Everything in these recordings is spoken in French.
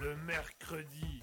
le mercredi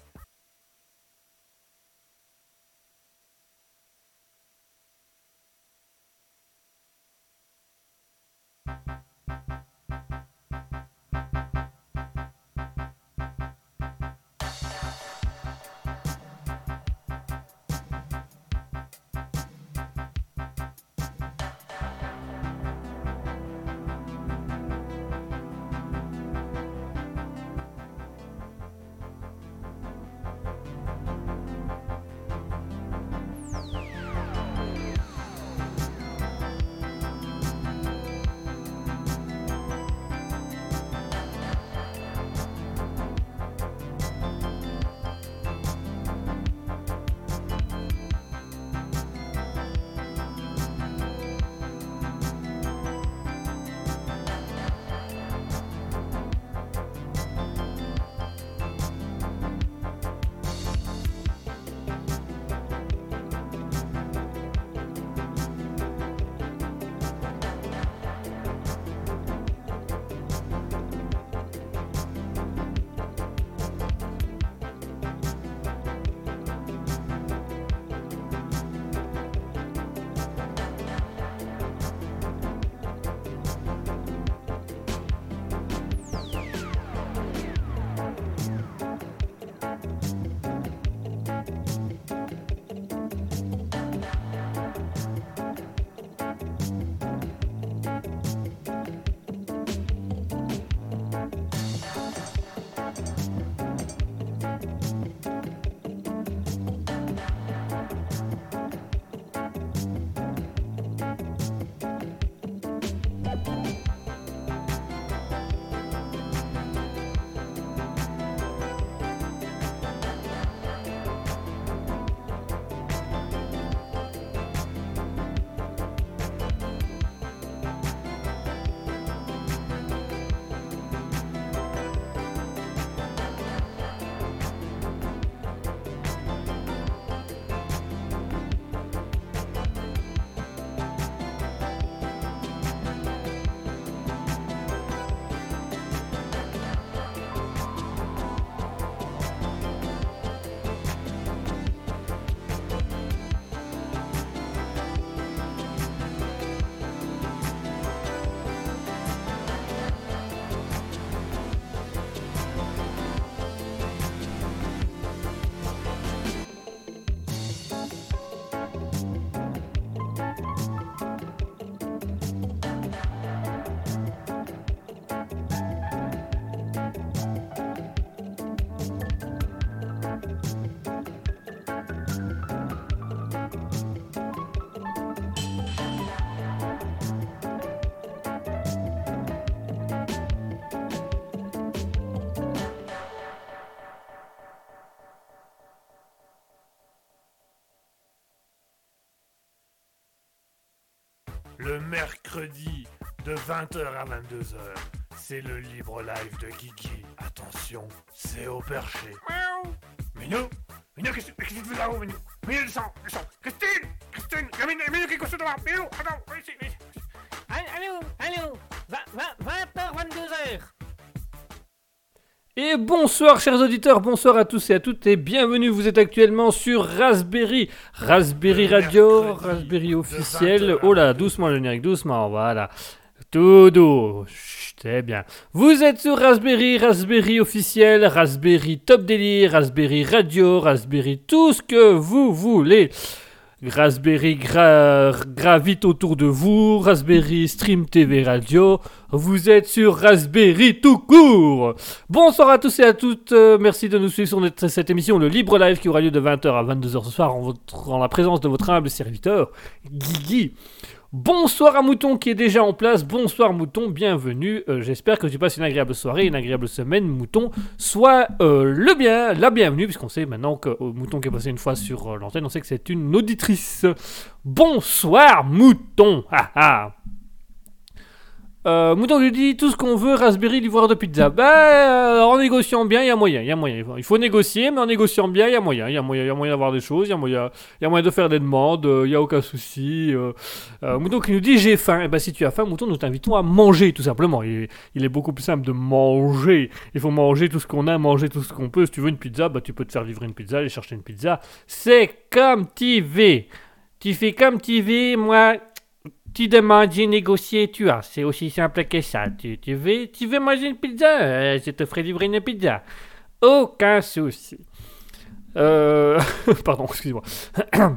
20h à 22h. C'est le libre live de Guigui. Attention, c'est au perché. Miaou. Minou Minou, qu'est-ce que tu fais là-haut, Minou? Minou, descends, descends Christine Christine Il y a Minou, Minou qui est couché devant. Minou, attends, viens ici, viens ici Allô, allô 20h, 22h Et bonsoir chers auditeurs, bonsoir à tous et à toutes et bienvenue, vous êtes actuellement sur Raspberry, Raspberry Radio, Raspberry officiel, 20h à oh là, 22h. doucement le générique, doucement, voilà, tout doux, c'est bien. Vous êtes sur Raspberry, Raspberry officiel, Raspberry Top Délire, Raspberry Radio, Raspberry tout ce que vous voulez. Raspberry gra- gravite autour de vous, Raspberry Stream TV Radio, vous êtes sur Raspberry tout court. Bonsoir à tous et à toutes, euh, merci de nous suivre sur cette émission, le Libre Live qui aura lieu de 20h à 22h ce soir en, votre- en la présence de votre humble serviteur, Guigui. Bonsoir à Mouton qui est déjà en place, bonsoir Mouton, bienvenue, Euh, j'espère que tu passes une agréable soirée, une agréable semaine, Mouton. Sois euh, le bien, la bienvenue, puisqu'on sait maintenant que euh, Mouton qui est passé une fois sur l'antenne, on sait que c'est une auditrice. Bonsoir Mouton, ah ah. Euh, Mouton lui dit tout ce qu'on veut, Raspberry, livreur de pizza. Ben, euh, en négociant bien, il y a moyen, il y a moyen. Il faut négocier, mais en négociant bien, il y a moyen. Il y a moyen, y a moyen d'avoir des choses, il y a moyen, de faire des demandes, euh, il y a aucun souci. euh. Euh, Mouton qui nous dit j'ai faim. Eh ben, si tu as faim, Mouton, nous t'invitons à manger, tout simplement. Il, est- beaucoup plus simple de manger. Il faut manger tout ce qu'on a, manger tout ce qu'on peut. Si tu veux une pizza, bah, tu peux te faire livrer une pizza, aller chercher une pizza. C'est comme veux. Tu fais comme veux, moi, tu demandes, j'ai négocié, tu as. C'est aussi simple que ça. Tu, veux, tu veux manger une pizza? Euh, Je te ferai livrer une pizza. Aucun souci. Euh... Pardon, excusez-moi.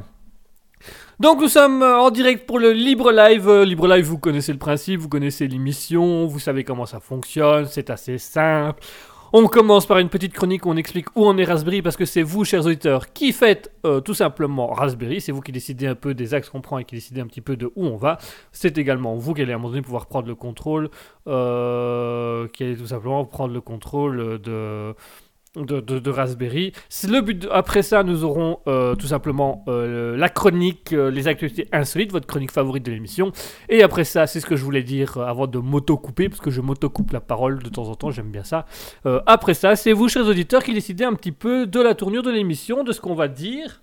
Donc nous sommes en direct pour le Libre Live. Euh, Libre Live, vous connaissez le principe, vous connaissez l'émission, vous savez comment ça fonctionne, c'est assez simple. On commence par une petite chronique où on explique où on est Raspberry parce que c'est vous, chers auditeurs, qui faites euh, tout simplement Raspberry. C'est vous qui décidez un peu des axes qu'on prend et qui décidez un petit peu de où on va. C'est également vous qui allez à un moment donné pouvoir prendre le contrôle, euh, qui allez tout simplement prendre le contrôle de. De, Raspberry. Le but. Après ça, nous aurons euh, tout simplement euh, la chronique, euh, les actualités insolites, votre chronique favorite de l'émission. Et après ça, c'est ce que je voulais dire avant de m'auto-couper, parce que je m'auto-coupe la parole de temps en temps, j'aime bien ça. Après ça, c'est vous, chers auditeurs, qui décidez un petit peu de la tournure de l'émission, de ce qu'on va dire,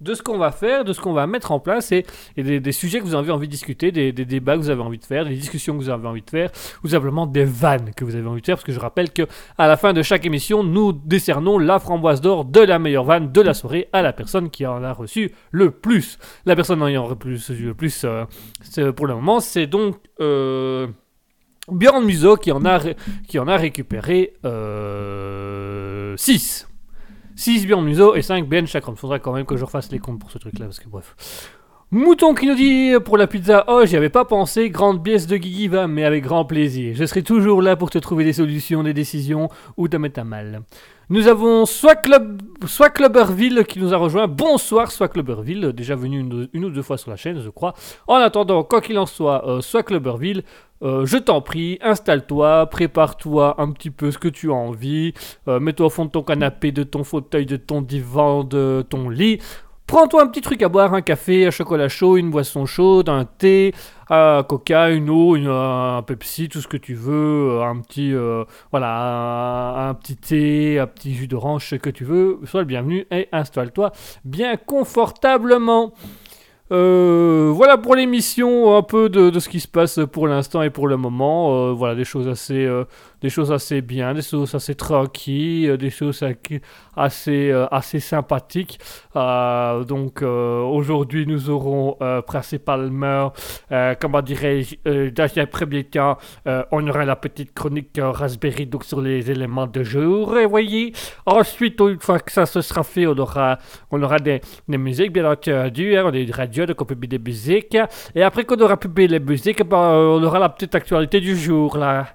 de ce qu'on va faire, de ce qu'on va mettre en place et, des, sujets que vous avez envie de discuter, des, débats que vous avez envie de faire, des discussions que vous avez envie de faire, ou simplement des vannes que vous avez envie de faire, parce que je rappelle que à la fin de chaque émission, nous décernons la framboise d'or de la meilleure vanne de la soirée à la personne qui en a reçu le plus. La personne ayant reçu le plus, euh, pour le moment, c'est donc... Euh, Bjorn Museau qui en a, qui en a récupéré 6. 6 Bjorn Museau et 5 Ben Chakram. Faudra quand même que je refasse les comptes pour ce truc-là, parce que bref. Mouton qui nous dit pour la pizza Oh, j'y avais pas pensé, grande pièce de Guigui va, mais avec grand plaisir. Je serai toujours là pour te trouver des solutions, des décisions ou te mettre à mal. Nous avons soit, Club, soit Clubberville qui nous a rejoint. Bonsoir, soit Clubberville, déjà venu une, ou deux fois sur la chaîne, je crois. En attendant, quoi qu'il en soit, euh, soit Clubberville, euh, je t'en prie, installe-toi, prépare-toi un petit peu ce que tu as envie, euh, mets-toi au fond de ton canapé, de ton fauteuil, de ton divan, de ton lit. Prends-toi un petit truc à boire, un café, un chocolat chaud, une boisson chaude, un thé, un coca, une eau, une, un Pepsi, tout ce que tu veux, euh, un petit, voilà, un, un petit thé, un petit jus d'orange, ce que tu veux. Sois le bienvenu et installe-toi bien confortablement. Euh, voilà pour l'émission, un peu de, ce qui se passe pour l'instant et pour le moment. Euh, voilà, des choses assez, euh, des choses assez bien, des choses assez tranquilles, euh, des choses assez, euh, assez sympathiques. Euh, donc aujourd'hui, nous aurons principalement, comment dirais-je, dans un premier temps, on aura la petite chronique Raspberry donc sur les éléments de jour, et voyez. Ensuite, une fois que ça se sera fait, on aura, on aura des, des musiques, bien entendu. hein, on a une radio, donc on publie des musiques. Et après qu'on aura publié les musiques, ben, on aura la petite actualité du jour, là.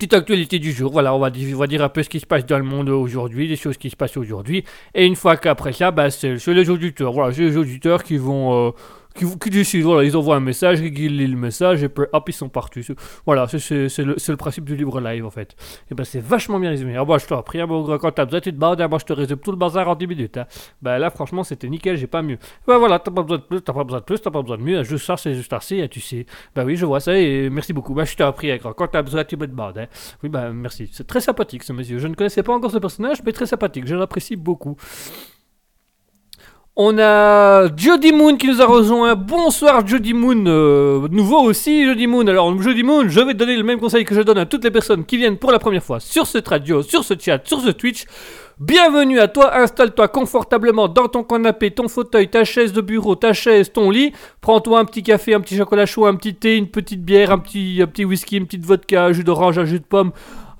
Petite actualité du jour, voilà, on va, dire, un peu ce qui se passe dans le monde aujourd'hui, des choses qui se passent aujourd'hui. Et une fois qu'après ça, c'est c'est les auditeurs, voilà, c'est les auditeurs qui vont... euh, qui, décident, ils envoient un message, ils lisent le message, et puis hop, ils sont partis. Voilà, c'est- le, principe du libre live, en fait. Et ben, c'est vachement bien résumé. Ah, bah, je t'en prie, hein, mon gars, quand t'as besoin, tu te bats, moi, je te résume tout le bazar en 10 minutes. Hein. Ben là, franchement, c'était nickel, j'ai pas mieux. Ben voilà, t'as pas besoin de plus, t'as pas besoin de plus, t'as pas besoin de mieux. Juste ça, c'est juste assez, hein, tu sais. Ben oui, je vois ça, et merci beaucoup. Ben, je prie, hein, grand. quand t'as besoin, tu me demandes. Hein. Oui, ben merci. C'est très sympathique, ce monsieur. Je ne connaissais pas encore ce personnage, mais très sympathique. Je l'apprécie beaucoup. On a Jody Moon qui nous a rejoint. Bonsoir Jody Moon, euh, nouveau aussi Jody Moon. Alors Jody Moon, je vais donner le même conseil que je donne à toutes les personnes qui viennent pour la première fois sur cette radio, sur ce chat, sur ce Twitch. Bienvenue à toi, installe-toi confortablement dans ton canapé, ton fauteuil, ta chaise de bureau, ta chaise, ton lit. Prends-toi un petit café, un petit chocolat chaud, un petit thé, une petite bière, un petit, un petit whisky, une petite vodka, un jus d'orange, un jus de pomme,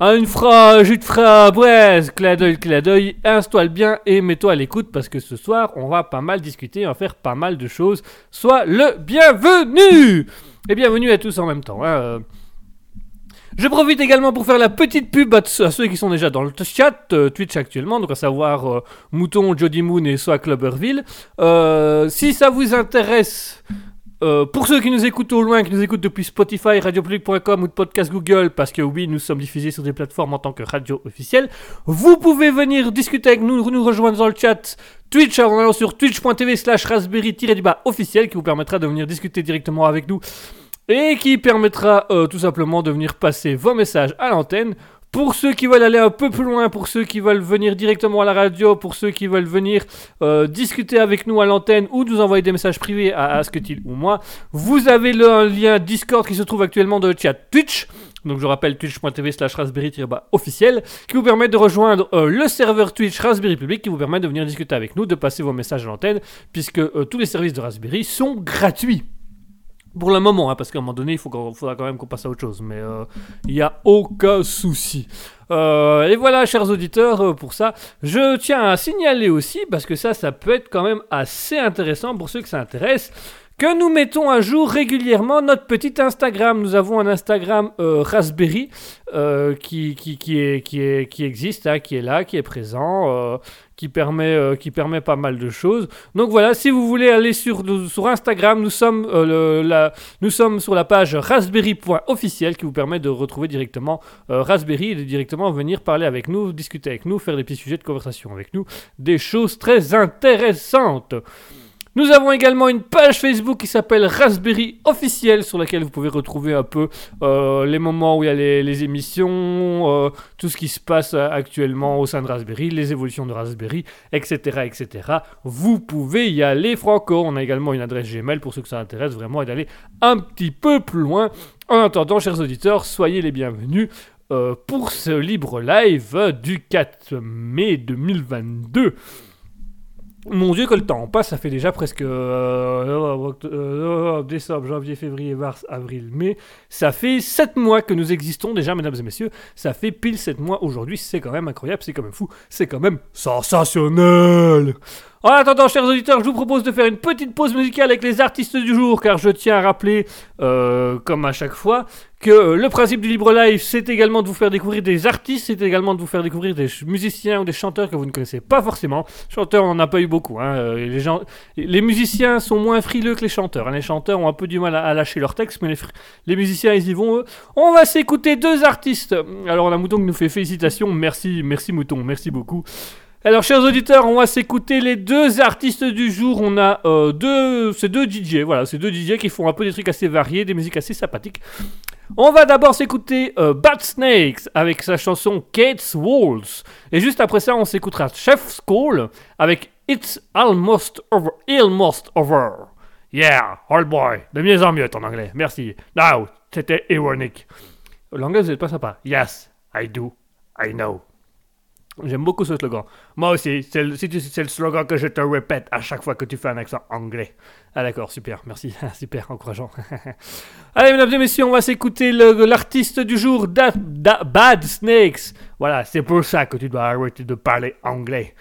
un une fra, jus de framboise, clin d'œil, clin d'œil. Installe bien et mets-toi à l'écoute parce que ce soir, on va pas mal discuter, on va faire pas mal de choses. Sois le bienvenu Et bienvenue à tous en même temps. hein, euh. Je profite également pour faire la petite pub à, ceux qui sont déjà dans le chat euh, Twitch actuellement, donc à savoir euh, Mouton, Jody Moon et soit Clubberville. Si ça vous intéresse, euh, pour ceux qui nous écoutent au loin, qui nous écoutent depuis Spotify, radiopublic.com ou de podcast Google, parce que oui, nous sommes diffusés sur des plateformes en tant que radio officielle, vous pouvez venir discuter avec nous, nous rejoindre dans le chat Twitch en allant sur twitch.tv slash raspberry-officiel qui vous permettra de venir discuter directement avec nous et qui permettra euh, tout simplement de venir passer vos messages à l'antenne. Pour ceux qui veulent aller un peu plus loin, pour ceux qui veulent venir directement à la radio, pour ceux qui veulent venir euh, discuter avec nous à l'antenne ou nous envoyer des messages privés à Asketil ou moi, vous avez le un lien Discord qui se trouve actuellement dans le chat Twitch. Donc je rappelle twitch.tv slash raspberry officiel qui vous permet de rejoindre euh, le serveur Twitch Raspberry Public qui vous permet de venir discuter avec nous, de passer vos messages à l'antenne puisque euh, tous les services de Raspberry sont gratuits. Pour le moment, hein, parce qu'à un moment donné, il faut faudra quand même qu'on passe à autre chose. Mais euh, il n'y a aucun souci. Euh, et voilà, chers auditeurs, euh, pour ça, je tiens à signaler aussi, parce que ça, ça peut être quand même assez intéressant pour ceux que ça intéresse, que nous mettons à jour régulièrement notre petit Instagram. Nous avons un Instagram euh, Raspberry euh, qui, existe, hein, qui est là, qui est présent, euh, qui, permet, euh, qui permet pas mal de choses. Donc voilà, si vous voulez aller sur, sur Instagram, nous sommes, euh, le- la, nous sommes sur la page raspberry.officiel qui vous permet de retrouver directement euh, Raspberry et de directement venir parler avec nous, discuter avec nous, faire des petits sujets de conversation avec nous, des choses très intéressantes. Nous avons également une page Facebook qui s'appelle Raspberry Officiel sur laquelle vous pouvez retrouver un peu euh, les moments où il y a les, émissions, euh, tout ce qui se passe euh, actuellement au sein de Raspberry, les évolutions de Raspberry, etc. etc. Vous pouvez y aller franco. On a également une adresse Gmail pour ceux que ça intéresse vraiment et d'aller un petit peu plus loin. En attendant, chers auditeurs, soyez les bienvenus pour ce libre live du 4 mai 2022. Mon dieu, que le temps passe, ça fait déjà presque euh, oct- euh, décembre, janvier, février, mars, avril, mai. Ça fait 7 mois que nous existons déjà, mesdames et messieurs. Ça fait pile 7 mois aujourd'hui. C'est quand même incroyable, c'est quand même fou, c'est quand même sensationnel. En attendant, chers auditeurs, je vous propose de faire une petite pause musicale avec les artistes du jour, car je tiens à rappeler, euh, comme à chaque fois, que euh, le principe du libre live, c'est également de vous faire découvrir des artistes, c'est également de vous faire découvrir des musiciens ou des chanteurs que vous ne connaissez pas forcément. Chanteurs, on n'en a pas eu beaucoup. Hein. euh, Les, gens, les musiciens sont moins frileux que les chanteurs. hein. Les chanteurs ont un peu du mal à, lâcher leur texte, mais les musiciens, ils y vont. eux. On va s'écouter deux artistes. Alors, la Mouton qui nous fait félicitations. Merci, merci Mouton, merci beaucoup. Alors, chers auditeurs, on va s'écouter les deux artistes du jour. On a euh, deux, c'est deux DJ, voilà, c'est deux DJ qui font un peu des trucs assez variés, des musiques assez sympathiques. On va d'abord s'écouter euh, Bad Snakes avec sa chanson Kate's Walls. Et juste après ça, on s'écoutera Chef's Call avec It's Almost Over. Over. Yeah, old boy. De mieux en mieux ton anglais. Merci. Now, c'était ironique. L'anglais, vous êtes pas sympa. Yes, I do. I know. J'aime beaucoup ce slogan. Moi aussi, c'est le, le slogan que je te répète à chaque fois que tu fais un accent anglais. Ah d'accord, super, merci, super, encourageant. Allez, mesdames et messieurs, on va s'écouter l'artiste du jour, Bad Snakes. Voilà, c'est pour ça que tu dois arrêter de parler anglais.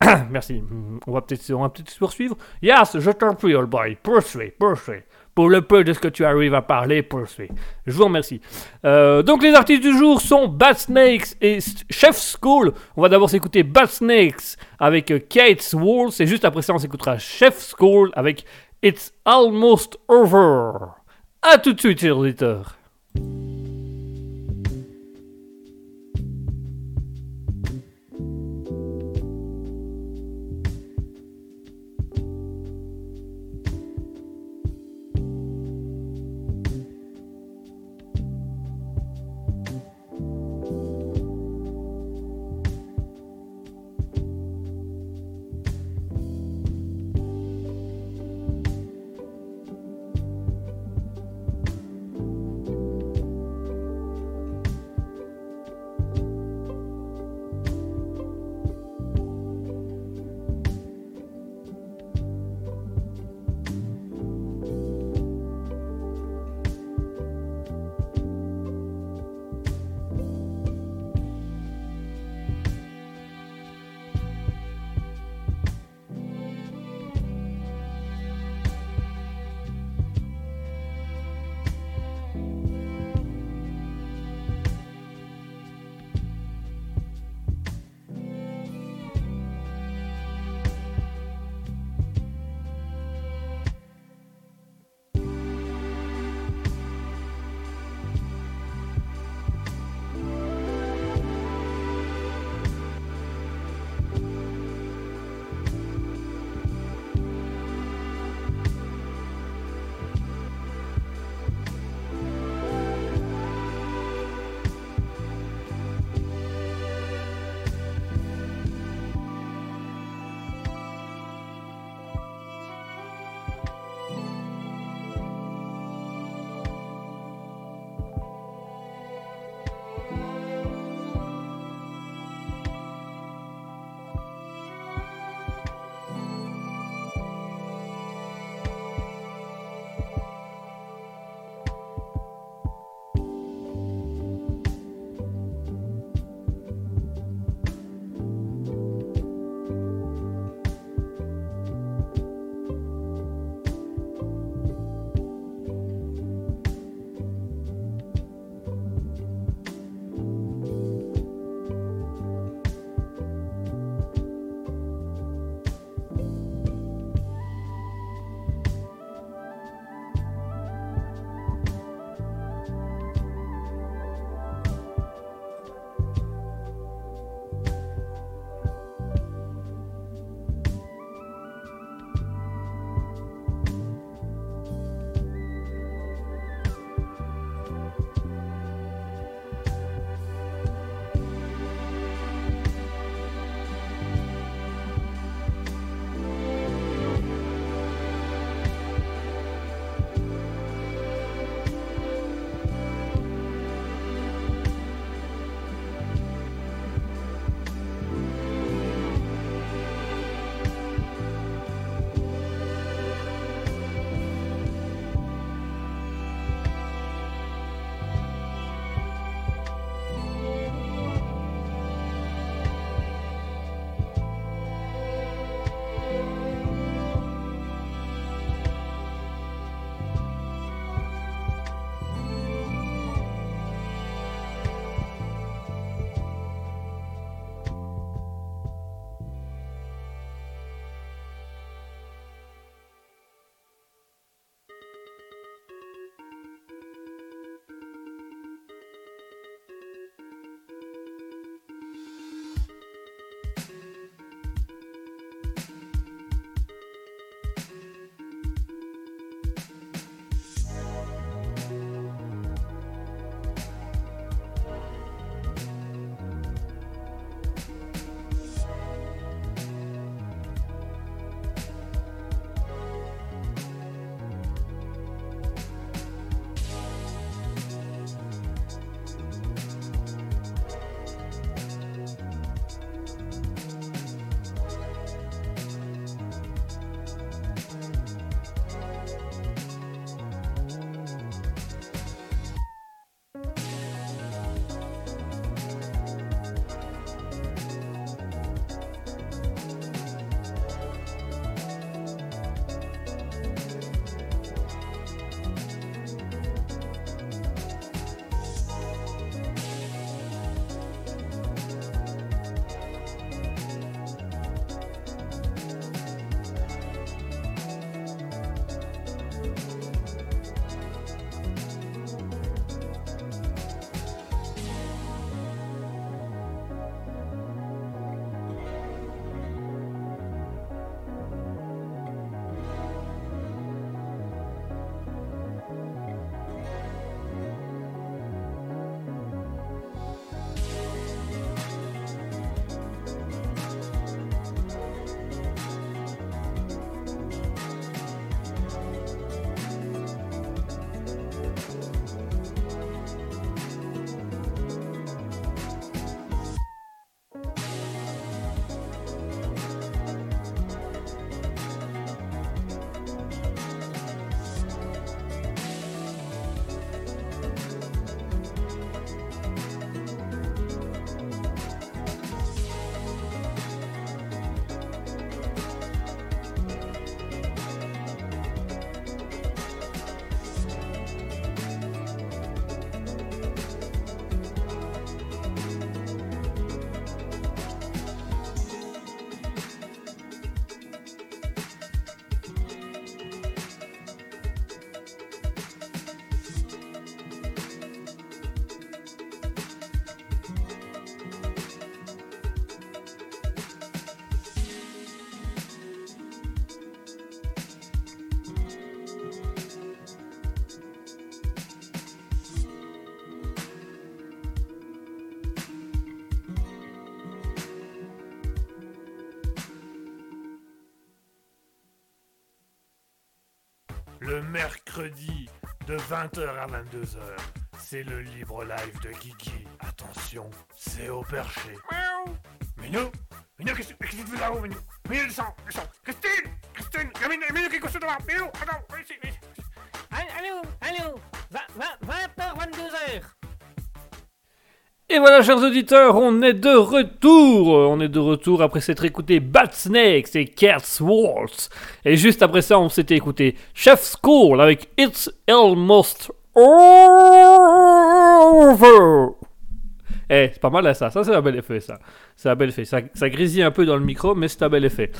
merci, on va peut-être on va peut-être se poursuivre. Yes, je t'en prie, old boy, poursuis, poursuis. Pour le peu de ce que tu arrives à parler, poursuis. Je vous remercie. Euh, donc les artistes du jour sont Bad Snakes et Chef School. On va d'abord s'écouter Bad Snakes avec euh, Kate's Walls et juste après ça on s'écoutera Chef School avec It's Almost Over. A tout de suite, chers auditeurs. Le mercredi de 20h à 22h. C'est le libre live de Kiki. Attention, c'est au perché. Miaou Minou Minou, qu'est-ce qu'est-ce que tu fais là-haut, Minou? Minou, descends, descends Christine Christine Minou, Minou, qui est couché devant Minou, attends, viens ici, viens Et voilà, chers auditeurs, on est de retour. On est de retour après s'être écouté Bat Snakes et Cats Waltz. Et juste après ça, on s'était écouté Chef's School avec It's Almost Over. Eh, c'est pas mal là, ça. Ça, c'est un bel effet, ça. C'est un bel effet. Ça, ça grésille un peu dans le micro, mais c'est un bel effet.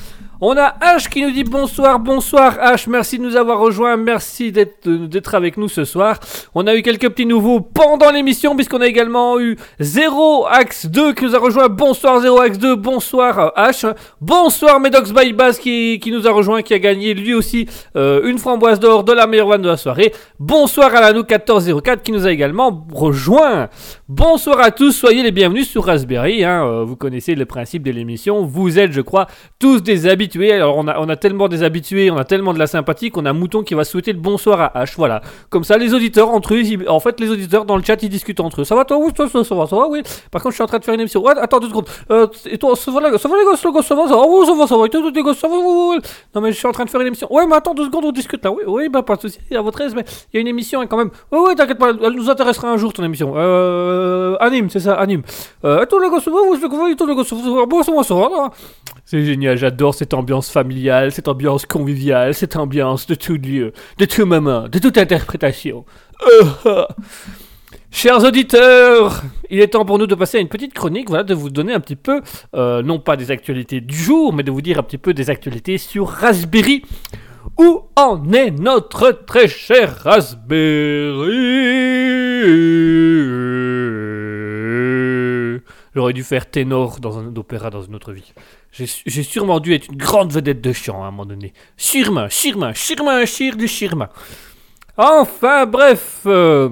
On a H qui nous dit bonsoir, bonsoir H, merci de nous avoir rejoints, merci d'être avec nous ce soir. On a eu quelques petits nouveaux pendant l'émission, puisqu'on a également eu 0 Axe 2 qui nous a rejoint. Bonsoir 0 Axe 2, bonsoir euh, H. Bonsoir Medox by Bass qui, nous a rejoint, qui a gagné lui aussi euh, une framboise d'or de la meilleure vanne de la soirée. Bonsoir à Alanou 1404 qui nous a également rejoint. Bonsoir à tous, soyez les bienvenus sur Raspberry. Hein, euh, vous connaissez le principe de l'émission. Vous êtes, je crois, tous des habitués. Alors, on a, tellement des habitués, on a tellement de la sympathie qu'on a Mouton qui va souhaiter le bonsoir à H. Voilà. Comme ça, les auditeurs entre eux, en fait, les auditeurs dans le chat, ils discutent entre eux. Ça va toi Oui, ça, ça, ça va, ça va, oui. Par contre, je suis en train de faire une émission. Ouais, attends deux secondes. Euh, et toi, ça va, les gars, ça va, les gars, ça va, ça va, ça va, oui, ça va, ça va. Et les gars, ça va, oui, oui, oui. Non, mais je suis en train de faire une émission. Ouais, mais attends deux secondes, on discute là. Oui, oui, bah, pas de soucis, à votre aise, mais il y a une émission hein, quand même. Ouais, ouais, t'inquiète pas, elle nous intéressera un jour ton émission. Euh, anime, c'est anime. C'est génial, j'adore cette ambiance familiale, cette ambiance conviviale, cette ambiance de tout lieu, de tout moment, de toute interprétation. Chers auditeurs, il est temps pour nous de passer à une petite chronique, voilà, de vous donner un petit peu, euh, non pas des actualités du jour, mais de vous dire un petit peu des actualités sur Raspberry. Où en est notre très cher Raspberry? J'aurais dû faire ténor dans un opéra dans une autre vie. J'ai sûrement dû être une grande vedette de chant à un moment donné. Sûrement, sûrement, sûrement, chir du sûrement. Enfin, bref. euh,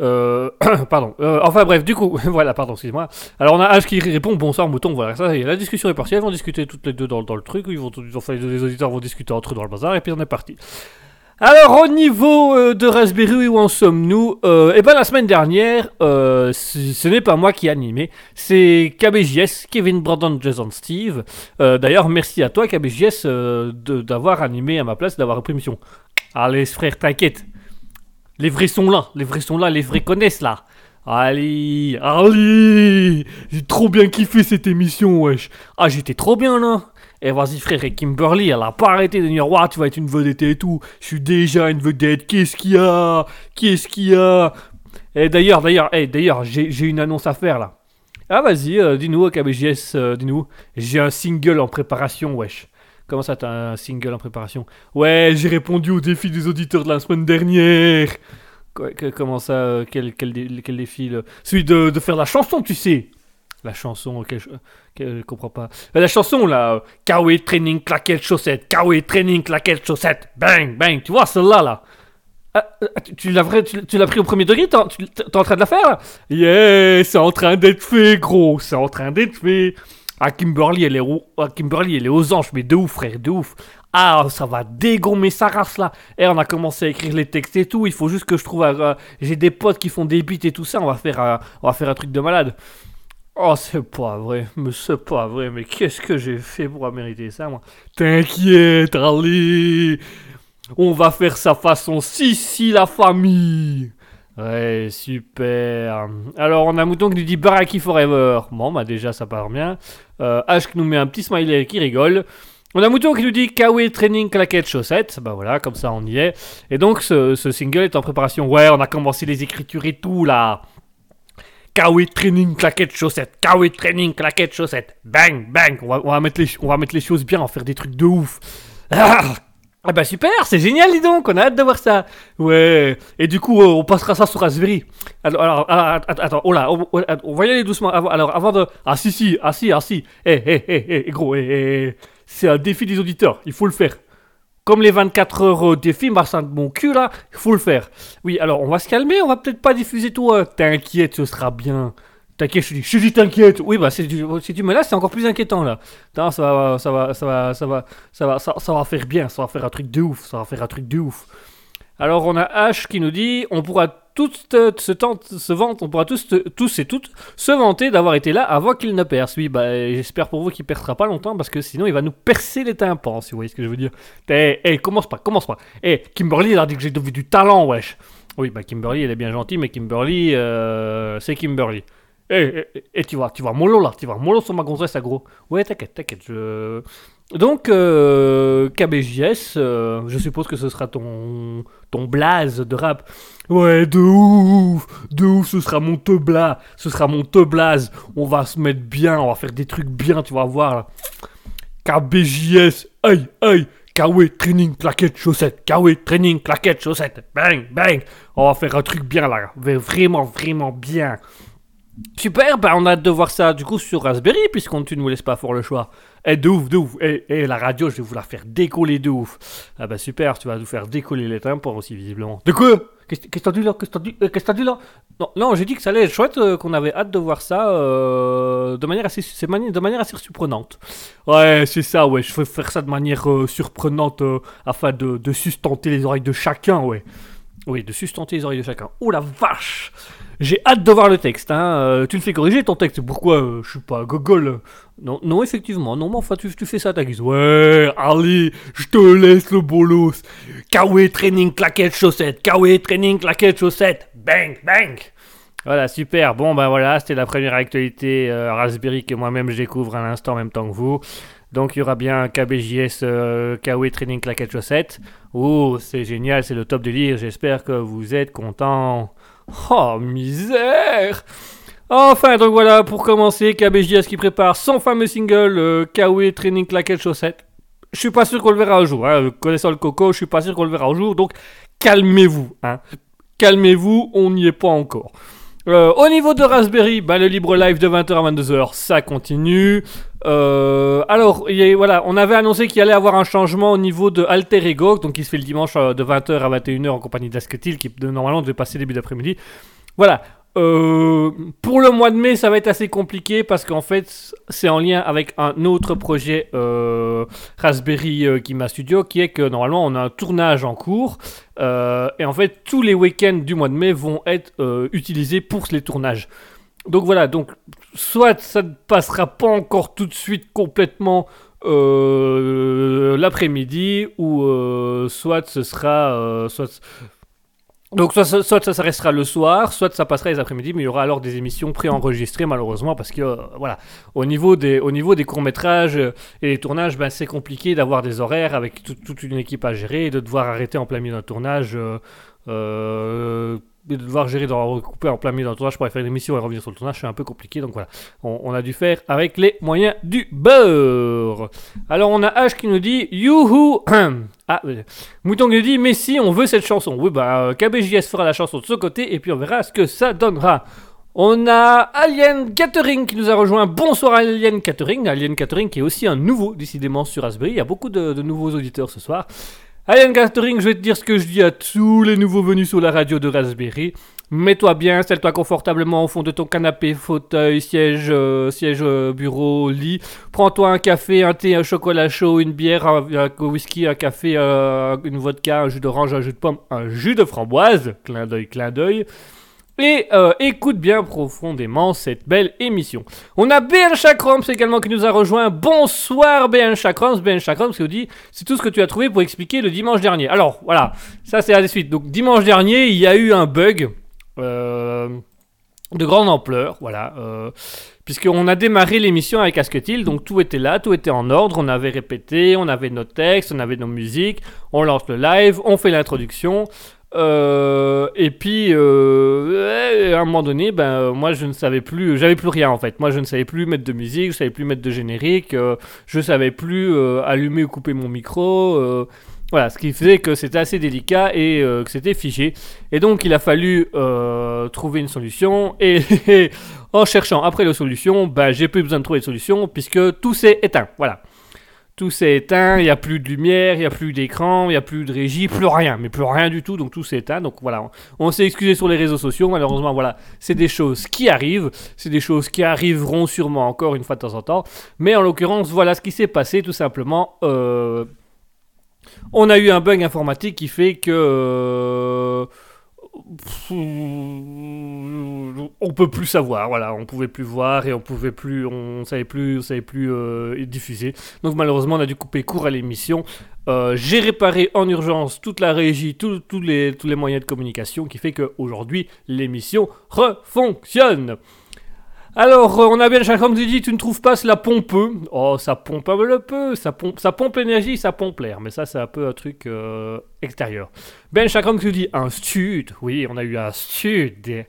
euh, pardon. Euh, enfin bref, du coup, voilà, pardon, excusez-moi. Alors on a H qui répond bonsoir mouton, voilà, ça, la discussion est partie, elles vont discuter toutes les deux dans, le truc, ils vont, les auditeurs vont discuter entre eux dans le bazar, et puis on est parti. Alors au niveau euh, de Raspberry, où en sommes-nous euh, Eh ben la semaine dernière, euh, ce n'est pas moi qui ai animé, c'est KBJS, Kevin Brandon, Jason Steve. D'ailleurs, merci à toi KBJS d'avoir animé à ma place, d'avoir repris mission. Allez frère, t'inquiète, les vrais sont là, les vrais sont là, les vrais connaissent là. Allez, allez J'ai trop bien kiffé cette émission, wesh. Ah, j'étais trop bien là. Eh, vas-y, frère, et Kimberly, elle a pas arrêté de dire, Ouah, tu vas être une vedette et tout. Je suis déjà une vedette, qu'est-ce qu'il y a? Qu'est-ce qu'il y a? Et d'ailleurs, d'ailleurs, eh, d'ailleurs, j'ai une annonce à faire là. Ah, vas-y, euh, dis-nous, KBJS, euh, dis-nous. J'ai un single en préparation, wesh. Comment ça, t'as un single en préparation? Ouais, j'ai répondu au défi des auditeurs de la semaine dernière. Comment ça euh, quel, quel, dé- quel défi Celui de, de faire la chanson, tu sais. La chanson, quelle ch- quelle- je comprends pas. Euh, La chanson là, euh, Kawaii Training Claquette Chaussette, Kawaii Training Claquette Chaussette, bang, bang, tu vois celle-là là ah, tu, l'as tu, tu pris au premier degré T'es en- train de la faire là? Yeah, c'est en train d'être fait, gros, c'est en train d'être fait. Ah, Kimberly, elle est, ah, Kimberly, elle est aux anges, mais de ouf, frère, de ouf. Ah, ça va dégommer sa race là. Et on a commencé à écrire les textes et tout. Il faut juste que je trouve. euh, J'ai des potes qui font des beats et tout ça. On va faire, on va faire un truc de malade. Oh, c'est pas vrai, mais c'est pas vrai, mais qu'est-ce que j'ai fait pour mériter ça, moi? T'inquiète, allez On va faire ça façon si si la famille Ouais, super Alors, on a Mouton qui nous dit Baraki Forever. Bon, bah déjà, ça part bien. Euh, H qui nous met un petit smiley qui rigole. On a Mouton qui nous dit Kawaii Training Claquette Chaussette. Bah voilà, comme ça on y est. Et donc, ce single est en préparation. Ouais, on a commencé les écritures et tout, là Kawaii Training Claquette Chaussette, Kawaii Training Claquette Chaussette, bang, bang, on va, mettre les, on va mettre les choses bien, on va faire des trucs de ouf. Ah, ah bah super, c'est génial dis donc, on a hâte de voir ça. Ouais, et du coup euh, on passera ça sur Raspberry. Alors, alors, alors, att- attends, oh là, on, va y aller doucement. Alors avant de... Ah si si, ah si, ah si. Eh, eh, eh, eh, gros, eh, eh, eh. c'est un défi des auditeurs, il faut le faire. Comme les 24 heures euh, défi, Marcin de mon cul là, il faut le faire. Oui, alors on va se calmer, on va peut-être pas diffuser tout. euh, T'inquiète, ce sera bien. T'inquiète, je dis, je dis, t'inquiète. Oui, bah, tu, si tu me laisses, c'est encore plus inquiétant, là. Ça va, ça va, ça va, ça va, ça va, ça va faire bien, ça va faire un truc de ouf, ça va faire un truc de ouf. Alors, on a H qui nous dit, on pourra tous te- se, tente- se vanter, on pourra tous, tous et toutes se vanter d'avoir été là avant qu'il ne perce. Oui, bah, j'espère pour vous qu'il percera pas longtemps, parce que sinon, il va nous percer les tympans, si vous voyez ce que je veux dire. Eh, eh, commence pas, commence pas. Eh, Kimberly, il a dit que j'ai vu du talent, wesh. Oui, bah, Kimberly, elle est bien gentille, mais Kimberly, euh, c'est Kimberly. Eh, eh, eh, tu vas, tu vas mollo là, tu vas mollo sur ma gonzesse, gros. Ouais, t'inquiète, t'inquiète. Je... Donc, euh, KBJS, euh, je suppose que ce sera ton, ton blaze de rap. Ouais, de ouf, de ouf, ce sera mon teubla, ce sera mon teublaze. On va se mettre bien, on va faire des trucs bien, tu vas voir. KBJS, aïe, aïe, Kawe training claquette chaussette, Kawe training claquette chaussette, bang, bang. On va faire un truc bien là, vraiment, vraiment bien. Super, bah on a hâte de voir ça du coup sur Raspberry, puisqu'on ne nous laisses pas faire le choix. Eh, de ouf, de ouf. Eh, eh, la radio, je vais vous la faire décoller de ouf. Ah bah super, tu vas nous faire décoller les tympans aussi, visiblement. De quoi? Qu'est-ce que t'as dit là? Qu'est-ce que t'as dit Euh, Qu'est-ce que t'as dit là? Non, j'ai dit que ça allait être chouette, euh, qu'on avait hâte de voir ça euh, de, manière assez, de manière assez surprenante. Ouais, c'est ça, ouais, je veux faire ça de manière surprenante afin de, de sustenter les oreilles de chacun, ouais. Oui, de sustenter les oreilles de chacun. Oh la vache J'ai hâte de voir le texte, hein. euh, tu le fais corriger ton texte, pourquoi euh, je suis pas gogol? Non, non, effectivement, non, mais enfin, tu, fais ça ta guise. Ouais, allez, je te laisse le bolos. Kawe training claquette chaussette, Kawe training claquette chaussette, bang, bang. Voilà, super. Bon, ben voilà, c'était la première actualité euh, Raspberry que moi-même je découvre à l'instant en même temps que vous. Donc il y aura bien KBJS euh, Kawe Training Claquette Chaussette. Oh, c'est génial, c'est le top délire. J'espère que vous êtes contents. Oh, misère Enfin, donc voilà, pour commencer, KBJS qui prépare son fameux single euh, Kawe Training Claquette Chaussette. Je suis pas sûr qu'on le verra un jour. Hein. Connaissant le coco, je suis pas sûr qu'on le verra un jour. Donc calmez-vous. Hein. Calmez-vous, on n'y est pas encore. Euh, au niveau de Raspberry, bah, le libre live de 20h à 22h, ça continue. Euh, alors, voilà, on avait annoncé qu'il allait avoir un changement au niveau de Alter Ego, donc qui se fait le dimanche euh, de 20h à 21h en compagnie d'Asketil, qui normalement devait passer début d'après-midi. Voilà. Euh, pour le mois de mai, ça va être assez compliqué parce qu'en fait, c'est en lien avec un autre projet Raspberry Kima Studio qui est que normalement on a un tournage en cours et en fait tous les week-ends du mois de mai vont être utilisés pour les tournages. Donc voilà, donc soit ça ne passera pas encore tout de suite complètement euh, l'après-midi ou euh, soit ce sera euh, soit donc soit, ça, restera le soir, soit ça passera les après-midi, mais il y aura alors des émissions préenregistrées malheureusement parce que voilà, au niveau des, au niveau des courts-métrages et des tournages, ben, c'est compliqué d'avoir des horaires avec tout- toute une équipe à gérer et de devoir arrêter en plein milieu d'un tournage. De devoir gérer, de recouper en plein milieu d'un tournage pour aller faire une émission et revenir sur le tournage, c'est un peu compliqué. Donc voilà, on, a dû faire avec les moyens du beurre. Alors on a H qui nous dit Youhou Ah, Mouton qui nous dit Mais si, on veut cette chanson. Oui, bah euh, KBJS fera la chanson de ce côté et puis on verra ce que ça donnera. On a Alien Catering qui nous a rejoint. Bonsoir Alien Catering. Alien Catering qui est aussi un nouveau, décidément, sur Raspberry. Il y a beaucoup de nouveaux auditeurs ce soir. Alien Catering, je vais te dire ce que je dis à tous les nouveaux venus sur la radio de Raspberry. Mets-toi bien, installe-toi confortablement au fond de ton canapé, fauteuil, siège, euh, siège, euh, bureau, lit. Prends-toi un café, un thé, un chocolat chaud, une bière, un, un whisky, un café, euh, une vodka, un jus d'orange, un jus de pomme, un jus de framboise. Clin d'œil, clin d'œil. Et euh, écoute bien profondément cette belle émission. On a BN Chakrams également qui nous a rejoint. Bonsoir BN Chakrams. BN Chakrams qui nous dit c'est tout ce que tu as trouvé pour expliquer le dimanche dernier. Alors voilà, ça c'est à la suite. Donc dimanche dernier, il y a eu un bug euh, de grande ampleur. Voilà. Euh, Puisqu'on a démarré l'émission avec Asketil, donc tout était là, tout était en ordre, on avait répété, on avait nos textes, on avait nos musiques, on lance le live, on fait l'introduction, euh, et puis, euh, à un moment donné, ben, moi je ne savais plus, j'avais plus rien en fait. Moi je ne savais plus mettre de musique, je savais plus mettre de générique, euh, je savais plus euh, allumer ou couper mon micro. voilà, ce qui faisait que c'était assez délicat et que c'était figé. Et donc il a fallu trouver une solution. Et en cherchant après la solution, ben, j'ai plus besoin de trouver de solution puisque tout s'est éteint. Voilà. Tout s'est éteint, il n'y a plus de lumière, il n'y a plus d'écran, il n'y a plus de régie, plus rien, mais plus rien du tout, donc tout s'est éteint. Donc voilà, on, s'est excusé sur les réseaux sociaux, malheureusement, voilà, c'est des choses qui arrivent, c'est des choses qui arriveront sûrement encore une fois de temps en temps, mais en l'occurrence, voilà ce qui s'est passé tout simplement. Euh, on a eu un bug informatique qui fait que... Euh, on peut plus savoir, voilà, on pouvait plus voir et on pouvait plus, on savait plus, on savait plus euh, diffuser. Donc malheureusement, on a dû couper court à l'émission. Euh, j'ai réparé en urgence toute la régie, tous les, tous les moyens de communication, qui fait qu'aujourd'hui l'émission refonctionne. Alors, euh, on a bien comme tu tu ne trouves pas cela pompeux? Oh, ça pompe un peu, ça pompe, ça pompe l'énergie, ça pompe l'air. Mais ça, c'est un peu un truc euh, extérieur. Ben Chakram tu dis un stud. Oui, on a eu un stud.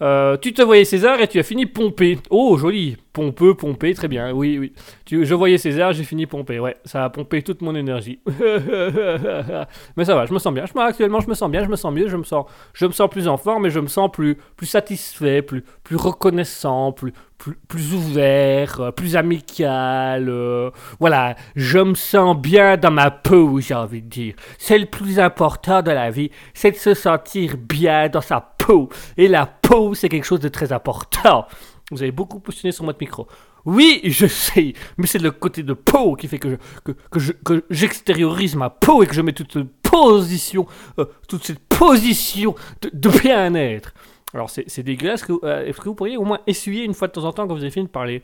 Euh, tu te voyais César et tu as fini pompé. Oh, joli. Pompeux, pompé, très bien. Oui, oui. Tu, je voyais César, j'ai fini pompé. Ouais, ça a pompé toute mon énergie. mais ça va, je me sens bien. Je, actuellement, je me sens bien, je me sens mieux, je me sens, je me sens plus en forme et je me sens plus, plus satisfait, plus, plus reconnaissant, plus, plus, plus ouvert, euh, plus amical. Euh, voilà, je me sens bien dans ma peau, j'ai envie de dire. C'est le plus important de la vie, c'est de se sentir bien dans sa peau. Et la peau, c'est quelque chose de très important. Vous avez beaucoup positionné sur votre micro. Oui, je sais, mais c'est le côté de peau qui fait que, que, j'extériorise ma peau et que je mets toute position, euh, toute cette position de, bien-être. Alors c'est, dégueulasse, que, euh, est-ce que vous pourriez au moins essuyer une fois de temps en temps quand vous avez fini de parler?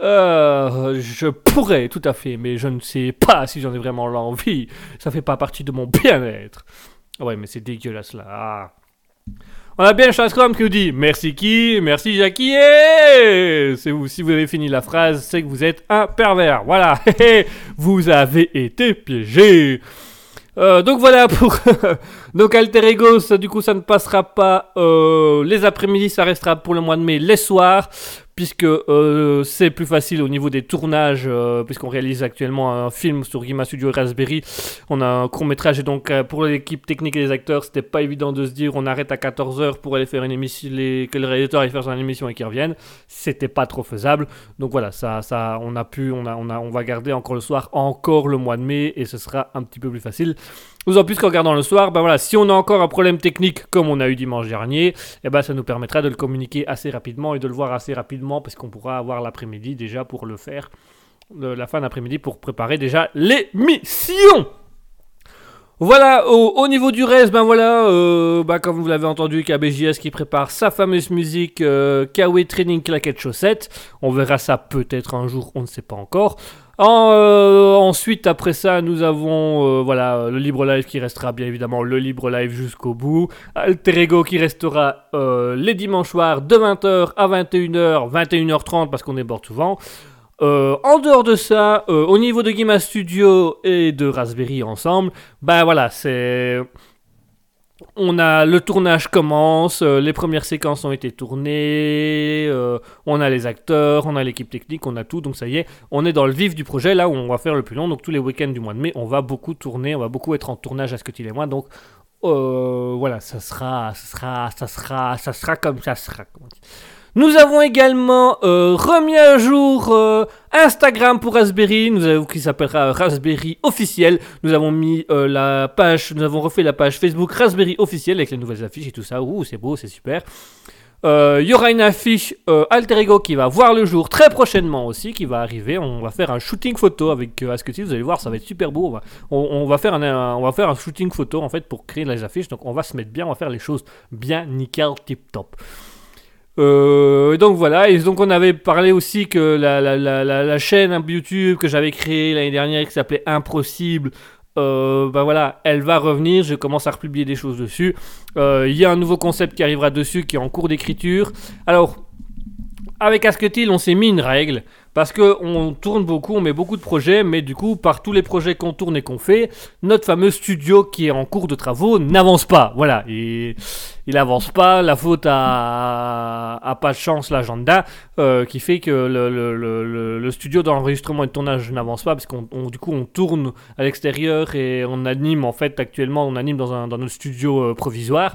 Euh, Je pourrais, tout à fait, mais je ne sais pas si j'en ai vraiment l'envie. Ça fait pas partie de mon bien-être. Ouais, mais c'est dégueulasse là. Ah. On a bien Chascom qui nous dit Merci qui Merci Jackie. C'est vous, si vous avez fini la phrase, c'est que vous êtes un pervers. Voilà, vous avez été piégé. Euh, donc voilà pour donc Alter Ego, du coup ça ne passera pas euh, les après-midi, ça restera pour le mois de mai les soirs puisque euh, c'est plus facile au niveau des tournages, euh, puisqu'on réalise actuellement un film sur Gima Studio Raspberry. On a un court métrage et donc euh, pour l'équipe technique et les acteurs, c'était pas évident de se dire on arrête à 14h pour aller faire une émission, que le réalisateur aille faire son émission et qu'il revienne. C'était pas trop faisable. Donc voilà, ça, on a pu, on va garder encore le soir, encore le mois de mai et ce sera un petit peu plus facile. D'autant plus qu'en regardant le soir, ben voilà, si on a encore un problème technique comme on a eu dimanche dernier, eh ben ça nous permettra de le communiquer assez rapidement et de le voir assez rapidement parce qu'on pourra avoir l'après-midi déjà pour le faire, la fin d'après-midi pour préparer déjà l'émission. Voilà, au, niveau du reste, ben voilà, euh, ben comme vous l'avez entendu, KBJS qui prépare sa fameuse musique euh, Training Claquette Chaussette. On verra ça peut-être un jour, on ne sait pas encore. Euh, ensuite, après ça, nous avons euh, voilà, le libre live qui restera bien évidemment le libre live jusqu'au bout. Alter Ego qui restera euh, les dimanches soirs de 20h à 21h, 21h30 parce qu'on bord souvent. en dehors de ça, au niveau de Gima Studio et de Raspberry ensemble, ben voilà, c'est on a le tournage commence, euh, les premières séquences ont été tournées, euh, on a les acteurs, on a l'équipe technique, on a tout, donc ça y est, on est dans le vif du projet, là où on va faire le plus long, donc tous les week-ends du mois de mai, on va beaucoup tourner, on va beaucoup être en tournage à ce que tu et moi, donc euh, voilà, ça sera, ça sera, ça sera, ça sera comme ça sera. Nous avons également euh, remis à jour euh, Instagram pour Raspberry, nous avons, qui s'appellera Raspberry officiel. Nous avons mis euh, la page, nous avons refait la page Facebook Raspberry officiel avec les nouvelles affiches et tout ça. Ouh, c'est beau, c'est super. Il y aura une affiche Alter Ego qui va voir le jour très prochainement aussi, qui va arriver. On va faire un shooting photo avec Asketil, vous allez voir, ça va être super beau. On va, faire un, on va faire un shooting photo en fait pour créer les affiches. Donc on va se mettre bien, on va faire les choses bien nickel, tip top. Euh, donc voilà, et donc on avait parlé aussi que la, chaîne YouTube que j'avais créée l'année dernière qui s'appelait Impossible, euh, bah voilà, elle va revenir, je commence à republier des choses dessus. Euh, il y a un nouveau concept qui arrivera dessus qui est en cours d'écriture. Alors, avec Asketil, on s'est mis une règle. Parce qu'on tourne beaucoup, on met beaucoup de projets, mais du coup, par tous les projets qu'on tourne et qu'on fait, notre fameux studio qui est en cours de travaux n'avance pas. Voilà, il avance pas. La faute à, pas de chance l'agenda, euh, qui fait que le, studio d'enregistrement et de tournage n'avance pas, parce qu'on du coup on tourne à l'extérieur et on anime en fait actuellement, on anime dans, un, dans notre studio euh, provisoire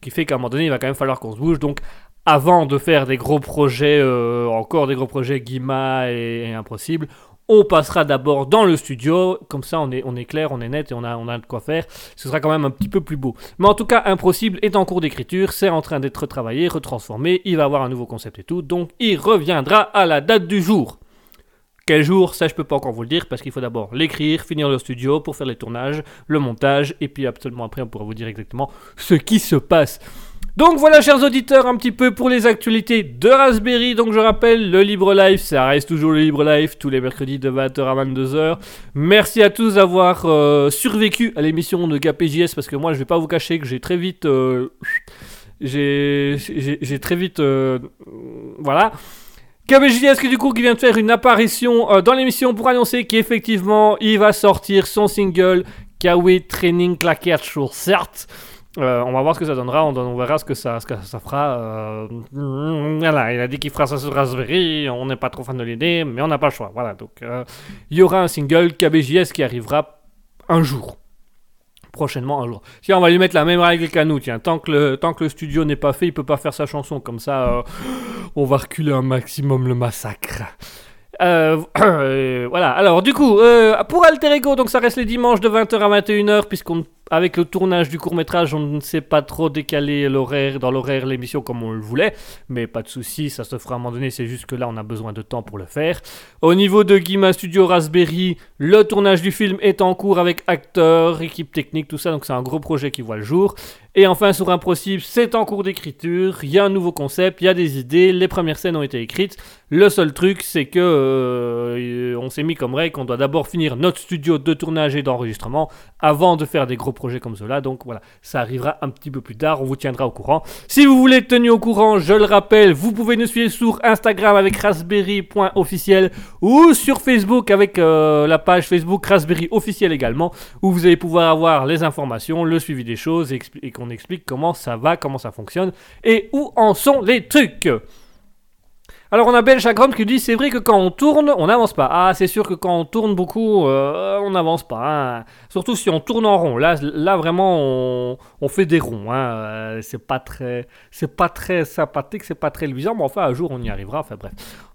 qui fait qu'à un moment donné, il va quand même falloir qu'on se bouge. Donc, avant de faire des gros projets, euh, encore des gros projets Guima et, Impossible, On passera d'abord dans le studio, comme ça on est, on est clair, on est net et on a, on a de quoi faire. Ce sera quand même un petit peu plus beau. Mais en tout cas, Impossible est en cours d'écriture, c'est en train d'être retravaillé, retransformé, il va avoir un nouveau concept et tout, donc il reviendra à la date du jour. Quel jour, ça je peux pas encore vous le dire parce qu'il faut d'abord l'écrire, finir le studio pour faire les tournages, le montage et puis absolument après on pourra vous dire exactement ce qui se passe. Donc voilà chers auditeurs un petit peu pour les actualités de Raspberry. Donc je rappelle le Libre Live, ça reste toujours le Libre Live tous les mercredis de 20h à 22h. Merci à tous d'avoir euh, survécu à l'émission de GAPJS parce que moi je vais pas vous cacher que j'ai très vite euh, j'ai très vite euh, voilà. KBJS qui du coup vient de faire une apparition dans l'émission pour annoncer qu'effectivement il va sortir son single Kawi Training Claquette Show certes. Euh, on va voir ce que ça donnera, on, verra ce que ça, ce que ça fera. euh, voilà, il a dit qu'il fera ça sur Raspberry, on n'est pas trop fan de l'idée, mais on n'a pas le choix. Voilà, donc euh, il y aura un single KBJS qui arrivera un jour. Prochainement un jour. Tiens, on va lui mettre la même règle qu'à nous. Tiens, tant que le, tant que le studio n'est pas fait, il peut pas faire sa chanson. Comme ça, on va reculer un maximum le massacre. Voilà, alors du coup, pour Alter Ego, donc ça reste les dimanches de 20h à 21h, puisqu'on avec le tournage du court métrage, on ne sait pas trop décaler l'horaire dans l'horaire l'émission comme on le voulait, mais pas de souci, ça se fera à un moment donné. C'est juste que là, on a besoin de temps pour le faire. Au niveau de Guima Studio Raspberry, le tournage du film est en cours avec acteurs, équipe technique, tout ça, donc c'est un gros projet qui voit le jour. Et enfin, sur Impossible, c'est en cours d'écriture, il y a un nouveau concept, il y a des idées, les premières scènes ont été écrites. Le seul truc, c'est que euh, on s'est mis comme règle qu'on doit d'abord finir notre studio de tournage et d'enregistrement avant de faire des gros projets comme cela. Donc voilà, ça arrivera un petit peu plus tard, on vous tiendra au courant. Si vous voulez être tenu au courant, je le rappelle, vous pouvez nous suivre sur Instagram avec raspberry.officiel ou sur Facebook avec euh, la page Facebook Raspberry officiel également, où vous allez pouvoir avoir les informations, le suivi des choses et, qu'on explique comment ça va, comment ça fonctionne et où en sont les trucs. Alors on a Ben Chagrom qui dit c'est vrai que quand on tourne, on n'avance pas. Ah c'est sûr que quand on tourne beaucoup, euh, on n'avance pas. hein. Surtout si on tourne en rond. Là, là vraiment on, fait des ronds. hein. Euh, C'est pas très, c'est pas très sympathique, c'est pas très luisant, mais enfin un jour on y arrivera. Enfin bref.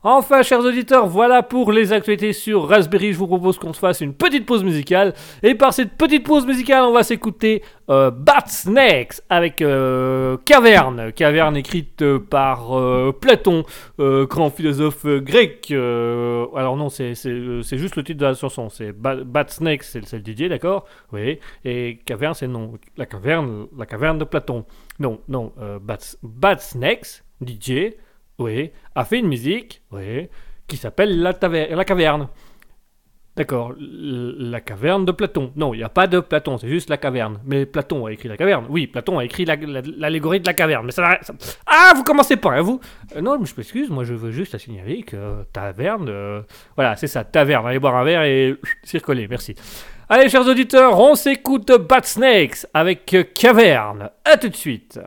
Enfin chers auditeurs, voilà pour les actualités sur Raspberry. Je vous propose qu'on se fasse une petite pause musicale. Et par cette petite pause musicale, on va s'écouter euh, Bat Snakes avec euh, Caverne. Caverne écrite euh, par euh, Platon, grand philosophe grec. alors non, c'est juste le titre de la chanson. C'est Ba- Bat Snakes, c'est le DJ, d'accord? Oui. Et Caverne, c'est non. La caverne, la caverne de Platon. Non, non. Bat, Bat Snakes, DJ, oui, a fait une musique, oui, qui s'appelle la, la caverne. D'accord, la caverne de Platon. Non, il n'y a pas de Platon, c'est juste la caverne. Mais Platon a écrit la caverne. Oui, Platon a écrit la- la- l'allégorie de la caverne. Mais ça, Ah, vous commencez pas, hein, vous Euh, Non, je m'excuse, moi je veux juste signaler que euh, taverne. euh, Voilà, c'est ça, taverne. Allez boire un verre et circuler, merci. Allez, chers auditeurs, on s'écoute Bat Snakes avec Caverne. A tout de suite.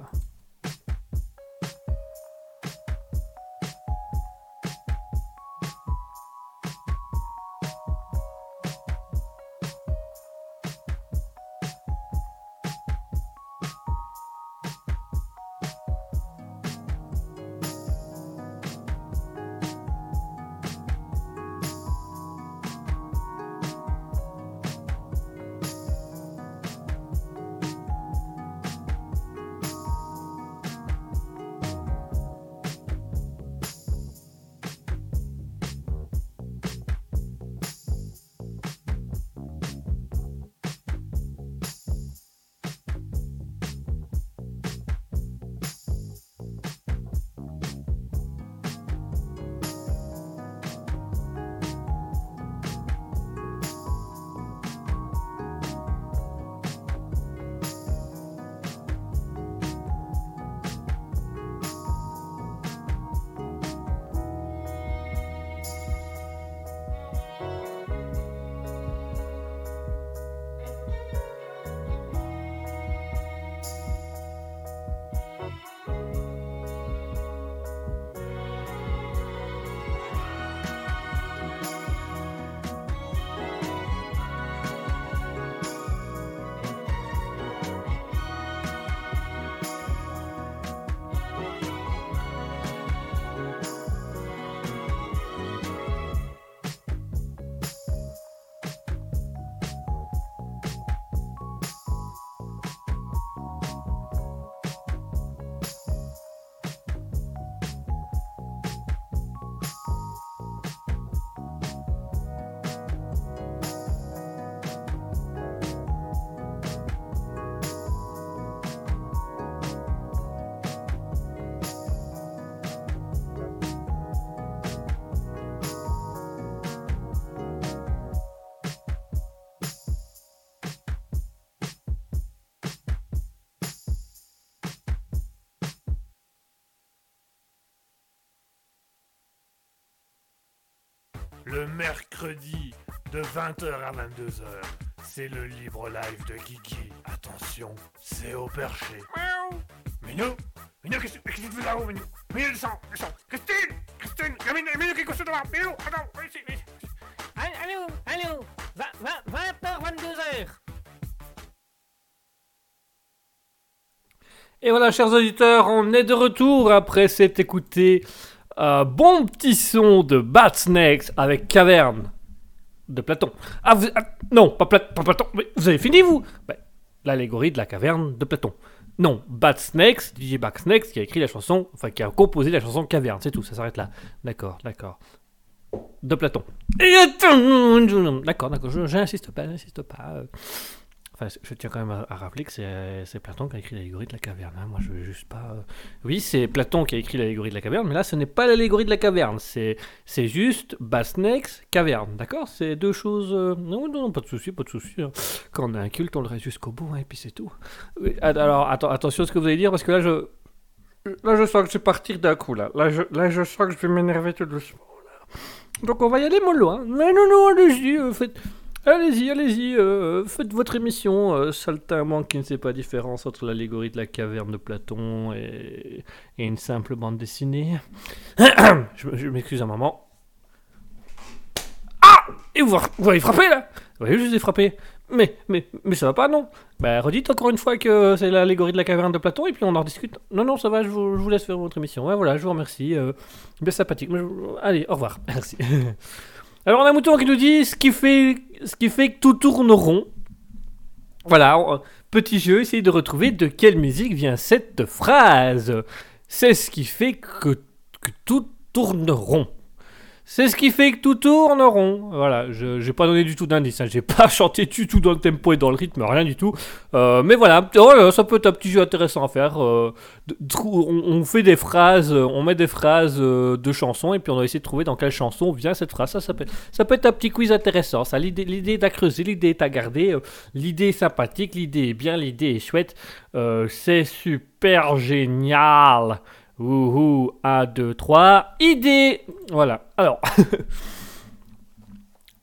Le mercredi de 20h à 22h. C'est le libre live de Kiki. Attention, c'est au perché. Miaou Minou Minou, qu'est-ce qu'est-ce que tu fais là-haut, Minou? Minou, descends, descends Christine Christine Il y a Minou, Minou qui est couché devant Minou, attends, viens ici, viens ici Allô, allô, 20h, 22h. Et voilà, chers auditeurs, on est de retour après s'être écouté un bon petit son de Bat Snakes avec Caverne de Platon. Ah, vous, ah, non, pas, pas Platon, mais vous avez fini vous? Ben, L'allégorie de la caverne de Platon. Non, Bat Snakes, DJ Bat Snakes qui a écrit la chanson, enfin qui a composé la chanson Caverne, c'est tout, ça s'arrête là. D'accord, d'accord. De Platon. D'accord, d'accord, je- j'insiste pas, j'insiste pas. Euh. Enfin, je tiens quand même à, rappeler que c'est c'est Platon qui a écrit l'allégorie de la caverne. hein. Moi, je veux juste pas. euh, Oui, c'est Platon qui a écrit l'allégorie de la caverne, mais là, ce n'est pas l'allégorie de la caverne. C'est juste Basnex, caverne. D'accord? C'est deux choses. euh, Non, non, pas de souci, pas de souci. hein. Quand on a un culte, on le reste jusqu'au bout, hein, et puis c'est tout. Alors, atten- attention à ce que vous allez dire, parce que là, je. Là, je sens que je vais partir d'un coup, là. Là je, sens que je vais m'énerver tout doucement. Donc, on va y aller mollo, hein. Mais non, non, allez-y, euh, faites. Allez-y, allez-y, euh, faites votre émission, euh, saltimbanque qui ne sait pas la différence entre l'allégorie de la caverne de Platon et, une simple bande dessinée. je m'excuse un moment. Ah Et vous, vous avez frappé là Oui, je vous ai frappé. Mais, mais, mais ça va pas, non Bah, redites encore une fois que c'est l'allégorie de la caverne de Platon et puis on en rediscute. Non, non, ça va, je vous, vous laisse faire votre émission. Ouais, voilà, je vous remercie. euh, bien sympathique. Allez, au revoir. Merci. Alors, on a un mouton qui nous dit ce qui fait, ce qui fait que tout tourne rond. Voilà, on- petit jeu, essayez de retrouver de quelle musique vient cette phrase. C'est ce qui fait que, que tout tourne rond. C'est ce qui fait que tout tourne rond. Voilà, je j'ai pas donné du tout d'indice. hein. J'ai pas chanté du tout dans le tempo et dans le rythme, rien du tout. Euh, mais voilà, voilà, ça peut être un petit jeu intéressant à faire. euh, on, fait des phrases, euh, on met des phrases de chansons et puis on va essayer de trouver dans quelle chanson vient cette phrase. Ça, peut, être un petit quiz intéressant. Ça, l'idée, est à creuser, l'idée est à garder. l'idée est sympathique, l'idée est bien, l'idée est chouette. C'est super génial. Wouhou, 1, 2, 3, idée Voilà, alors...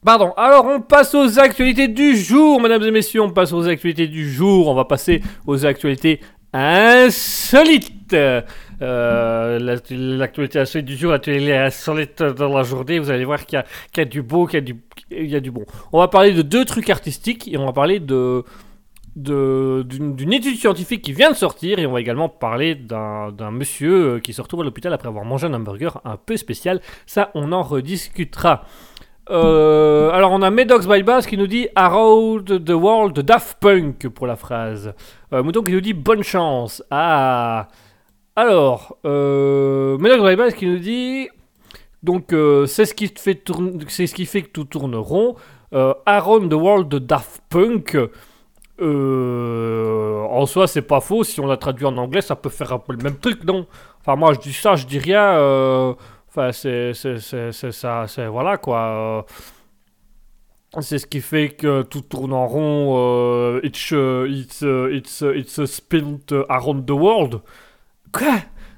Pardon, alors on passe aux actualités du jour, mesdames et messieurs, on passe aux actualités du jour, on va passer aux actualités insolites. Euh, la- L'actualité insolite du jour, l'actualité insolite de la journée, vous allez voir qu'il y, a- du beau, qu'il y a du, bon. On va parler de deux trucs artistiques et on va parler de- d'une étude scientifique qui vient de sortir et on va également parler d'un monsieur euh, qui se retrouve à l'hôpital après avoir mangé un hamburger un peu spécial. Ça, on en rediscutera. Euh, alors on a Medox by Bass qui nous dit Around the World Daft Punk pour la phrase. Euh, Mouton qui nous dit bonne chance. Ah. Alors, euh, Medox by Bass qui nous dit donc c'est ce qui fait c'est ce qui fait que tout tourne rond. Around the World Daft Punk. Euh, en soi, c'est pas faux. Si on l'a traduit en anglais, ça peut faire un peu le même truc, non? Enfin, moi, je dis ça, je dis rien. euh, Enfin, c'est ça. C'est voilà quoi. euh, C'est ce qui fait que tout tourne en rond. euh, it's, euh, it's, euh, it's, euh, it's a spin around the world. Quoi?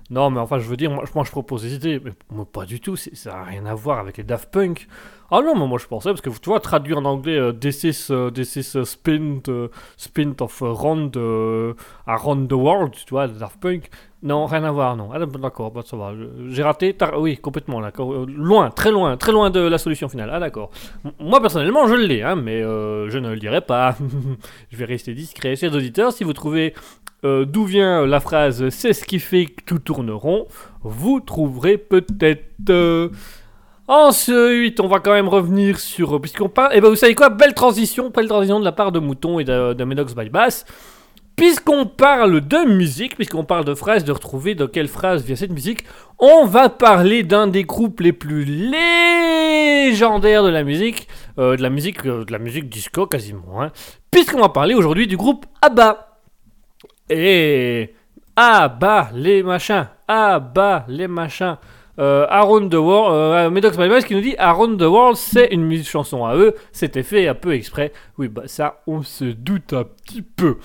Non, mais enfin, je veux dire, moi, moi, je propose des idées, mais moi, pas du tout. Ça n'a rien à voir avec les Daft Punk. Ah non, mais moi, je pensais, parce que tu vois, traduire en anglais euh, This is, euh, this is spin, euh, spin of a round, euh, around the world, tu vois, Daft Punk. Non, rien à voir, non. Ah, d'accord, bah, ça va. J'ai raté, oui, complètement, là. Euh, Loin, très loin, très loin de la solution finale. Ah, d'accord. Moi, personnellement, je l'ai, hein, mais euh, je ne le dirai pas. je vais rester discret. Chers auditeurs, si vous trouvez euh, d'où vient la phrase c'est ce qui fait que tout tourne rond, vous trouverez peut-être. euh, Ensuite, on va quand même revenir sur. Puisqu'on parle. Et ben, vous savez quoi Belle transition, belle transition de la part de Mouton et de, de Medox by Bass. Puisqu'on parle de musique, puisqu'on parle de phrases, de retrouver de quelle phrase vient cette musique, on va parler d'un des groupes les plus légendaires de la musique, euh, de la musique, euh, de la musique disco quasiment, hein, puisqu'on va parler aujourd'hui du groupe ABBA. Et ABBA les machins, ABBA les machins. Euh, Around the World, euh, Medox Bass qui nous dit Around the World, c'est une musique chanson à eux, c'était fait un peu exprès. Oui, bah ça, on se doute un petit peu.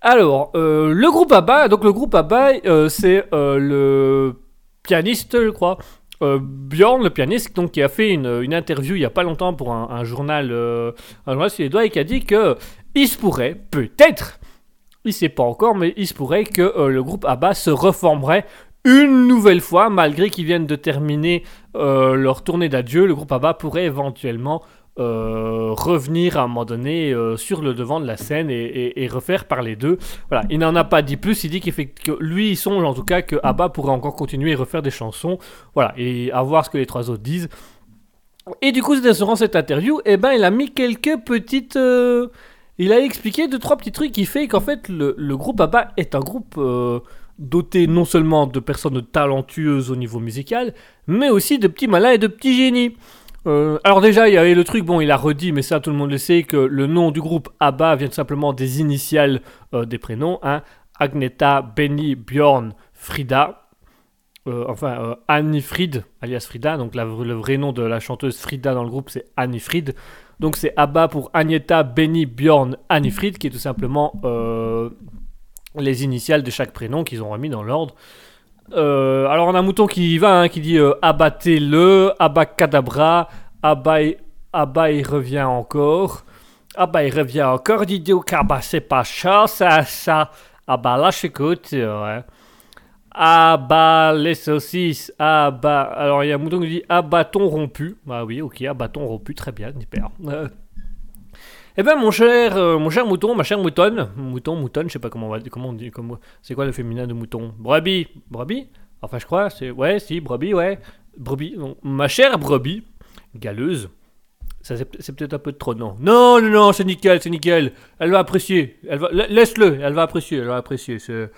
Alors, euh, le groupe ABBA, donc le groupe ABBA, c'est le pianiste, je crois, Bjorn, le pianiste, donc, qui a fait une, interview il y a pas longtemps pour un, journal, un journal suédois et qui a dit que il se pourrait, peut-être, il sait pas encore, mais il se pourrait que le groupe ABBA se reformerait une nouvelle fois, malgré qu'ils viennent de terminer euh, leur tournée d'adieu. Le groupe ABBA pourrait éventuellement euh, revenir à un moment donné euh, sur le devant de la scène et, refaire parler d'eux. Voilà, il n'en a pas dit plus. Il dit qu'effect- que lui, il songe en tout cas que ABBA pourrait encore continuer et refaire des chansons. Voilà, et à voir ce que les trois autres disent. Et du coup, durant cette interview, eh ben, il a mis quelques petites. il a expliqué deux trois petits trucs qui fait qu'en fait le, le groupe ABBA est un groupe doté non seulement de personnes talentueuses au niveau musical, mais aussi de petits malins et de petits génies. Euh, alors déjà, il y avait le truc, bon, il a redit, mais ça tout le monde le sait, que le nom du groupe ABBA vient tout simplement des initiales euh, des prénoms, hein, Agneta, Benny, Bjorn, Frida. Euh, enfin, euh, Annie Fried, alias Frida, donc le vrai nom de la chanteuse Frida dans le groupe, c'est Annie Fried. Donc c'est ABBA pour Agneta, Benny, Bjorn, Annie Fried, qui est tout simplement les initiales de chaque prénom qu'ils ont remis dans l'ordre. Euh, alors on a un mouton qui y va, hein, qui dit euh, abattez-le, abacadabra, Abba il revient encore, Abba il revient encore, Didio, car bah c'est pas ça, ça, ça, bah là j'écoute, ouais. Les saucisses, bah, alors il y a un mouton qui dit ah bâton rompu, bah oui ok, ah bâton rompu, très bien, hyper. Eh ben mon cher, euh, mon cher mouton, ma chère moutonne, mouton, moutonne, je sais pas comment on va, comment on dit, comment, c'est quoi le féminin de mouton? Brebis, brebis? Enfin je crois, c'est, ouais, si, brebis, ouais, brebis, non. ma chère brebis, galeuse, ça c'est, peut-être un peu trop, non. Non, non, non, c'est nickel, c'est nickel, elle va apprécier, elle va, la- laisse-le, elle va apprécier, elle va apprécier, c'est,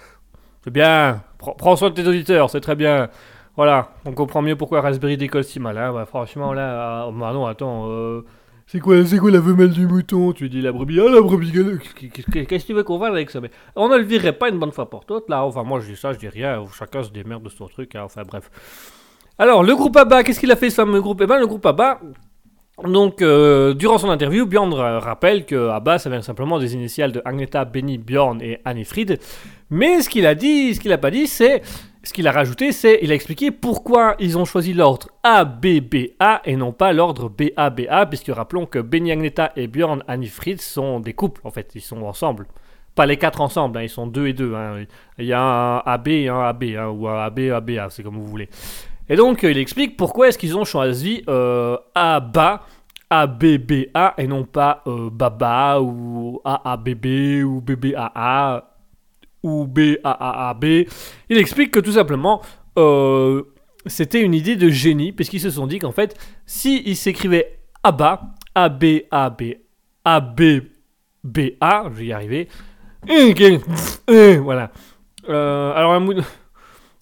c'est bien, prends, soin de tes auditeurs, c'est très bien. Voilà, on comprend mieux pourquoi Raspberry décolle si mal, hein, franchement là, ah, non, attends, euh... C'est quoi, c'est quoi la femelle du mouton? Tu dis la brebis, ah la brebis. Qu'est-ce que tu veux qu'on fasse avec ça? Mais On ne le virait pas une bonne fois pour toutes, là. Enfin, moi je dis ça, je dis rien. Chacun se démerde de son truc. hein, Enfin, bref. Alors, le groupe ABBA, qu'est-ce qu'il a fait ce fameux groupe? Eh ben, le groupe ABBA. Donc, euh, durant son interview, Bjorn ra- rappelle que ABBA, ça vient simplement des initiales de Agneta, Benny, Bjorn et Annie Fried. Mais ce qu'il a dit, ce qu'il a pas dit, c'est. Ce qu'il a rajouté, c'est. Il a expliqué pourquoi ils ont choisi l'ordre ABBA et non pas l'ordre BABA, puisque rappelons que Benny et Bjorn Annie Fried sont des couples, en fait. Ils sont ensemble. Pas les quatre ensemble, hein, ils sont deux et deux. hein. Il y a un AB et un AB, hein, ou un AB, ABA, c'est comme vous voulez. Et donc, euh, il explique pourquoi est-ce qu'ils ont choisi euh, ABA, ABBA, et non pas euh, BABA, ou AABB, ou BBAA, ou BAAAB. Il explique que tout simplement, euh, c'était une idée de génie, puisqu'ils se sont dit qu'en fait, si ils s'écrivaient ABA, ABAB, ABBA, je vais y arriver, voilà. Euh, alors, un, mou-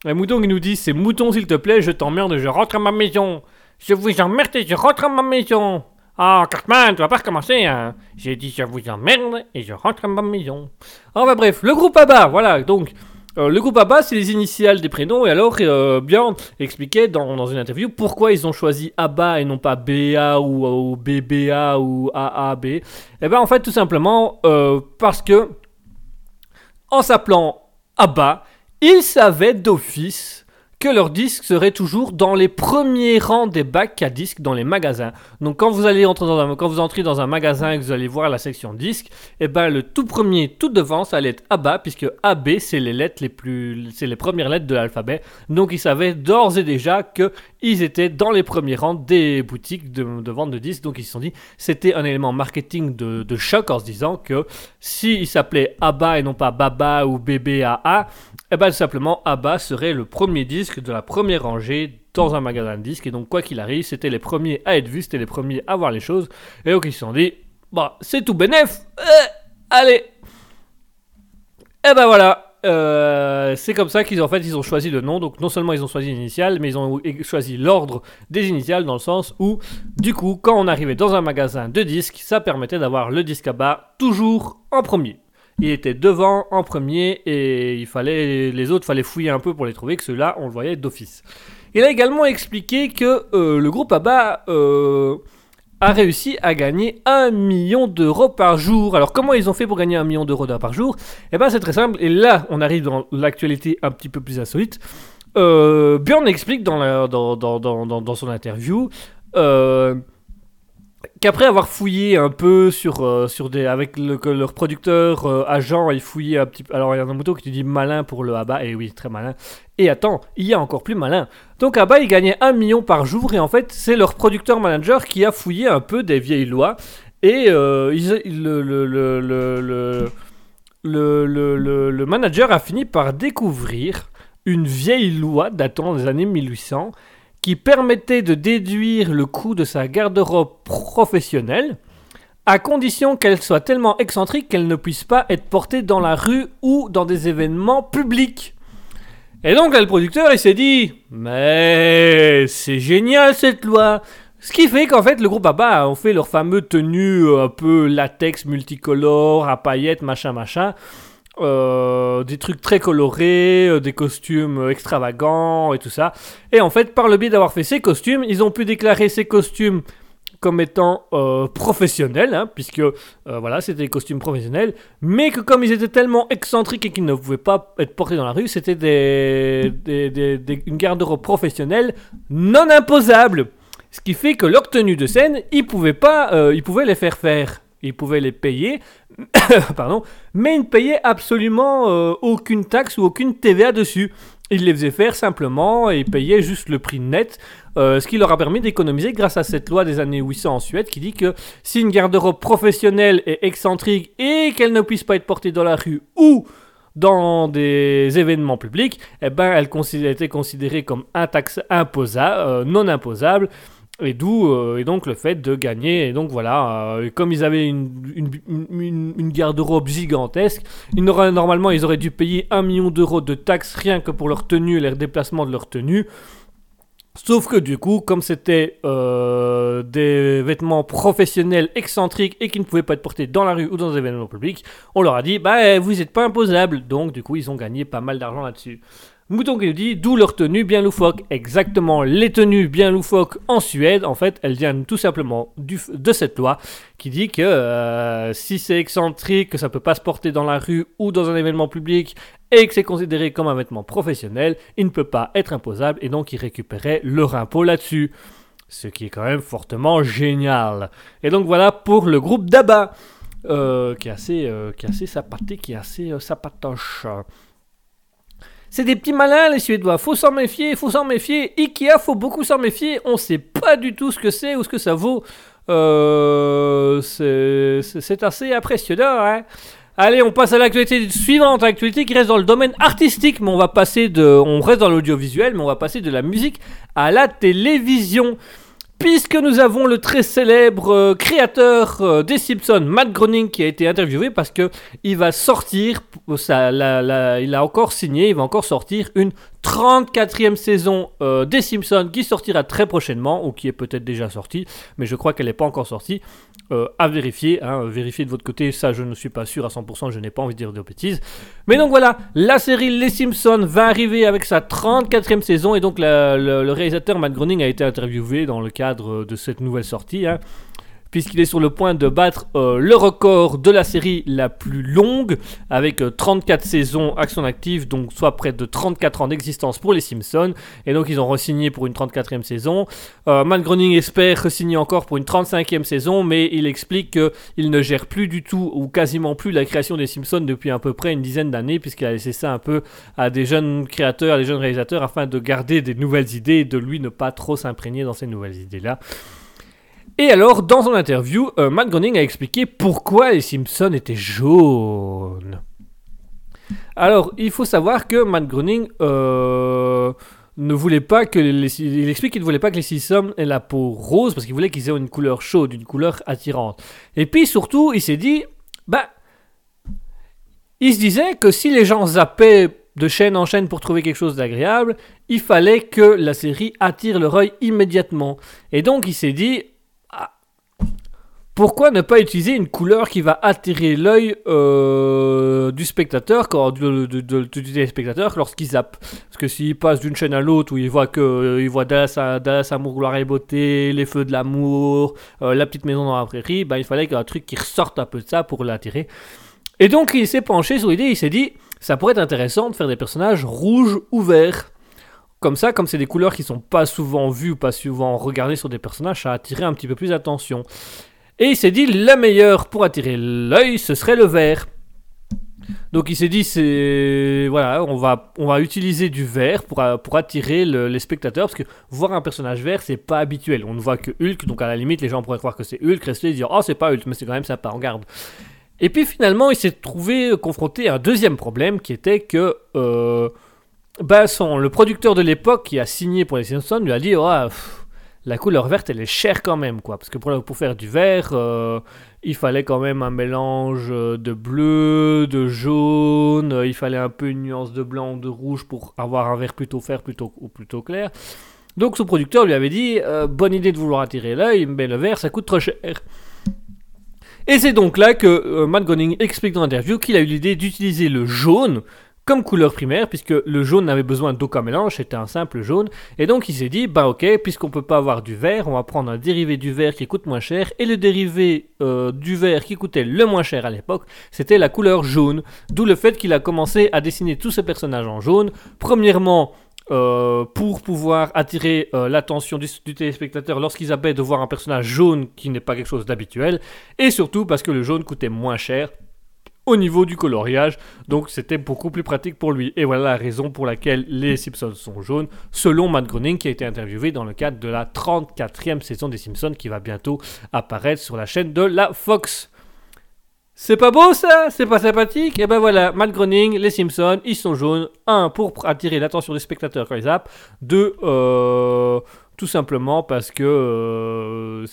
un mouton qui nous dit c'est mouton, s'il te plaît, je t'emmerde, je rentre à ma maison. Je vous emmerde et je rentre à ma maison. Ah, Cartman, tu vas pas recommencer, hein. J'ai dit je vous emmerde et je rentre à ma maison. Enfin bref, le groupe ABBA, voilà, donc. euh, le groupe ABBA, c'est les initiales des prénoms, et alors euh, Björn expliquait dans, dans une interview pourquoi ils ont choisi ABBA et non pas BA ou, ou BBA ou AAB. Eh bien, en fait, tout simplement euh, parce que, en s'appelant ABBA, ils savaient d'office que leur disque serait toujours dans les premiers rangs des bacs à disques dans les magasins. Donc quand vous allez entrer dans un, quand vous entrez dans un magasin et que vous allez voir la section disques, et ben le tout premier, tout devant, ça allait être ABBA puisque AB c'est les lettres les plus, c'est les premières lettres de l'alphabet. Donc ils savaient d'ores et déjà que ils étaient dans les premiers rangs des boutiques de, vente de disques. Donc ils se sont dit c'était un élément marketing de, choc en se disant que si il s'appelait ABBA et non pas Baba ou BBAA, eh ben, tout simplement, ABBA serait le premier disque de la première rangée dans un magasin de disques. Et donc, quoi qu'il arrive, c'était les premiers à être vus, c'était les premiers à voir les choses. Et donc, ils se sont dit, bah, c'est tout bénef. Euh, allez. Et ben voilà. Euh, c'est comme ça qu'ils en fait ont choisi le nom donc non seulement ils ont choisi l'initiale mais ils ont choisi l'ordre des initiales dans le sens où du coup quand on arrivait dans un magasin de disques ça permettait d'avoir le disque ABBA toujours en premier il était devant en premier et il fallait les autres fallait fouiller un peu pour les trouver que ceux-là on le voyait d'office. Il a également expliqué que euh, le groupe ABBA euh, a réussi à gagner un million d'euros par jour. Alors comment ils ont fait pour gagner un million d'euros par jour? Eh ben c'est très simple et là on arrive dans l'actualité un petit peu plus insolite. euh, Björn explique dans, dans, dans- dans son interview euh, qu'après avoir fouillé un peu sur, euh, sur des, avec le, leur producteur euh, agent, il fouillait un petit peu. Alors il y a un moto qui te dit malin pour le Abba, et oui, très malin. Et attends, il y a encore plus malin. Donc Abba, il gagnait un million par jour, et en fait, c'est leur producteur manager qui a fouillé un peu des vieilles lois. Et euh, le, le- le- le manager a fini par découvrir une vieille loi datant des années 1800 qui permettait de déduire le coût de sa garde-robe professionnelle à condition qu'elle soit tellement excentrique qu'elle ne puisse pas être portée dans la rue ou dans des événements publics. Et donc là, le producteur, il s'est dit, mais c'est génial cette loi. Ce qui fait qu'en fait, le groupe ABBA ont fait leur fameux tenue euh, un peu latex multicolore, à paillettes, machin, machin. Euh, des trucs très colorés, euh, des costumes extravagants et tout ça. Et en fait, par le biais d'avoir fait ces costumes, ils ont pu déclarer ces costumes comme étant euh, professionnels, hein, puisque voilà, c'était des costumes professionnels, mais que comme ils étaient tellement excentriques et qu'ils ne pouvaient pas être portés dans la rue, c'était une garde-robe professionnelle non imposable. Ce qui fait que leur tenue de scène, ils pouvaient pas, ils pouvaient les faire faire, ils pouvaient les payer, pardon, mais ils ne payaient absolument euh, aucune taxe ou aucune TVA dessus. Ils les faisaient faire simplement et payaient juste le prix net, euh, ce qui leur a permis d'économiser grâce à cette loi des années 800 en Suède qui dit que si une garde-robe professionnelle est excentrique et qu'elle ne puisse pas être portée dans la rue ou dans des événements publics, eh ben, elle était considérée comme imposable, euh, non imposable. Et d'où euh, donc le fait de gagner. Et donc voilà, euh, comme ils avaient une, une, garde-robe gigantesque, ils normalement ils auraient dû payer un million d'euros de taxes rien que pour leur tenue et les déplacements de leur tenue. Sauf que du coup, comme c'était euh, des vêtements professionnels excentriques et qui ne pouvaient pas être portés dans la rue ou dans des événements publics, on leur a dit bah vous n'êtes pas imposable. Donc du coup, ils ont gagné pas mal d'argent là-dessus. Mouton qui nous dit d'où leur tenue bien loufoque. Exactement, les tenues bien loufoques en Suède, en fait, elles viennent tout simplement de cette loi qui dit que euh, si c'est excentrique, que ça peut pas se porter dans la rue ou dans un événement public et que c'est considéré comme un vêtement professionnel, il ne peut pas être imposable et donc ils récupéraient leur impôt là-dessus. Ce qui est quand même fortement génial. Et donc voilà pour le groupe d'Abba, euh, qui est assez, euh, qui est assez sympathique, qui est assez sympatoche. C'est des petits malins les Suédois, faut s'en méfier, faut s'en méfier. Ikea, faut beaucoup s'en méfier, on sait pas du tout ce que c'est ou ce que ça vaut. Euh, c'est assez impressionnant, hein. Allez, on passe à l'actualité suivante, actualité qui reste dans le domaine artistique, mais on va passer de, on reste dans l'audiovisuel, mais on va passer de la musique à la télévision. Puisque nous avons le très célèbre euh, créateur euh, des Simpsons, Matt Groening, qui a été interviewé parce que il va sortir, la- il a encore signé, il va encore sortir une 34e saison euh, des Simpsons qui sortira très prochainement, ou qui est peut-être déjà sortie, mais je crois qu'elle n'est pas encore sortie. Euh, à vérifier, hein, vérifier de votre côté, ça je ne suis pas sûr à 100%, je n'ai pas envie de dire de bêtises. Mais donc voilà, la série Les Simpsons va arriver avec sa 34e saison et donc le réalisateur Matt Groening a été interviewé dans le cadre de cette nouvelle sortie. hein, Puisqu'il est sur le point de battre euh, le record de la série la plus longue, avec euh, 34 saisons à son actif, donc soit près de 34 ans d'existence pour les Simpsons. Et donc ils ont re-signé pour une 34e saison. Euh, Matt Groening espère re-signer encore pour une 35e saison, mais il explique qu'il ne gère plus du tout ou quasiment plus la création des Simpsons depuis à peu près une dizaine d'années, puisqu'il a laissé ça un peu à des jeunes créateurs, à des jeunes réalisateurs, afin de garder des nouvelles idées et de lui ne pas trop s'imprégner dans ces nouvelles idées-là. Et alors, dans son interview, euh, Matt Groening a expliqué pourquoi les Simpsons étaient jaunes. Alors, il faut savoir que Matt Groening euh, ne voulait pas que il explique qu'il ne voulait pas que les Simpsons aient la peau rose parce qu'il voulait qu'ils aient une couleur chaude, une couleur attirante. Et puis surtout, il s'est dit, bah, il se disait que si les gens zappaient de chaîne en chaîne pour trouver quelque chose d'agréable, il fallait que la série attire leur œil immédiatement. Et donc il s'est dit, pourquoi ne pas utiliser une couleur qui va attirer l'œil euh, du spectateur, quand, du, du- du- du téléspectateur lorsqu'il zappe? Parce que s'il passe d'une chaîne à l'autre où il voit que euh, il voit Dallas, Dallas Amour, Gloire et Beauté, Les Feux de l'amour, euh, La Petite Maison dans la Prairie, bah, il fallait qu'il y ait un truc qui ressorte un peu de ça pour l'attirer. Et donc il s'est penché sur l'idée, il s'est dit, ça pourrait être intéressant de faire des personnages rouges ou verts. comme ça, comme c'est des couleurs qui sont pas souvent vues pas souvent regardées sur des personnages, ça a attiré un petit peu plus d'attention. Et il s'est dit, la meilleure pour attirer l'œil, ce serait le vert. Donc il s'est dit, c'est voilà, on va, on va utiliser du vert pour, euh, pour attirer le- les spectateurs, parce que voir un personnage vert, c'est pas habituel. On ne voit que Hulk, donc à la limite, les gens pourraient croire que c'est Hulk, rester et dire, oh, c'est pas Hulk, mais c'est quand même sympa, garde. Et puis finalement, il s'est trouvé confronté à un deuxième problème, qui était que euh, bah, son, le producteur de l'époque qui a signé pour les Simpsons lui a dit, oh, la couleur verte, elle est chère quand même, quoi, parce que pour, pour faire du vert... euh, il fallait quand même un mélange euh, de bleu, de jaune, euh, il fallait un peu une nuance de blanc ou de rouge pour avoir un vert plutôt fer plutôt, ou plutôt clair. Donc son producteur lui avait dit bonne idée de vouloir attirer l'œil, mais le vert ça coûte trop cher. Et c'est donc là que Matt Groening explique dans l'interview qu'il a eu l'idée d'utiliser le jaune comme couleur primaire, puisque le jaune n'avait besoin d'aucun mélange, c'était un simple jaune. Et donc il s'est dit, bah ok, puisqu'on peut pas avoir du vert, on va prendre un dérivé du vert qui coûte moins cher. Et le dérivé euh, du vert qui coûtait le moins cher à l'époque, c'était la couleur jaune. D'où le fait qu'il a commencé à dessiner tous ces personnages en jaune. Premièrement, euh, pour pouvoir attirer euh, l'attention du, du téléspectateur lorsqu'ils avaient de voir un personnage jaune qui n'est pas quelque chose d'habituel. Et surtout parce que le jaune coûtait moins cher au niveau du coloriage, donc c'était beaucoup plus pratique pour lui. Et voilà la raison pour laquelle les Simpsons sont jaunes, selon Matt Groening qui a été interviewé dans le cadre de la 34e saison des Simpsons qui va bientôt apparaître sur la chaîne de la Fox. C'est pas beau ça? C'est pas sympathique? Et ben voilà, Matt Groening, les Simpsons, ils sont jaunes. Un, pour attirer l'attention des spectateurs quand ils. Deux, euh, tout simplement parce que euh,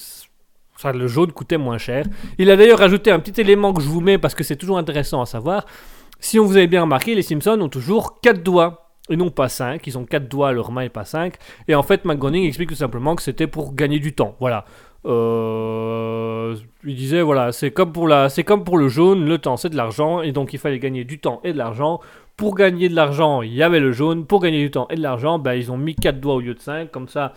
le jaune coûtait moins cher. Il a d'ailleurs rajouté un petit élément que je vous mets parce que c'est toujours intéressant à savoir. Si on vous avez bien remarqué, les Simpsons ont toujours 4 doigts et non pas 5. Ils ont 4 doigts leur main et pas 5. Et en fait, McGoning explique tout simplement que c'était pour gagner du temps. Voilà. Euh, il disait voilà, c'est comme pour la, c'est comme pour le jaune, le temps c'est de l'argent et donc il fallait gagner du temps et de l'argent. Pour gagner de l'argent, il y avait le jaune. Pour gagner du temps et de l'argent, ben, ils ont mis 4 doigts au lieu de 5. Comme ça,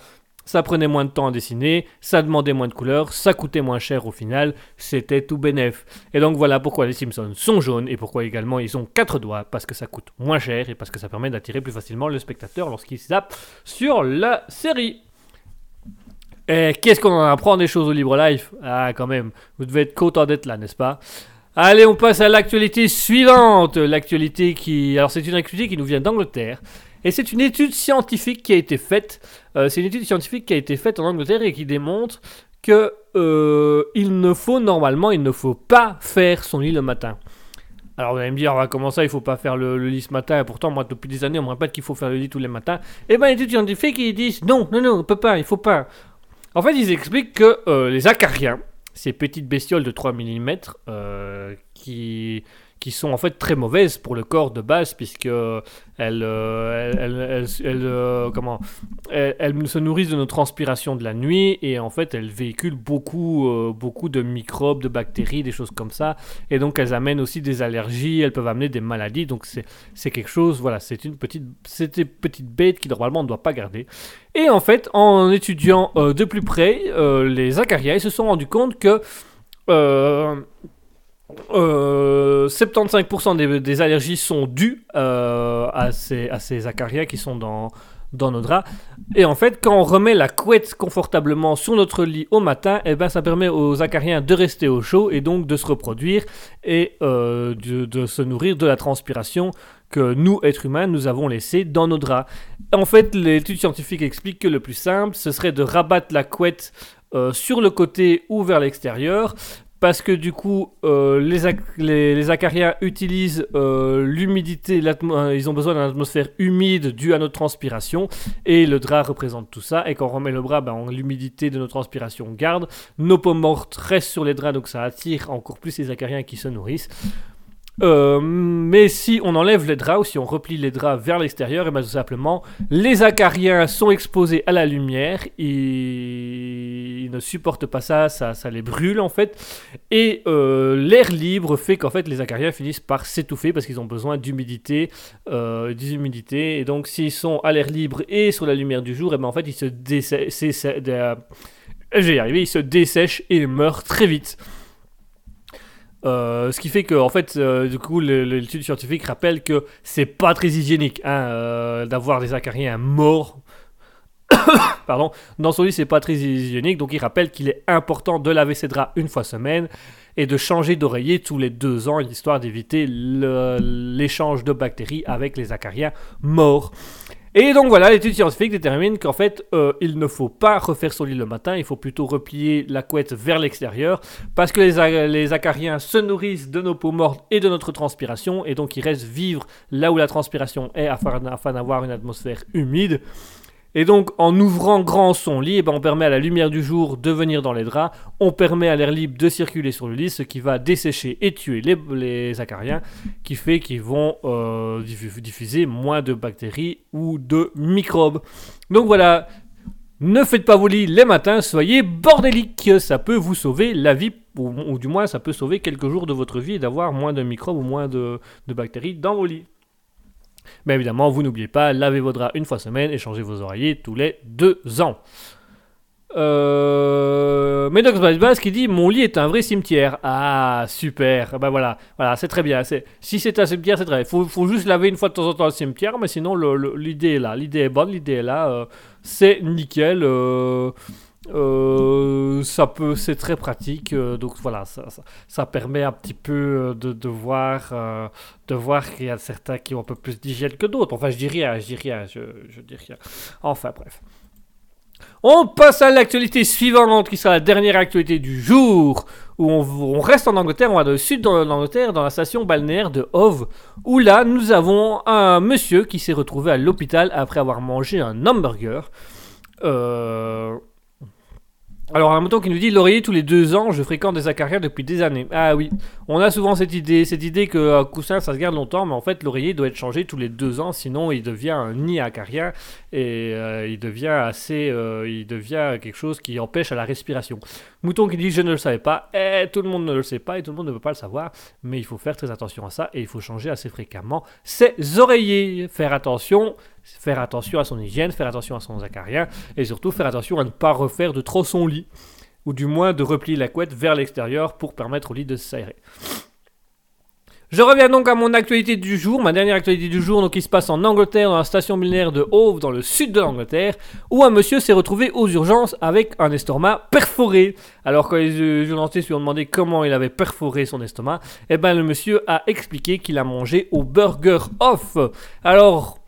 ça prenait moins de temps à dessiner, ça demandait moins de couleurs, ça coûtait moins cher au final, c'était tout bénef. Et donc voilà pourquoi les Simpsons sont jaunes et pourquoi également ils ont 4 doigts, parce que ça coûte moins cher et parce que ça permet d'attirer plus facilement le spectateur lorsqu'il zappe sur la série. Et qu'est-ce qu'on en apprend des choses au Libre Life? Ah quand même, vous devez être content d'être là, n'est-ce pas? Allez, on passe à l'actualité suivante. L'actualité qui... Alors c'est une actualité qui nous vient d'Angleterre. Et c'est une étude scientifique qui a été faite. euh, c'est une étude scientifique qui a été faite en Angleterre et qui démontre que euh, il ne faut normalement, il ne faut pas faire son lit le matin. Alors vous allez me dire, ah, comment ça, il faut pas faire le, lit ce matin? Et pourtant, moi, depuis des années, on me répète qu'il faut faire le lit tous les matins. Et ben, les études scientifiques, ils disent, non, non, non, on peut pas, il faut pas. En fait, ils expliquent que euh, les acariens, ces petites bestioles de 3 mm, qui, qui sont en fait très mauvaises pour le corps de base, puisque elles, euh, elles, elles- euh, comment, elles, se nourrissent de nos transpirations de la nuit, et en fait, elles véhiculent beaucoup, euh, beaucoup de microbes, de bactéries, des choses comme ça, et donc elles amènent aussi des allergies, elles peuvent amener des maladies, donc c'est quelque chose, voilà, c'est une petite, une petite bête qui normalement on ne doit pas garder. Et en fait, en étudiant de plus près les acariens, ils se sont rendus compte que euh, euh, 75% des, allergies sont dues euh, à, ces, acariens qui sont dans, nos draps. Et en fait, quand on remet la couette confortablement sur notre lit au matin, eh ben, ça permet aux acariens de rester au chaud et donc de se reproduire et euh, de, se nourrir de la transpiration que nous, êtres humains, nous avons laissée dans nos draps. En fait, l'étude scientifique explique que le plus simple, ce serait de rabattre la couette sur le côté ou vers l'extérieur. Parce que du coup, euh, les, ac- les, les acariens utilisent euh, l'humidité, euh, ils ont besoin d'une atmosphère humide due à notre transpiration, et le drap représente tout ça. Et quand on remet le bras, ben, l'humidité de notre transpiration garde, nos peaux mortes restent sur les draps, donc ça attire encore plus les acariens qui se nourrissent. Euh, mais si on enlève les draps ou si on replie les draps vers l'extérieur, et ben tout simplement, les acariens sont exposés à la lumière, ils, ne supportent pas ça, ça, les brûle en fait, et euh, l'air libre fait qu'en fait les acariens finissent par s'étouffer parce qu'ils ont besoin d'humidité, euh, d'humidité, et donc s'ils sont à l'air libre et sur la lumière du jour, et ben en fait ils se dessèchent, y arriver, ils se dessèchent et meurent très vite. Euh, ce qui fait que, en fait, euh, du coup, l'étude scientifique rappelle que c'est pas très hygiénique hein, euh, d'avoir des acariens morts. Pardon, dans son lit, c'est pas très hygiénique, donc il rappelle qu'il est important de laver ses draps une fois semaine et de changer d'oreiller tous les deux ans, histoire d'éviter l'échange de bactéries avec les acariens morts. Et donc voilà, l'étude scientifique détermine qu'en fait, euh, il ne faut pas refaire son lit le matin, il faut plutôt replier la couette vers l'extérieur, parce que les, acariens se nourrissent de nos peaux mortes et de notre transpiration, et donc ils restent vivre là où la transpiration est afin d'avoir une atmosphère humide. Et donc, en ouvrant grand son lit, eh ben, on permet à la lumière du jour de venir dans les draps, on permet à l'air libre de circuler sur le lit, ce qui va dessécher et tuer les, acariens, qui fait qu'ils vont euh, diffu- diffuser moins de bactéries ou de microbes. Donc voilà, ne faites pas vos lits les matins, soyez bordéliques, ça peut vous sauver la vie, ou, du moins ça peut sauver quelques jours de votre vie d'avoir moins de microbes ou moins de bactéries dans vos lits. Mais évidemment, vous n'oubliez pas, lavez vos draps une fois semaine et changez vos oreillers tous les deux ans. Euh... Medox Bass qui dit Mon lit est un vrai cimetière. Ah, super. Bah voilà, voilà c'est très bien. Si c'est un cimetière, c'est très bien. Il faut, faut juste laver une fois de temps en temps le cimetière, mais sinon, l'idée est là. L'idée est bonne, l'idée est là. euh, c'est nickel. euh, euh, ça peut, c'est très pratique. euh, donc voilà, ça, ça, permet un petit peu euh, de, de voir, de voir qu'il y a certains qui ont un peu plus d'hygiène que d'autres. Enfin, je dis rien, je dis rien, je, je dis rien. Enfin, bref. On passe à l'actualité suivante, qui sera la dernière actualité du jour, où on, on reste en Angleterre, on va dans le sud de l'Angleterre, dans la station balnéaire de Hove, où là, nous avons un monsieur qui s'est retrouvé à l'hôpital après avoir mangé un hamburger. Euh... Alors, un mouton qui nous dit L'oreiller, tous les deux ans, je fréquente des acariens depuis des années. Ah oui, on a souvent cette idée, cette idée que un coussin ça se garde longtemps, mais en fait, l'oreiller doit être changé tous les deux ans, sinon il devient un nid acarien et euh, il devient assez. euh, il devient quelque chose qui empêche à la respiration. Mouton qui dit Je ne le savais pas. Eh, tout le monde ne le sait pas et tout le monde ne peut pas le savoir, mais il faut faire très attention à ça et il faut changer assez fréquemment ses oreillers. Faire attention. Faire attention à son hygiène, faire attention à son acarien et surtout faire attention à ne pas refaire de trop son lit ou du moins de replier la couette vers l'extérieur pour permettre au lit de s'aérer. Je reviens donc à mon actualité du jour, ma dernière actualité du jour, qui se passe en Angleterre, dans la station millénaire de Hove, dans le sud de l'Angleterre, où un monsieur s'est retrouvé aux urgences avec un estomac perforé. Alors quand les journalistes lui ont demandé comment il avait perforé son estomac, eh ben le monsieur a expliqué qu'il a mangé au Burger Off. Alors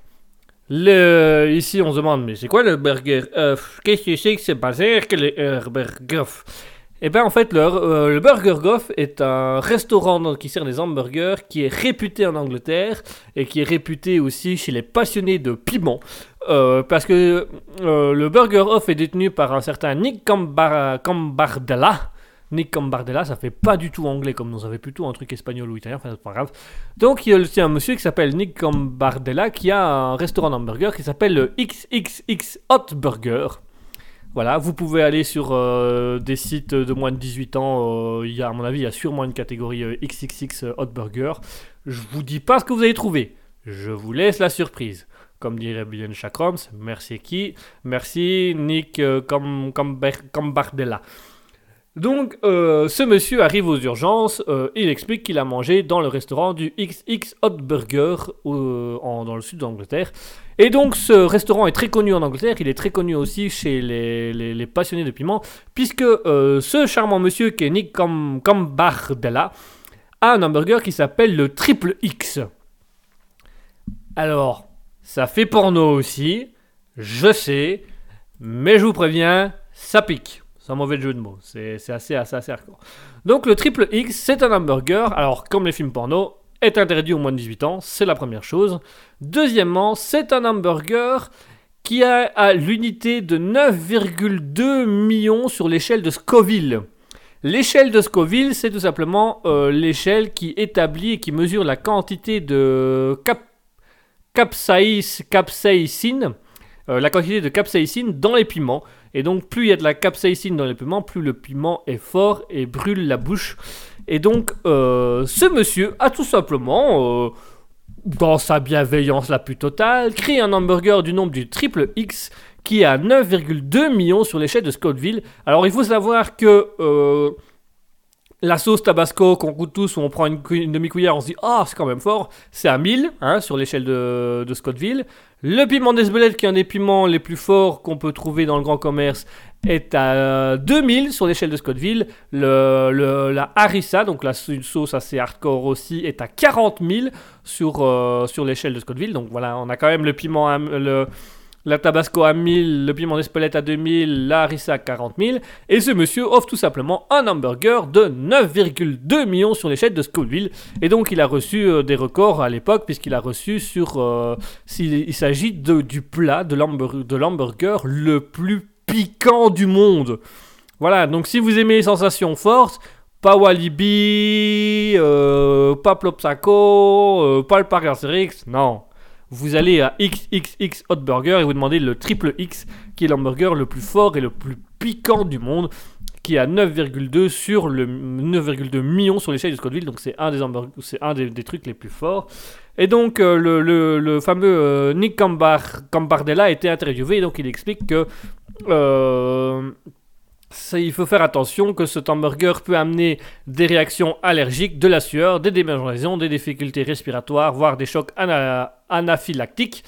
ici, on se demande, mais c'est quoi le burger off? Qu'est-ce que c'est que c'est basé que le burger Eh bien, en fait, le, euh, le Burger Off est un restaurant qui sert des hamburgers qui est réputé en Angleterre et qui est réputé aussi chez les passionnés de piment. Euh, parce que euh, le Burger Off est détenu par un certain Nick Cambar- Cambardella. Nick Cambardella, ça fait pas du tout anglais comme nous, ça fait plutôt un truc espagnol ou italien, enfin c'est pas grave. Donc il y a aussi un monsieur qui s'appelle Nick Cambardella qui a un restaurant d'hamburger qui s'appelle le XXX Hot Burger. Voilà, vous pouvez aller sur euh, des sites de moins de 18 ans. euh, il y a, à mon avis, il y a sûrement une catégorie euh, XXX Hot Burger. Je vous dis pas ce que vous allez trouver. Je vous laisse la surprise. Comme dirait Bien Chakrams, merci qui? Merci Nick euh, Cambardella. Donc, euh, ce monsieur arrive aux urgences. euh, il explique qu'il a mangé dans le restaurant du XX Hot Burger euh, dans le sud d'Angleterre. Et donc, ce restaurant est très connu en Angleterre. Il est très connu aussi chez les, passionnés de piment, puisque ce charmant monsieur qui est Nick Cam- Cambardella a un hamburger qui s'appelle le Triple X. Alors, ça fait porno aussi, je sais, mais je vous préviens, ça pique. Sans mauvais jeu de mots, c'est c'est assez, assez, assez hardcore. Donc le triple X, c'est un hamburger, alors comme les films porno, est interdit aux moins de 18 ans, c'est la première chose. Deuxièmement, c'est un hamburger qui a l'unité de 9,2 millions sur l'échelle de Scoville. L'échelle de Scoville, c'est tout simplement euh, l'échelle qui établit et qui mesure la quantité de cap capsaïs- capsaïcine, euh, la quantité de capsaïcine dans les piments. Et donc, plus il y a de la capsaïcine dans les piments, plus le piment est fort et brûle la bouche. Et donc, euh, ce monsieur a tout simplement, euh, dans sa bienveillance la plus totale, créé un hamburger du nombre du triple X qui est à 9,2 millions sur l'échelle de Scottville. Alors, il faut savoir que euh, La sauce tabasco qu'on goûte tous, où on prend une, cu- une demi-cuillère, on se dit Ah, c'est quand même fort. C'est à 1000 hein, sur l'échelle de, de Scottville. Le piment d'Esbelette, qui est un des piments les plus forts qu'on peut trouver dans le grand commerce, est à 2000 sur l'échelle de Scottville. Le, le- la harissa, donc la, une sauce assez hardcore aussi, est à 40 000 sur, euh, sur l'échelle de Scottville. Donc voilà, on a quand même le piment, à- le, la tabasco à 1000, le piment d'Espelette à 2000, la harissa à 40 000. Et ce monsieur offre tout simplement un hamburger de 9,2 millions sur l'échelle de Scottville. Et donc il a reçu euh, des records à l'époque, puisqu'il a reçu sur... euh, il s'agit du plat, de l'hamburger, le plus piquant du monde. Voilà, donc si vous aimez les sensations fortes, pas Walibi, euh, pas Plopsaco, euh, pas le Parker's non. Vous allez à XXX Hot Burger et vous demandez le triple X, qui est l'hamburger le plus fort et le plus piquant du monde, qui est à 9,2 sur le 9,2 millions sur l'échelle de Scottville. Donc c'est un des c'est un des, trucs les plus forts. Et donc euh, le, fameux euh, Nick Cambar- Cambardella a été interviewé et donc il explique que euh, il faut faire attention que cet hamburger peut amener des réactions allergiques, de la sueur, des démangeaisons, des difficultés respiratoires, voire des chocs ana- anaphylactiques.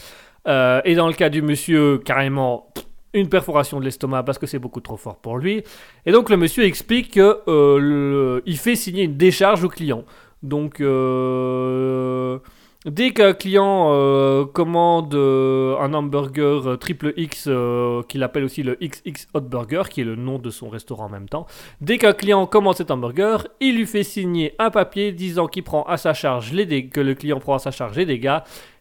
Euh, et dans le cas du monsieur, carrément une perforation de l'estomac parce que c'est beaucoup trop fort pour lui. Et donc le monsieur explique que euh, fait signer une décharge au client. Donc euh, dès qu'un client euh, commande euh, un hamburger euh, triple X qu'il appelle aussi le XX Hot Burger, qui est le nom de son restaurant en même temps, dès qu'un client commande cet hamburger, il lui fait signer un papier disant qu'il prend à sa charge les dég- que le client prend à sa charge les dégâts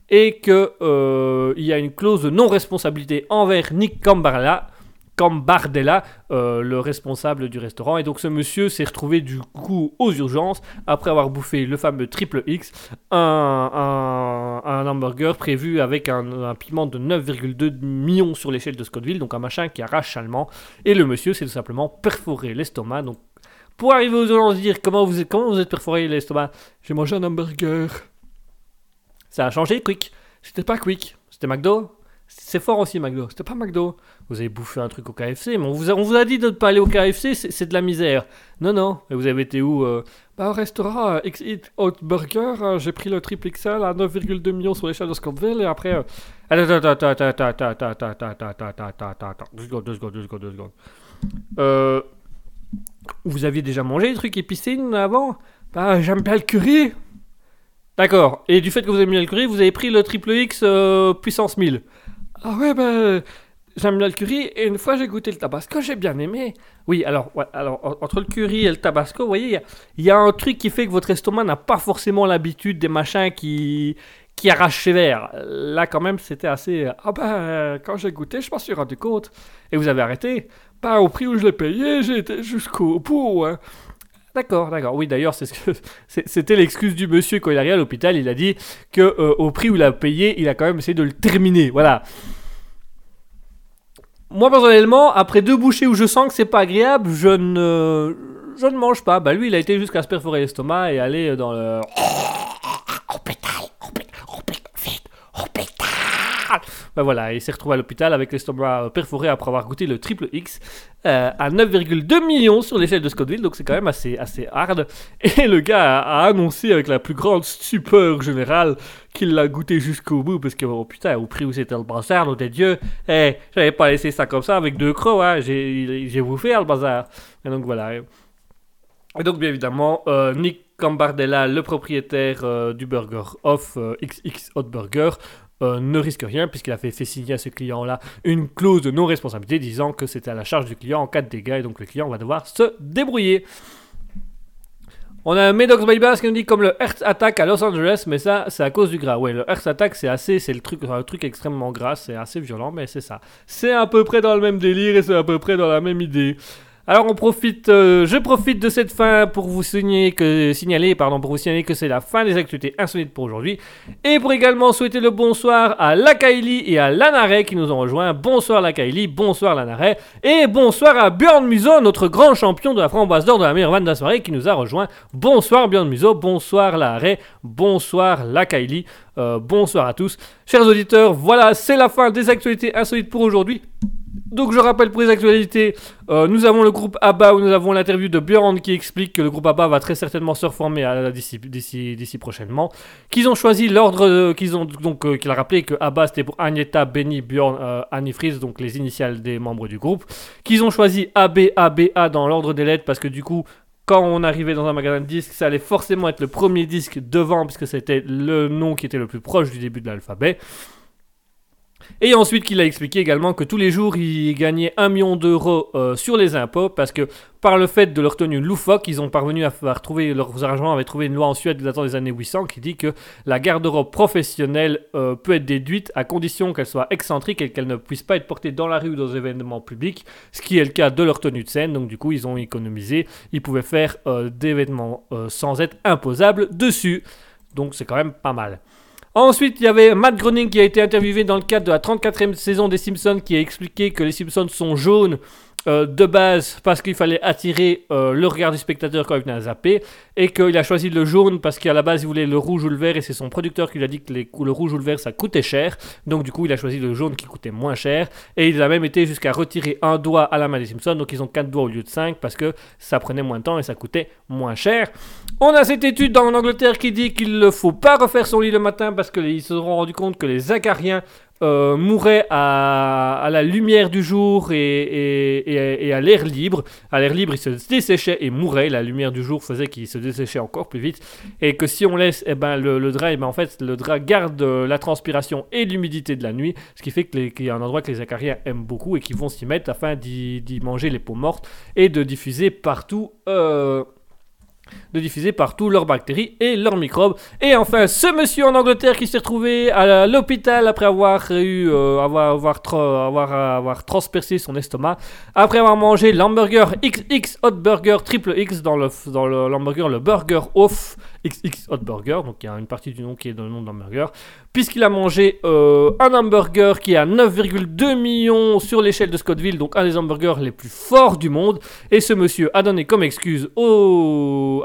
et que euh, il y a une clause de non-responsabilité envers Nick Cambardella, Cambardella euh, le responsable du restaurant. Et donc ce monsieur s'est retrouvé du coup aux urgences après avoir bouffé le fameux triple X, un, hamburger prévu avec un, un piment de 9,2 millions sur l'échelle de Scottville, donc un machin qui arrache allemand. Et le monsieur s'est tout simplement perforé l'estomac. Donc pour arriver aux urgences, dire comment vous êtes, comment vous êtes perforé l'estomac, j'ai mangé un hamburger. Ça a changé, Quick. C'était pas Quick, c'était McDo. C'est fort aussi, McDo. C'était pas McDo. Vous avez bouffé un truc au KFC, mais on vous a, dit de ne pas aller au KFC, c'est de la misère. Non, non. Et vous avez été où euh Bah, au restaurant euh, X Hot Burger, euh, j'ai pris le triple XL à 9,2 millions sur l'échelle de Scottville, et après. euh, Attends, attends, attends, attends, attends, attends, attends, attends, attends, attends, attends, deux secondes, deux secondes, deux secondes, deux secondes. Euh. Vous aviez déjà mangé des trucs épicés avant Bah, j'aime bien le curry. D'accord. Et du fait que vous avez mis le curry, vous avez pris le triple X euh, puissance 1000. Ah ouais, bah, j'aime bien le curry. Et une fois, j'ai goûté le tabasco, j'ai bien aimé. Oui, alors, alors en- entre le curry et le tabasco, vous voyez, il y a- un truc qui fait que votre estomac n'a pas forcément l'habitude des machins qui, qui arrachent sévère. Là, quand même, c'était assez. Ah euh, quand j'ai goûté, je m'en suis rendu compte. Et vous avez arrêté Bah, au prix où je l'ai payé, j'ai été jusqu'au bout. hein. D'accord, d'accord. Oui, d'ailleurs, c'était l'excuse du monsieur quand il est arrivé à l'hôpital. Il a dit que euh, au prix où il a payé, il a quand même essayé de le terminer. Voilà. Moi, personnellement, après deux bouchées où je sens que c'est pas agréable, je ne, je ne mange pas. Bah, lui, il a été jusqu'à se perforer l'estomac et aller dans le. Bah voilà, il s'est retrouvé à l'hôpital avec l'estomac euh, perforé après avoir goûté le triple X euh, à 9,2 millions sur l'échelle de Scottville, donc c'est quand même assez, assez hard. Et le gars a, annoncé avec la plus grande stupeur générale qu'il l'a goûté jusqu'au bout, parce que oh putain, au prix où c'était le bazar, l'eau des dieux, eh, j'avais pas laissé ça comme ça avec deux crocs, hein, j'ai bouffé le bazar. Et donc voilà. Et donc bien évidemment, euh, Nick Cambardella, le propriétaire du burger off XX Hot Burger, euh, ne risque rien puisqu'il a fait, signer à ce client-là une clause de non-responsabilité disant que c'était à la charge du client en cas de dégâts et donc le client va devoir se débrouiller. On a Medox Bypass qui nous dit comme le Earth Attack à Los Angeles, mais ça c'est à cause du gras. Ouais, le Earth Attack c'est assez, c'est le truc, un truc extrêmement gras, c'est assez violent, mais c'est ça. C'est à peu près dans le même délire et c'est à peu près dans la même idée. Alors on profite, euh, je profite de cette fin pour vous signaler que, pardon, pour vous signaler que c'est la fin des actualités insolites pour aujourd'hui, et pour également souhaiter le bonsoir à Lakaili et à Lanaret qui nous ont rejoints. Bonsoir Lakaili, bonsoir Lanaret, et bonsoir à Björn Muso, notre grand champion de la framboise d'or de la meilleure vanne de la soirée qui nous a rejoints. Bonsoir Björn Muso, bonsoir Lanaret, bonsoir Lakaili, euh, bonsoir à tous. Chers auditeurs, voilà, c'est la fin des actualités insolites pour aujourd'hui. Donc je rappelle pour les actualités, euh, nous avons le groupe ABBA où nous avons l'interview de Björn qui explique que le groupe ABBA va très certainement se reformer d'ici, prochainement. Qu'ils ont choisi l'ordre, euh, qu'ils ont donc euh, qu'il a rappelé que ABBA c'était pour Agneta, Benny, Björn, Annie Fries, donc les initiales des membres du groupe. Qu'ils ont choisi AB, ABA dans l'ordre des lettres parce que du coup quand on arrivait dans un magasin de disques, ça allait forcément être le premier disque devant, puisque c'était le nom qui était le plus proche du début de l'alphabet. Et ensuite qu'il a expliqué également que tous les jours, il gagnait 1 million d'euros euh, sur les impôts, parce que par le fait de leur tenue loufoque, ils ont parvenu à trouver, leurs argents avaient trouvé une loi en Suède datant des années 800 qui dit que la garde-robe professionnelle euh, peut être déduite à condition qu'elle soit excentrique et qu'elle ne puisse pas être portée dans la rue ou dans des événements publics, ce qui est le cas de leur tenue de scène. Donc du coup, ils ont économisé, ils pouvaient faire euh, des vêtements sans être imposables dessus. Donc c'est quand même pas mal. Ensuite, il y avait Matt Groening qui a été interviewé dans le cadre de la 34e saison des Simpsons qui a expliqué que les Simpsons sont jaunes euh, de base parce qu'il fallait attirer euh, le regard du spectateur quand il venait à zapper et qu'il a choisi le jaune parce qu'à la base il voulait le rouge ou le vert et c'est son producteur qui lui a dit que les, le rouge ou le vert ça coûtait cher. Donc du coup il a choisi le jaune qui coûtait moins cher et il a même été jusqu'à retirer un doigt à la main des Simpsons. Donc ils ont 4 doigts au lieu de 5 parce que ça prenait moins de temps et ça coûtait moins cher. On a cette étude en Angleterre qui dit qu'il ne faut pas refaire son lit le matin parce qu'ils se sont rendus compte que les acariens euh, mouraient à, la lumière du jour et, à l'air libre. À l'air libre, ils se desséchaient et mouraient. La lumière du jour faisait qu'ils se desséchaient encore plus vite. Et que si on laisse eh ben, le, drap, eh ben, en fait, le drap garde la transpiration et l'humidité de la nuit, ce qui fait qu'il y a un endroit que les acariens aiment beaucoup et qui vont s'y mettre afin d'y d'y manger les peaux mortes et de diffuser partout. euh, de diffuser partout leurs bactéries et leurs microbes. Et enfin, ce monsieur en Angleterre qui s'est retrouvé à l'hôpital après avoir eu, euh, avoir, avoir, avoir, avoir transpercé son estomac, après avoir mangé l'hamburger XX Hot Burger Triple X dans le dans le- l'hamburger le Burger Off XX Hot Burger, donc il y a une partie du nom qui est dans le nom de l'hamburger, puisqu'il a mangé euh, un hamburger qui est à 9,2 millions sur l'échelle de Scottville, donc un des hamburgers les plus forts du monde. Et ce monsieur a donné comme excuse au,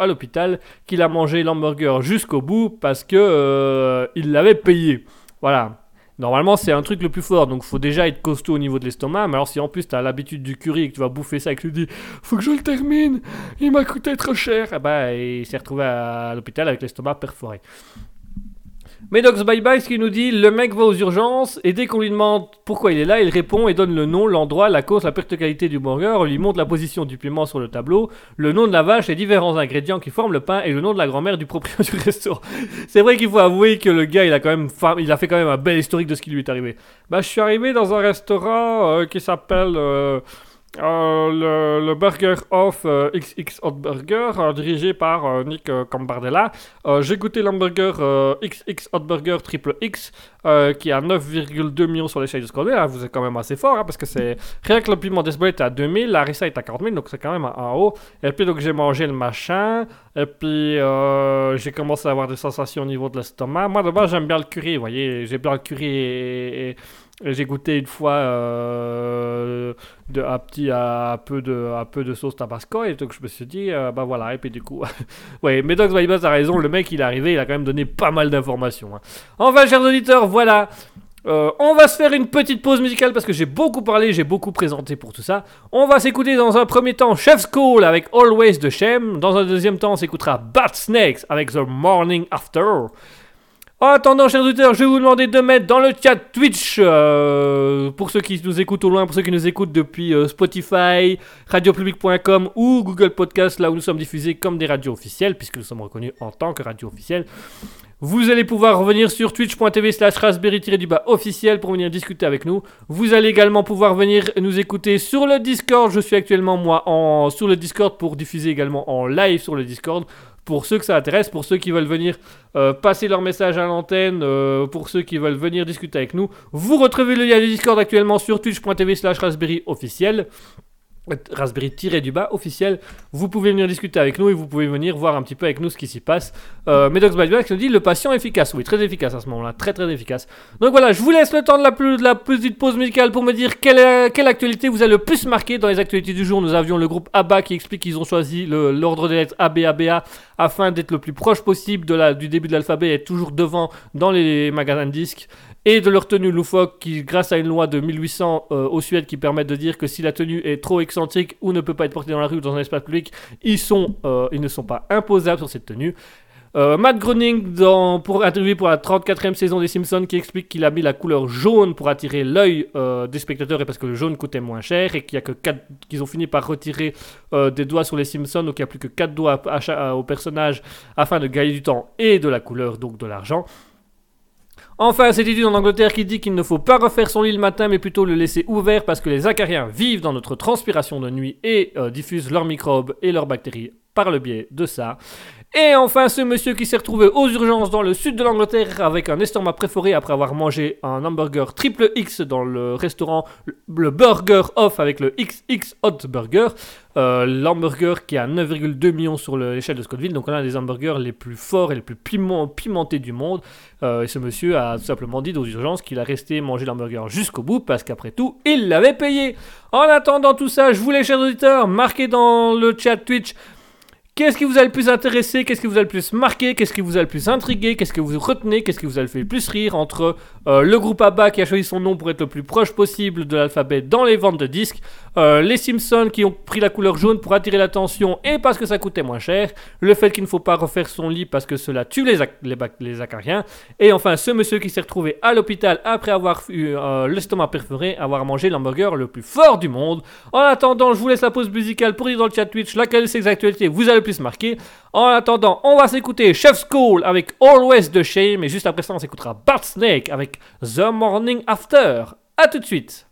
qu'il a mangé l'hamburger jusqu'au bout parce que euh, il l'avait payé. Voilà. Normalement, c'est un truc le plus fort, donc faut déjà être costaud au niveau de l'estomac. Mais alors, si en plus tu as l'habitude du curry et que tu vas bouffer ça et que tu dis faut que je le termine, il m'a coûté trop cher, eh ben, il s'est retrouvé à l'hôpital avec l'estomac perforé. Medox Bye Bye, ce qui nous dit le mec va aux urgences et dès qu'on lui demande pourquoi il est là, il répond et donne le nom, l'endroit, la cause, la perte de qualité du burger, on lui montre la position du piment sur le tableau, le nom de la vache et différents ingrédients qui forment le pain et le nom de la grand-mère du propriétaire du restaurant. C'est vrai qu'il faut avouer que le gars, il a quand même, il a fait quand même un bel historique de ce qui lui est arrivé. Bah, je suis arrivé dans un restaurant euh, qui s'appelle euh, le, le Burger euh, XX Hot Burger, euh, dirigé par euh, Nick euh, Cambardella. Euh, J'ai goûté l'hamburger euh, XX Hot Burger Triple X, euh, qui a 9,2 millions sur l'échelle de Scotland. Là, vous êtes quand même assez fort, hein, parce que c'est rien que le piment d'Esbois est à 2000, la Rissa est à 40 000, donc c'est quand même en haut. Et puis donc j'ai mangé le machin, et puis euh, j'ai commencé à avoir des sensations au niveau de l'estomac. Moi base j'aime bien le curry, vous voyez, j'ai bien le curry et- et j'ai goûté une fois euh, de, à, petit, à, peu de, à peu de sauce tabasco, et donc je me suis dit, euh, bah voilà, et puis du coup, ouais, Medox Baibas a raison, le mec il est arrivé, il a quand même donné pas mal d'informations. hein. Enfin, chers auditeurs, voilà. Euh, on va se faire une petite pause musicale parce que j'ai beaucoup parlé, j'ai beaucoup présenté pour tout ça. On va s'écouter dans un premier temps Chef's Call avec Always the Shem. Dans un deuxième temps, on s'écoutera Bat Snakes avec The Morning After. En attendant, chers auditeurs, je vais vous demander de mettre dans le chat Twitch, euh, pour ceux qui nous écoutent au loin, pour ceux qui nous écoutent depuis euh, Spotify, radiopublic.com ou Google Podcast, là où nous sommes diffusés comme des radios officielles, puisque nous sommes reconnus en tant que radio officielle. Vous allez pouvoir revenir sur twitch.tv slash raspberry-du-bas officiel pour venir discuter avec nous. Vous allez également pouvoir venir nous écouter sur le Discord. Je suis actuellement, moi, sur le Discord pour diffuser également en live sur le Discord. Pour ceux que ça intéresse, pour ceux qui veulent venir euh, passer leur message à l'antenne, euh, pour ceux qui veulent venir discuter avec nous, vous retrouvez le lien du Discord actuellement sur twitch.tv slash raspberry officiel. Euh, Raspberry-du-bas officiel. Vous pouvez venir discuter avec nous et vous pouvez venir voir un petit peu avec nous ce qui s'y passe. Euh, Medox Badback nous dit le patient efficace. Oui, très efficace à ce moment-là. Très très efficace. Donc voilà, je vous laisse le temps de la, petite pause musicale pour me dire quelle, quelle actualité vous a le plus marqué dans les actualités du jour. Nous avions le groupe ABBA qui explique qu'ils ont choisi l'ordre des lettres ABABA afin d'être le plus proche possible de la, du début de l'alphabet et être toujours devant dans les magasins de disques. Et de leur tenue loufoque qui, grâce à une loi de 1800 euh, au Suède qui permet de dire que si la tenue est trop excentrique ou ne peut pas être portée dans la rue ou dans un espace public, ils, euh, ne sont pas imposables sur cette tenue. Euh, Matt Groening, pour pour la 34e saison des Simpsons, qui explique qu'il a mis la couleur jaune pour attirer l'œil des spectateurs et parce que le jaune coûtait moins cher et qu'il y a que qu'ils ont fini par retirer des doigts sur les Simpsons, donc il n'y a plus que 4 doigts au personnage afin de gagner du temps et de la couleur, donc de l'argent. Enfin, cette étude en Angleterre qui dit qu'il ne faut pas refaire son lit le matin, mais plutôt le laisser ouvert parce que les acariens vivent dans notre transpiration de nuit et euh, diffusent leurs microbes et leurs bactéries par le biais de ça. Et enfin, ce monsieur qui s'est retrouvé aux urgences dans le sud de l'Angleterre avec un estomac préforé après avoir mangé un hamburger triple X dans le restaurant le- Burger Off avec le XX Hot Burger. Euh, L'hamburger qui a 9,2 millions sur le- l'échelle de Scottville, donc on a des hamburgers les plus forts et les plus piment- pimentés du monde. Euh, et ce monsieur a tout simplement dit aux urgences qu'il a resté manger l'hamburger jusqu'au bout parce qu'après tout, il l'avait payé. En attendant tout ça, je voulais, chers auditeurs, marquer dans le chat Twitch Qu'est-ce qui vous a le plus intéressé? Qu'est-ce qui vous a le plus marqué? Qu'est-ce qui vous a le plus intrigué? Qu'est-ce que vous retenez? Qu'est-ce qui vous a le fait le plus rire? Entre euh, le groupe ABBA qui a choisi son nom pour être le plus proche possible de l'alphabet dans les ventes de disques, euh, les Simpsons qui ont pris la couleur jaune pour attirer l'attention et parce que ça coûtait moins cher, le fait qu'il ne faut pas refaire son lit parce que cela tue les, les, acariens, et enfin ce monsieur qui s'est retrouvé à l'hôpital après avoir eu euh, l'estomac perforé, avoir mangé l'hamburger le plus fort du monde. En attendant, je vous laisse la pause musicale pour dire dans le chat Twitch laquelle de ces actualités vous a le plus marqué. En attendant, on va s'écouter Chef's Call avec Always the Shame, et juste après ça, on s'écoutera Bart Snake avec The Morning After. A tout de suite.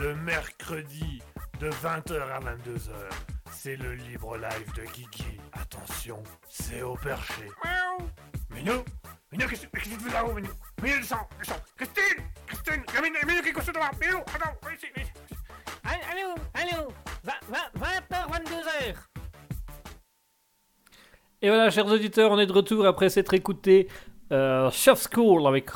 Le mercredi de 20h à 22h, c'est le libre live de Guigui. Attention, c'est au perché. Miaou. Minou Minou, qu'est-ce que tu fais là-haut, Minou? Minou, descends, descends. Christine Christine Il y a Minou, Minou qui est couché devant Minou, attends, viens ici, viens ici Allô, allô 20h, 22h Et voilà, chers auditeurs, on est de retour après s'être écouté euh, Chef School avec.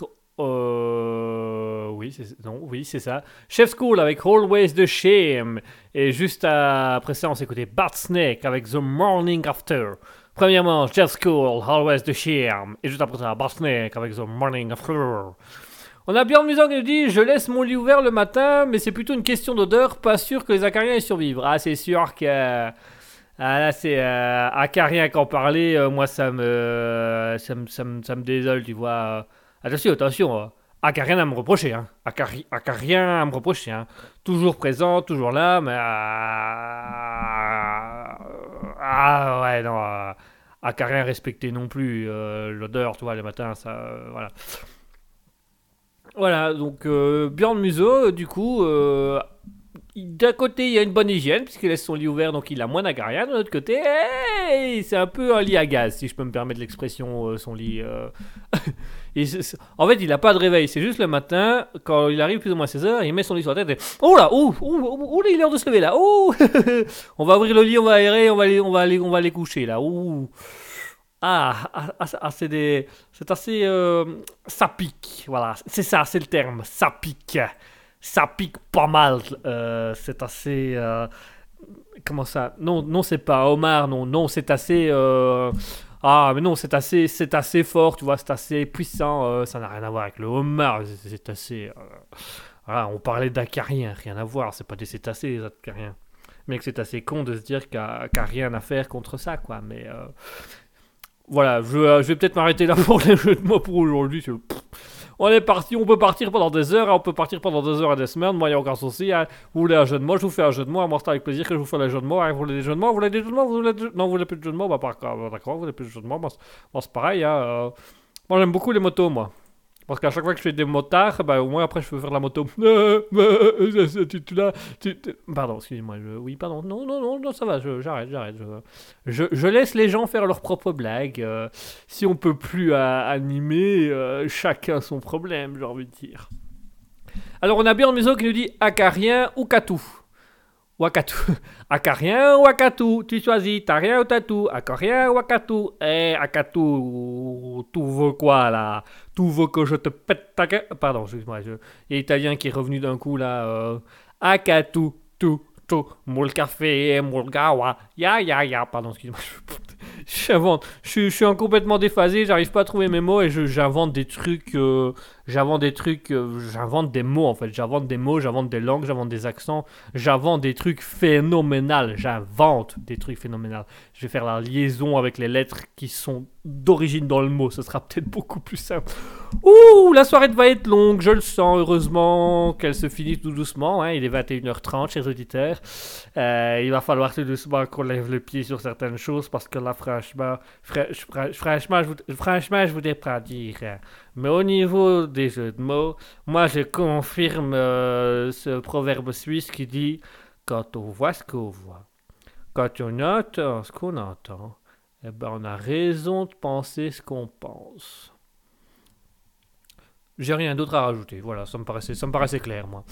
Non, oui, c'est ça. Chef School avec Always the Shame. Et juste après ça, on s'est écouté Bart Snake avec The Morning After. Premièrement, Chef School, Always the Shame. Et juste après ça, Bart Snake avec The Morning After. On a Björn Musan qui nous dit Je laisse mon lit ouvert le matin, mais c'est plutôt une question d'odeur. Pas sûr que les acariens aient survivre. Ah, c'est sûr que. Ah là, c'est euh, acarien qu'en parler. euh, moi, ça me, ça me, ça me, ça me désole, tu vois. euh. Attention, attention. euh, Acarien à me reprocher. Hein. Acari- acarien à me reprocher. Hein. Toujours présent, toujours là, mais. Ah, ah, ouais, non. euh, acarien respecté non plus. euh, L'odeur, tu vois, le matin, ça. euh, voilà. Voilà, donc euh, Björn Museau, du coup, d'un côté, il y a une bonne hygiène, puisqu'il laisse son lit ouvert, donc il a moins d'acarien. De l'autre côté, c'est un peu un lit à gaz, si je peux me permettre l'expression, son lit. en fait, il n'a pas de réveil, c'est juste le matin, quand il arrive plus ou moins à 16h, il met son lit sur la tête et Oh là, oh, oh, oh, oh, il est l'heure de se lever là, oh On va ouvrir le lit, on va aérer, on va aller, on va aller, on va aller coucher là, ouh. Ah, ah, ah, c'est des, c'est assez, euh, ça pique, voilà, c'est ça, c'est le terme, ça pique, ça pique pas mal, euh, c'est assez, euh, comment ça, non, non, c'est pas. Omar, non, non, c'est assez, euh, ah, mais non, c'est assez, c'est assez fort, tu vois, c'est assez puissant, euh, ça n'a rien à voir avec le homard, c'est, assez, euh, voilà, on parlait d'acariens, rien à voir, c'est pas des cétacés, les acariens. Mais que c'est assez con de se dire qu'il n'y a, rien à faire contre ça, quoi, mais... euh, voilà, je, vais peut-être m'arrêter là pour les jeux de mots pour aujourd'hui. On est parti, on peut partir pendant des heures, hein, on peut partir pendant des heures et des semaines. Moi, il n'y a aucun souci. hein. Vous voulez un jeu de mots, je vous fais un jeu de mots. Moi, c'est avec plaisir que je vous fais les jeux de mots. hein. Vous voulez des jeux de mots Vous voulez des jeux de mots Vous voulez des Non, vous voulez plus de jeux de mots Bah, d'accord, vous voulez plus de jeux de mots. Moi, c'est pareil. hein, euh. Moi, j'aime beaucoup les motos, moi. Parce qu'à chaque fois que je fais des motards, bah, au moins après, je peux faire la moto. Euh, Pardon, excusez-moi. Oui, pardon. Non, non, non, non, ça va, j'arrête, j'arrête. Je... Je, laisse les gens faire leurs propres blagues. euh, si on peut plus à- animer, euh, chacun son problème, j'ai envie de dire. Alors on a bien Maison qui nous dit acarien ou catou. Ou acatou. Acarien ou acatou. Tu choisis, t'as rien ou t'as tout. Acarien ou acatou. Eh, acatou, tout veut quoi là? Tout veut que je te pète ta gueule? Pardon, excuse-moi. Je... Il y a l'italien qui est revenu d'un coup là. Euh... Acatou, tout, tout. Moule café, moule gawa. Ya, ya, ya. Pardon, excuse-moi. J'invente. Je, suis- complètement déphasé. J'arrive pas à trouver mes mots et j'invente des trucs. euh, J'invente des trucs. euh, J'invente des mots en fait. J'invente des mots, j'invente des langues, j'invente des accents. J'invente des trucs phénoménaux. J'invente des trucs phénoménaux. Je vais faire la liaison avec les lettres qui sont d'origine dans le mot. Ce sera peut-être beaucoup plus simple. Ouh, la soirée va être longue, je le sens. Heureusement qu'elle se finit tout doucement. hein. Il est 21h30, chers auditeurs. Euh, il va falloir tout doucement qu'on lève le pied sur certaines choses parce que là, franchement, fra- fra- franchement, je vous- franchement, voudrais pas dire. Mais au niveau des jeux de mots, moi, je confirme euh, ce proverbe suisse qui dit quand on voit ce qu'on voit, quand on entend ce qu'on entend, eh ben, on a raison de penser ce qu'on pense. J'ai rien d'autre à rajouter. Voilà, ça me paraissait, ça me paraissait clair, moi.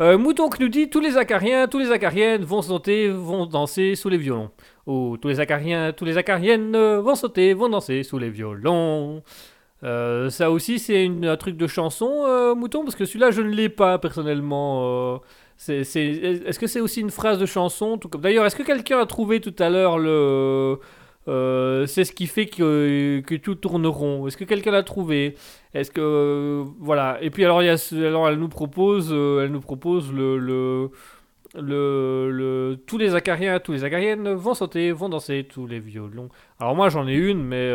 Euh, Mouton qui nous dit tous les acariens, tous les acariennes vont sauter, vont danser sous les violons. Ou tous les acariens, tous les acariennes euh, vont sauter, vont danser sous les violons. Euh, ça aussi, c'est un truc de chanson, euh, Mouton, parce que celui-là, je ne l'ai pas personnellement. euh, est-ce que c'est aussi une phrase de chanson. D'ailleurs, est-ce que quelqu'un a trouvé tout à l'heure le, c'est ce qui fait que, que tout tourne rond? Est-ce que quelqu'un l'a trouvé? Est-ce que voilà Et puis alors, y a alors elle nous propose, elle nous propose le, le le, tous les acariens, tous les acariennes vont sauter, vont danser, tous les violons. Alors moi j'en ai une, mais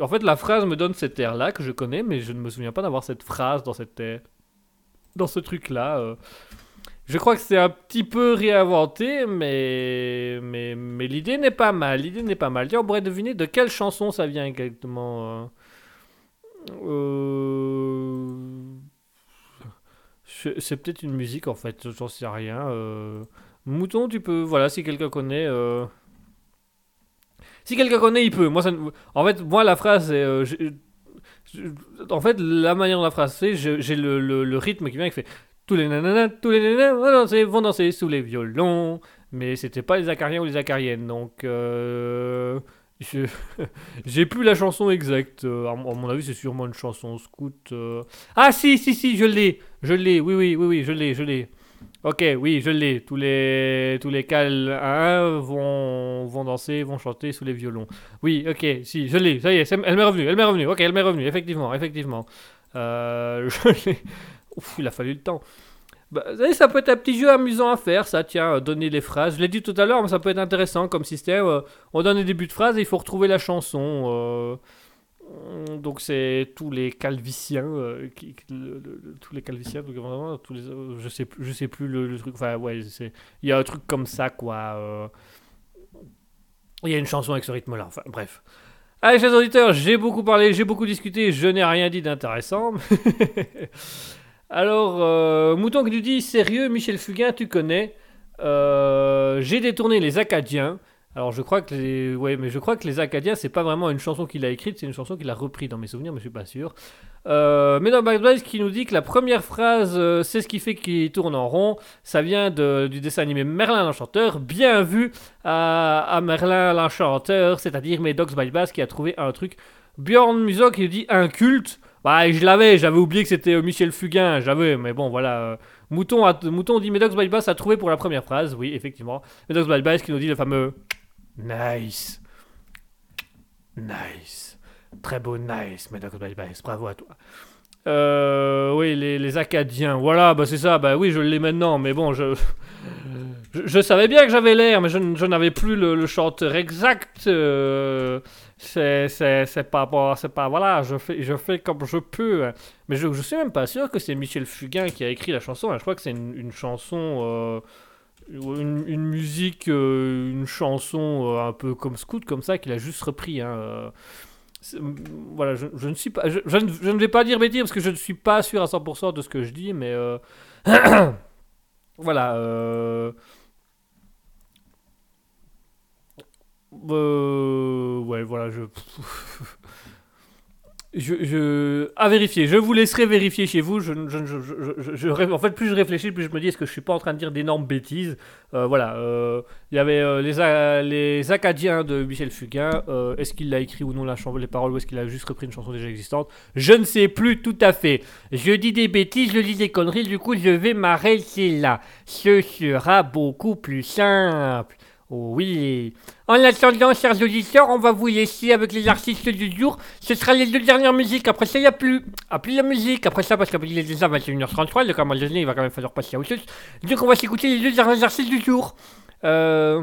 en fait la phrase me donne cet air là que je connais, mais je ne me souviens pas d'avoir cette phrase dans cette dans ce truc là. Je crois que c'est un petit peu réinventé, mais mais, mais l'idée n'est pas mal. L'idée n'est pas mal. Tiens, on pourrait deviner de quelle chanson ça vient exactement. euh. Euh, C'est peut-être une musique en fait, j'en sais rien. euh. Mouton, tu peux. Voilà, si quelqu'un connaît. Si quelqu'un connaît, il peut. Moi, En fait, moi, la phrase, euh, En fait, la manière dont la phrase c'est, j'ai le, le- rythme qui vient qui fait. Tous les nananas, tous les nananas vont danser, vont danser sous les violons. Mais c'était pas les acariens ou les acariennes. Donc. euh, J'ai plus la chanson exacte. Euh, À mon avis, c'est sûrement une chanson scout. Ah, si, si, si, je l'ai. Je l'ai. Oui, oui, oui, oui, je l'ai, je l'ai. Ok, oui, je l'ai. Tous les, tous les cales à un vont, vont danser, vont chanter sous les violons. Oui, ok, si, je l'ai. Ça y est, elle m'est revenue, elle m'est revenue. Ok, elle m'est revenue, effectivement, effectivement. Euh, je l'ai. Ouf, il a fallu le temps. Bah, ça peut être un petit jeu amusant à faire, ça, tiens, donner les phrases. Je l'ai dit tout à l'heure, mais ça peut être intéressant comme système. euh, on donne des débuts de phrases et il faut retrouver la chanson. euh, donc c'est tous les calviciens, euh, tous les calviciens, tous les, euh, je sais, je sais plus le, truc. Enfin ouais, il y a un truc comme ça quoi. euh, il y a une chanson avec ce rythme-là. Enfin bref. Allez, chers auditeurs, j'ai beaucoup parlé, j'ai beaucoup discuté, je n'ai rien dit d'intéressant. Alors, Mouton qui nous dit Sérieux, Michel Fugain, tu connais J'ai détourné les Acadiens. Alors, je crois que les. Ouais, mais je crois que les Acadiens, c'est pas vraiment une chanson qu'il a écrite, c'est une chanson qu'il a repris dans mes souvenirs, mais je suis pas sûr. Euh, mais dans qui nous dit que la première phrase, euh, c'est ce qui fait qu'il tourne en rond, ça vient de- du dessin animé Merlin l'Enchanteur. Bien vu à, Merlin l'Enchanteur, c'est-à-dire Medox by Bass qui a trouvé un truc. Bjorn Muso qui nous dit inculte. Bah, je l'avais, j'avais oublié que c'était Michel Fugain, j'avais, mais bon, voilà. euh, Mouton, a, Mouton dit Medox by Bass a trouvé pour la première phrase, oui, effectivement. Medox by Bass qui nous dit le fameux Nice. Nice. Très beau nice, bravo à toi. Euh, oui, les, les Acadiens, voilà, bah c'est ça, bah oui, je l'ai maintenant, mais bon, je. Je, savais bien que j'avais l'air, mais je, je n'avais plus le, chanteur exact. euh, c'est, c'est, c'est pas, bon, c'est pas, voilà, je fais, je fais comme je peux. Mais je, je suis même pas sûr que c'est Michel Fugain qui a écrit la chanson. hein. Je crois que c'est une, une chanson, euh, une, musique, euh, une chanson euh, un peu comme Scout, comme ça, qu'il a juste repris. hein, euh. Voilà, je, ne suis pas, je, ne, je ne vais pas dire bêtise parce que je ne suis pas sûr à 100% de ce que je dis, mais voilà. ouais, voilà, je... je, je... À vérifier, je vous laisserai vérifier chez vous. Je, je, je, en fait, plus je réfléchis, plus je me dis, est-ce que je suis pas en train de dire d'énormes bêtises? Euh, Voilà, euh, il y avait euh, les, les Acadiens de Michel Fugain. Est-ce qu'il a écrit ou non la les paroles, ou est-ce qu'il a juste repris une chanson déjà existante? Je ne sais plus tout à fait. Je dis des bêtises, je dis des conneries, du coup, je vais m'arrêter là. Ce sera beaucoup plus simple. Oui. En attendant, chers auditeurs, on va vous laisser avec les artistes du jour. Ce sera les deux dernières musiques. Après ça, il n'y a plus. Ah, plus la musique. Après ça, parce qu'il est déjà 21h33, donc à un moment donné, il va quand même falloir passer à autre chose. Donc, on va s'écouter les deux derniers artistes du jour. Euh...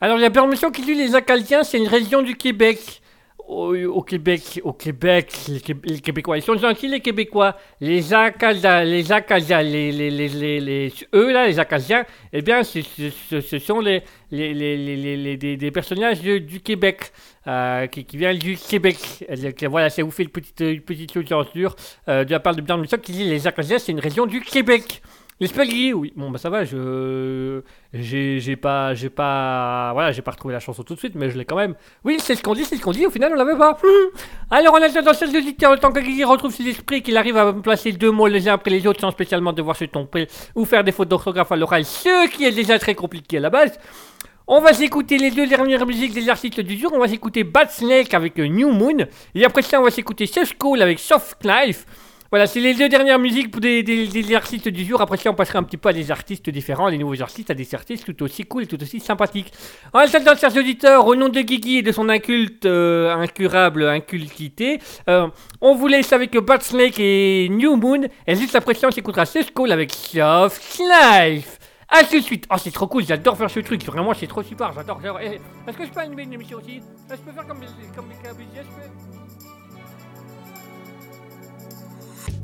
Alors, il y a permission qui dit les Acadiens, c'est une région du Québec. Au, Québec, au Québec, les, Qué- les Québécois, ils sont gentils les Québécois. Les Acadiens, les Acadiens, les, les, les, les, eux là, les Acadiens, eh bien, ce, ce- ce- sont les, les, les, les, des, personnages du Québec, euh, qui, qui viennent du Québec. Voilà, ça vous fait une petite, une petite censure euh, de la part de Björn Musso qui dit les Acadiens, c'est une région du Québec. Les Spaghetti, oui. Bon, bah ça va, je. J'ai j'ai pas. J'ai pas. Voilà, j'ai pas retrouvé la chanson tout de suite, mais je l'ai quand même. Oui, c'est ce qu'on dit, c'est ce qu'on dit, au final, on l'avait pas. Alors, en attendant, chers auditeurs, le temps que Guigui retrouve ses esprits, qu'il arrive à placer deux mots les uns après les autres sans spécialement devoir se tromper ou faire des fautes d'orthographe à l'oral, ce qui est déjà très compliqué à la base. On va s'écouter les deux dernières musiques des artistes du jour. On va s'écouter Bad Snake avec New Moon. Et après ça, on va s'écouter Seth Cole avec Soft Life. Voilà, c'est les deux dernières musiques des, des- des artistes du jour. Après ça, on passera un petit peu à des artistes différents, les nouveaux artistes, à des artistes tout aussi cool tout aussi sympathiques. En attendant, chers auditeurs, au nom de Guigui et de son inculte, euh, incurable incultité, euh, on vous laisse avec Bad Snake et New Moon. Et juste après ça, on s'écoutera Skull avec Soft Life. A tout de suite. Oh, c'est trop cool, j'adore faire ce truc. Vraiment, c'est trop super. J'adore. Est-ce que je peux animer une émission aussi Est-ce que je peux faire comme, comme je peux-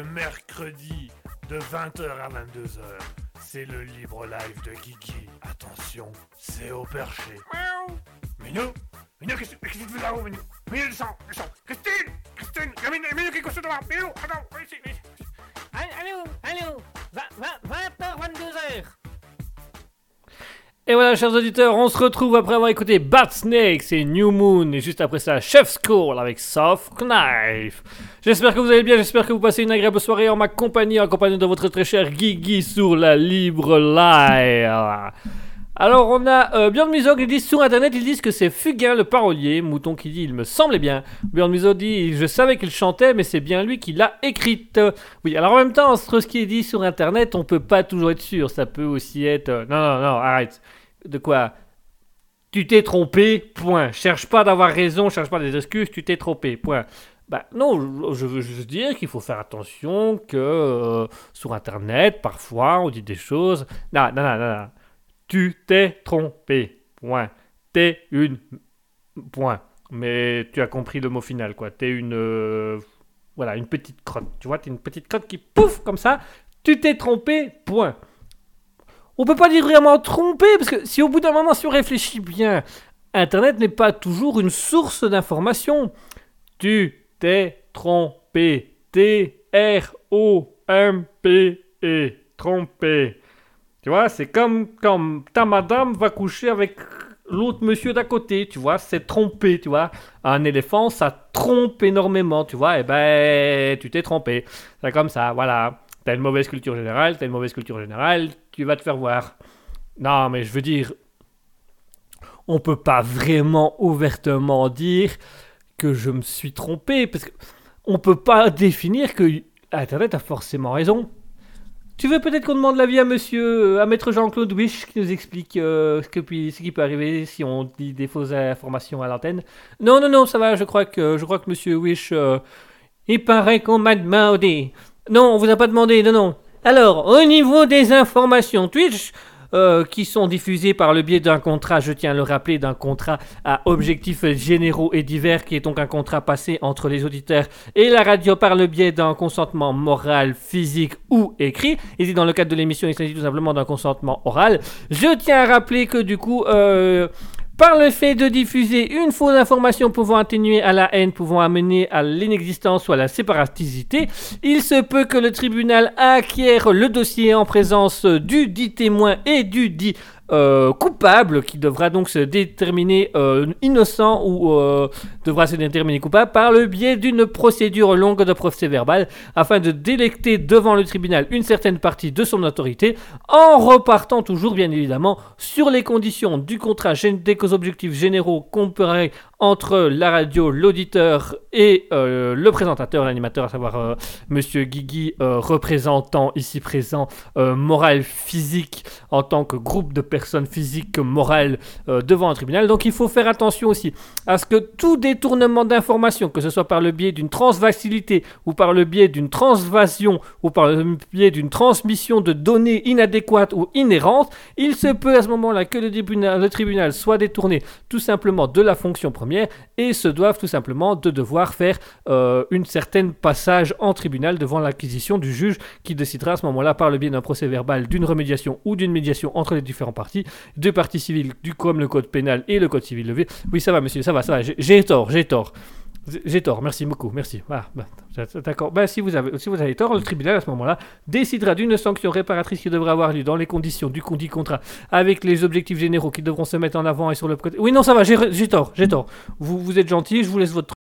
Le mercredi de 20h à 22h. C'est le libre live de Guigui. Attention, c'est au perché. Miaou. Minou Minou, qu'est-ce qu'est-ce que tu fais là-haut, Minou Minou, descends, descends Christine Christine Il y a Minou, Minou qui est couché devant. Minou, attends, viens ici, viens ici Allô, allô 20h, 22h Et voilà, chers auditeurs, on se retrouve après avoir écouté Bat Snakes et New Moon, et juste après ça, Chef's Call avec Soft Knife. J'espère que vous allez bien, j'espère que vous passez une agréable soirée en ma compagnie, en compagnie de votre très cher Guigui sur la Libre Live. Alors, on a euh, Björn Muso qui dit sur internet, ils disent que c'est Fugain le parolier. Mouton qui dit il me semblait bien. Björn Muso dit je savais qu'il chantait, mais c'est bien lui qui l'a écrite. Oui, alors en même temps, entre ce qui est dit sur internet, on peut pas toujours être sûr. Ça peut aussi être. euh, non, non, non, arrête. De quoi? Tu t'es trompé, point. Cherche pas d'avoir raison, cherche pas des excuses, tu t'es trompé, point. Bah non, je- veux juste dire qu'il faut faire attention que euh, sur internet, parfois, on dit des choses. Non, non, non, non. non. Tu t'es trompé, point. T'es une. Point. Mais tu as compris le mot final, quoi. T'es une. euh, Voilà, une petite crotte. Tu vois, t'es une petite crotte qui pouf, comme ça. Tu t'es trompé, point. On peut pas dire vraiment trompé, parce que si au bout d'un moment, si on réfléchit bien, Internet n'est pas toujours une source d'information. Tu t'es trompé. T-R-O-M-P-E. Trompé. Tu vois, c'est comme quand ta madame va coucher avec l'autre monsieur d'à côté, tu vois, c'est trompé, tu vois. Un éléphant, ça trompe énormément, tu vois, et ben, tu t'es trompé. C'est comme ça, voilà. T'as une mauvaise culture générale, t'as une mauvaise culture générale, tu vas te faire voir. Non, mais je veux dire, on peut pas vraiment ouvertement dire que je me suis trompé, parce que on peut pas définir que Internet a forcément raison. Tu veux peut-être qu'on demande l'avis à monsieur, à maître Jean-Claude Wish, qui nous explique euh, ce, qui peut arriver si on dit des fausses informations à l'antenne Non, non, non, ça va, je crois que, je crois que monsieur Wish, euh, il paraît qu'on m'a demandé. Non, on vous a pas demandé, non, non. Alors, au niveau des informations Twitch, euh, qui sont diffusées par le biais d'un contrat, je tiens à le rappeler, d'un contrat à objectifs généraux et divers, qui est donc un contrat passé entre les auditeurs et la radio par le biais d'un consentement moral, physique ou écrit. Ici, dans le cadre de l'émission, il s'agit tout simplement d'un consentement oral. Je tiens à rappeler que du coup, euh, par le fait de diffuser une fausse information pouvant atténuer à la haine, pouvant amener à l'inexistence ou à la séparatisité, il se peut que le tribunal acquiert le dossier en présence du dit témoin et du dit euh, coupable, qui devra donc se déterminer euh, innocent ou euh, devra se déterminer coupable par le biais d'une procédure longue de procès verbal afin de délecter devant le tribunal une certaine partie de son autorité en repartant toujours bien évidemment sur les conditions du contrat. Des objectifs généraux comparés entre la radio, l'auditeur et le présentateur, l'animateur, à savoir Monsieur Guigui, représentant ici présent morale physique en tant que groupe de personnes physiques morales euh, devant un tribunal. Donc il faut faire attention aussi à ce que tout détournement d'informations, que ce soit par le biais d'une transvastilité ou par le biais d'une transvasion ou par le biais d'une transmission de données inadéquates ou inhérentes, il se peut à ce moment-là que le tribunal, le tribunal soit détourné tout simplement de la fonction première et se doivent tout simplement de devoir faire euh, une certaine passage en tribunal devant l'acquisition du juge qui décidera à ce moment-là par le biais d'un procès verbal, d'une remédiation ou d'une médiation entre les différents parties, deux parties civiles, du comme le code pénal et le code civil levé. Oui, ça va, monsieur, ça va, ça va, j'ai- tort, j'ai tort. J'ai tort, merci beaucoup, merci. Voilà, bah, d'accord. Bah, si, vous avez, si vous avez tort, le tribunal à ce moment-là décidera d'une sanction réparatrice qui devrait avoir lieu dans les conditions du dit contrat avec les objectifs généraux qui devront se mettre en avant et sur le côté. Oui, non, ça va, j'ai tort, j'ai tort. Vous, vous êtes gentil, je vous laisse votre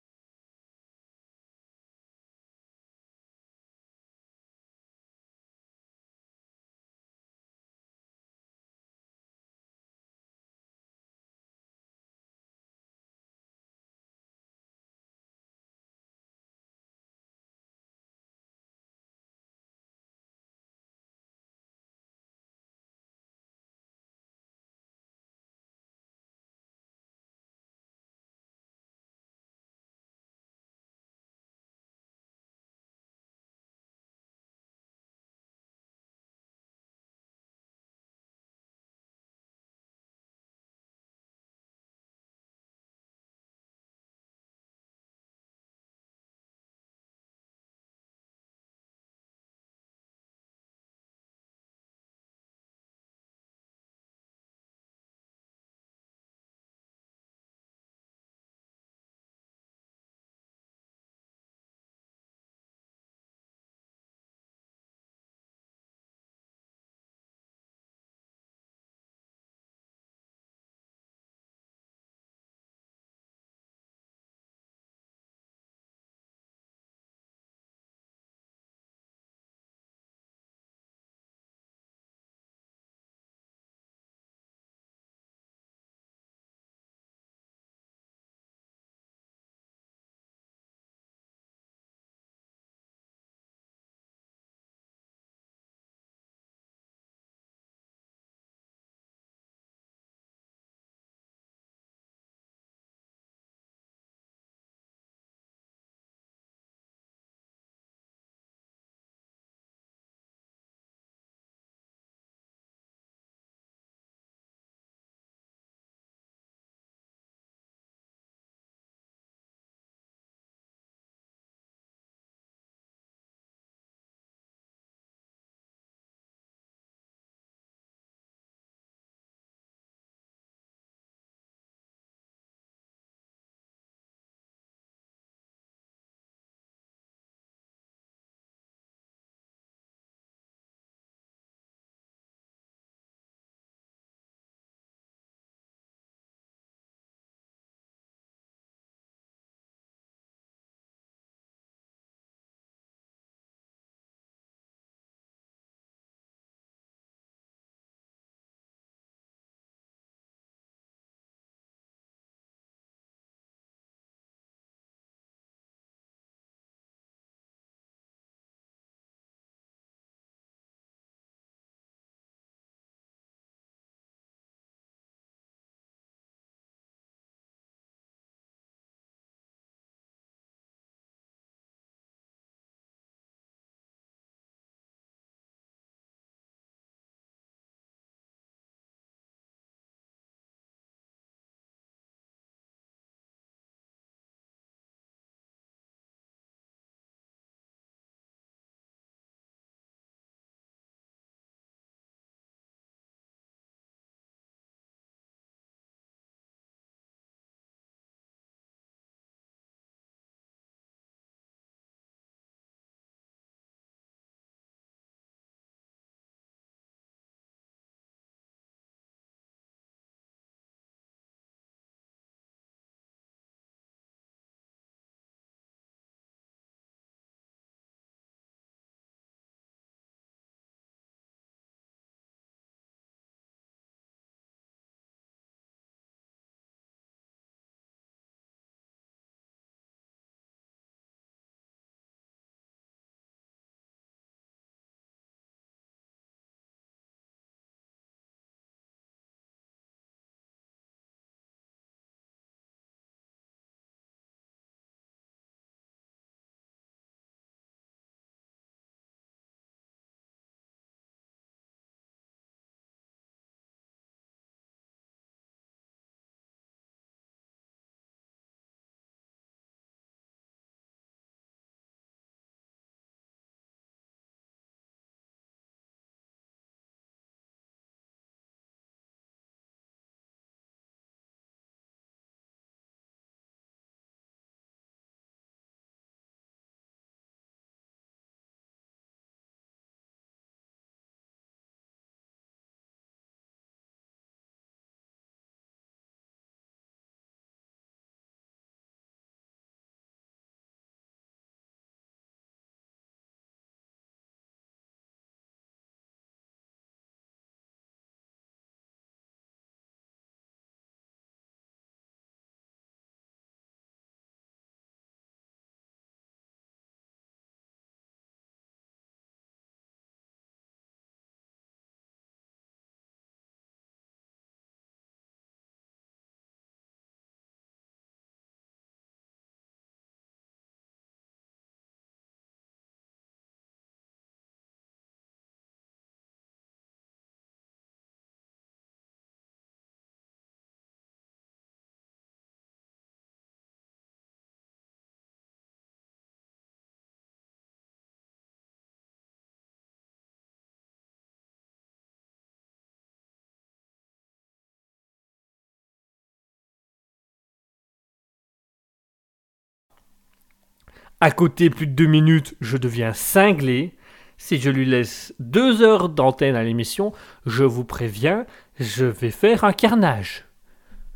À côté, plus de deux minutes, je deviens cinglé. Si je lui laisse deux heures d'antenne à l'émission, je vous préviens, je vais faire un carnage.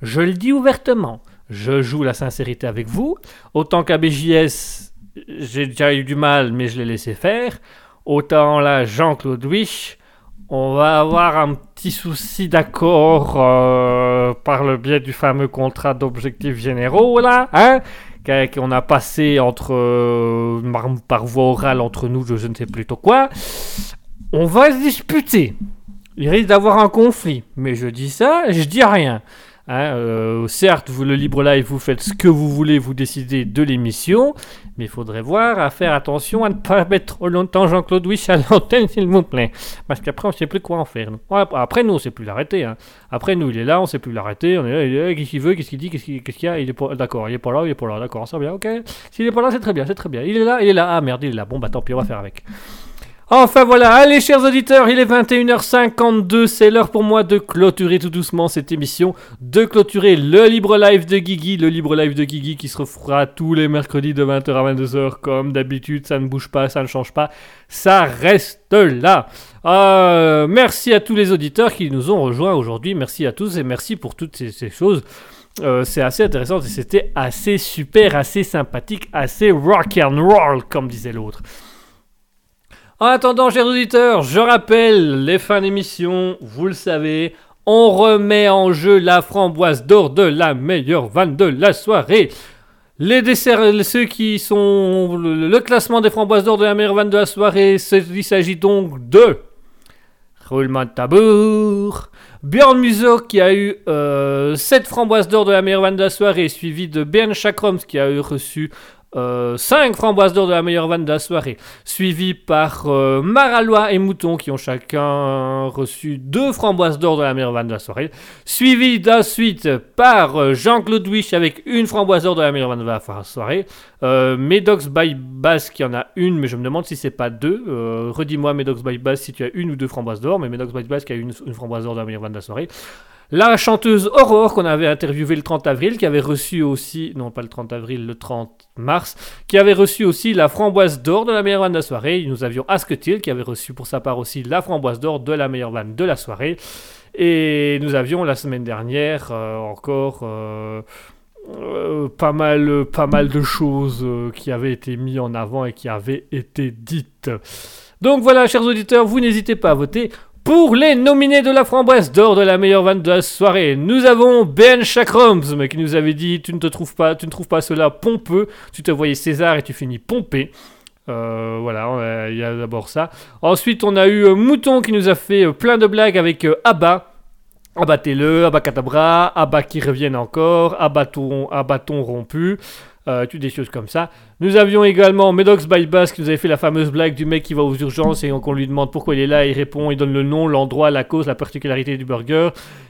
Je le dis ouvertement. Je joue la sincérité avec vous. Autant qu'à BJS, j'ai déjà eu du mal, mais je l'ai laissé faire. Autant là, Jean-Claude Wish, on va avoir un petit souci d'accord euh, par le biais du fameux contrat d'objectifs généraux, là, hein qu'on a passé entre euh, par, voie orale entre nous, je ne sais plus trop quoi. On va se disputer. Il risque d'avoir un conflit. Mais je dis ça, je dis rien. Hein, euh, certes, le libre live, vous faites ce que vous voulez, vous décidez de l'émission, mais il faudrait voir à faire attention à ne pas mettre trop longtemps Jean-Claude Wish à l'antenne, s'il vous plaît. Parce qu'après, on ne sait plus quoi en faire. après, nous, on ne sait plus l'arrêter. hein. Après, nous, il est là, on ne sait plus l'arrêter. On est là, il est qu'est-ce qu'il veut, qu'est-ce qu'il dit, qu'est-ce qu'il y a Il est pas d'accord, il est pas là, il est pas là, d'accord, ça va bien, ok. S'il est pas là, c'est très bien, c'est très bien. Il est là, il est là. Ah merde, il est là. Bon, bah tant pis, on va faire avec. Enfin voilà, allez chers auditeurs, il est 21h52, c'est l'heure pour moi de clôturer tout doucement cette émission, de clôturer le libre live de Guigui, le libre live de Guigui qui se refera tous les mercredis de 20h à 22h comme d'habitude, ça ne bouge pas, ça ne change pas, ça reste là. Euh, merci à tous les auditeurs qui nous ont rejoints aujourd'hui, merci à tous et merci pour toutes ces, choses. Euh, c'est assez intéressant et c'était assez super, assez sympathique, assez rock and roll comme disait l'autre. En attendant, chers auditeurs, je rappelle les fins d'émission, vous le savez, on remet en jeu la framboise d'or de la meilleure vanne de la soirée. Les desserts, ceux qui sont le, classement des framboises d'or de la meilleure vanne de la soirée, il s'agit donc de roulement de tambour. Björn Muso qui a eu 7 framboises d'or de la meilleure vanne de la soirée, suivi de Bern Chakroms qui a eu reçu 5 framboises d'or de la meilleure vanne de la soirée, suivi par euh, Maralois et Mouton qui ont chacun reçu 2 framboises d'or de la meilleure vanne de la soirée, suivi d'ensuite par euh, Jean-Claude Wish avec une framboise d'or de la meilleure vanne de la soirée, euh, Medox by Bass qui en a une, mais je me demande si c'est pas deux. Euh, Redis-moi Medox by Bass si tu as une ou deux framboises d'or, mais Medox by Bass qui a une, une framboise d'or de la meilleure vanne de la soirée. La chanteuse Aurore qu'on avait interviewée le 30 avril, qui avait reçu aussi, non pas le 30 avril, le 30 mars, qui avait reçu aussi la framboise d'or de la meilleure vanne de la soirée. Nous avions Asketil qui avait reçu pour sa part aussi la framboise d'or de la meilleure vanne de la soirée. Et nous avions la semaine dernière euh, encore euh, euh, pas, mal, de choses qui avaient été mises en avant et qui avaient été dites. Donc voilà, chers auditeurs, vous n'hésitez pas à voter. Pour les nominés de la framboise d'or de la meilleure vanne de la soirée, nous avons Ben Chakroms, mais qui nous avait dit tu ne te trouves pas, tu ne trouves pas cela pompeux, tu te voyais César et tu finis pompé. Euh, voilà, il y a d'abord ça. Ensuite, on a eu euh, Mouton qui nous a fait euh, plein de blagues avec Abba. Abattez-le, Abacatabra, Abba qui reviennent encore, Abaton, Abaton rompu, euh, toutes des choses comme ça. Nous avions également Medox by Bass qui nous avait fait la fameuse blague du mec qui va aux urgences et qu'on lui demande pourquoi il est là, il répond, il donne le nom, l'endroit, la cause, la particularité du burger,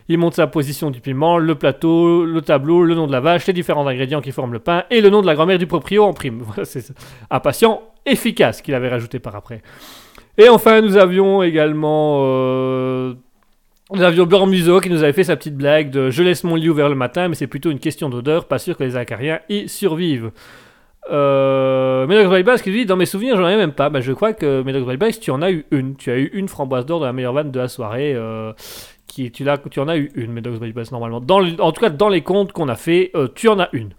il montre sa position du piment, le plateau, le tableau, le nom de la vache, les différents ingrédients qui forment le pain et le nom de la grand-mère du proprio en prime. C'est un patient efficace qu'il avait rajouté par après. Et enfin, nous avions également... euh, nous avions Björn Muso qui nous avait fait sa petite blague de Je laisse mon lit ouvert le matin, mais c'est plutôt une question d'odeur, pas sûr que les acariens y survivent. Euh, Medox by Bass qui dit Dans mes souvenirs, j'en ai même pas. Bah, je crois que Medox by Bass, tu en as eu une. Tu as eu une framboise d'or de la meilleure vanne de la soirée. euh, qui, tu, tu en as eu une, Medox by Bass, normalement. Dans le- en tout cas, dans les comptes qu'on a fait, euh, tu en as une.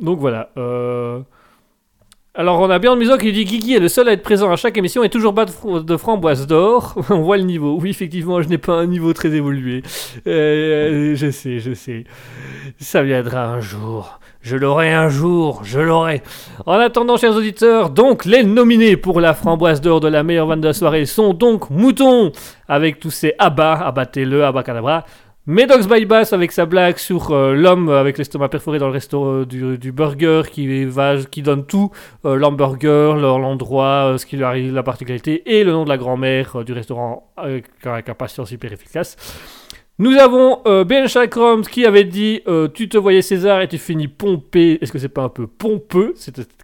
Donc voilà. euh, alors on a Björn Muso qui dit Guigui est le seul à être présent à chaque émission et toujours pas de, fr- de framboise d'or. on voit le niveau. Oui, effectivement, je n'ai pas un niveau très évolué. Euh, je sais, je sais. Ça viendra un jour. Je l'aurai un jour, je l'aurai. En attendant, chers auditeurs, donc les nominés pour la framboise d'or de la meilleure vanne de la soirée sont donc Mouton, avec tous ses abats, abattez-le, abacadabra. Medox by Bass avec sa blague sur euh, l'homme avec l'estomac perforé dans le resto euh, du, burger qui, donne tout, euh, l'hamburger, l'endroit, ce qui lui arrive, la particularité et le nom de la grand-mère du restaurant avec un patient hyper efficace. Nous avons Ben Chakroms qui avait dit Tu te voyais César et tu finis pompé. Est-ce que c'est pas un peu pompeux?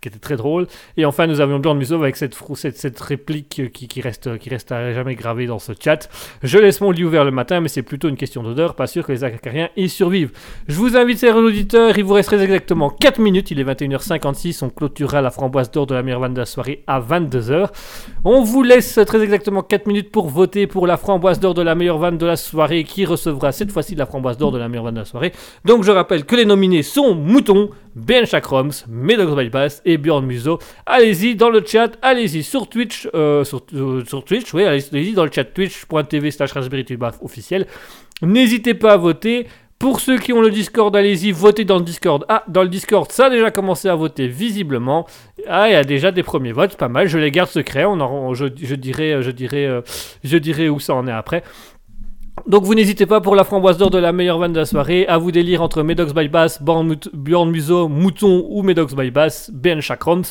Qui était très drôle. Et enfin, nous avions Bjorn Musso avec cette, cette, cette réplique qui, qui reste, qui reste à jamais gravée dans ce chat. Je laisse mon lit ouvert le matin, mais c'est plutôt une question d'odeur. Pas sûr que les acariens y survivent. Je vous invite, chers auditeurs, il vous reste exactement 4 minutes. Il est 21h56. On clôturera la framboise d'or de la meilleure vanne de la soirée à 22h. On vous laisse très exactement 4 minutes pour voter pour la framboise d'or de la meilleure vanne de la soirée qui recevra cette fois-ci la framboise d'or de la meilleure vanne de la soirée. Donc je rappelle que les nominés sont Mouton, Ben Chakroms, Medox Bypass et Bjorn Muso. Allez-y dans le chat, allez-y sur Twitch, euh, sur, euh, sur Twitch, oui, allez-y dans le chat twitch.tv slash officiel. N'hésitez pas à voter. Pour ceux qui ont le Discord, allez-y, votez dans le Discord. Ah, dans le Discord, ça a déjà commencé à voter visiblement. Ah, il y a déjà des premiers votes, pas mal. Je les garde secrets. On en, je, je dirais, je dirais, euh, je dirais où ça en est après. Donc vous n'hésitez pas pour la framboise d'or de la meilleure vanne de la soirée à vous délire entre Medox by Bass, Bjorn Muso, Mouton ou Medox by Bass, Ben Chakrams.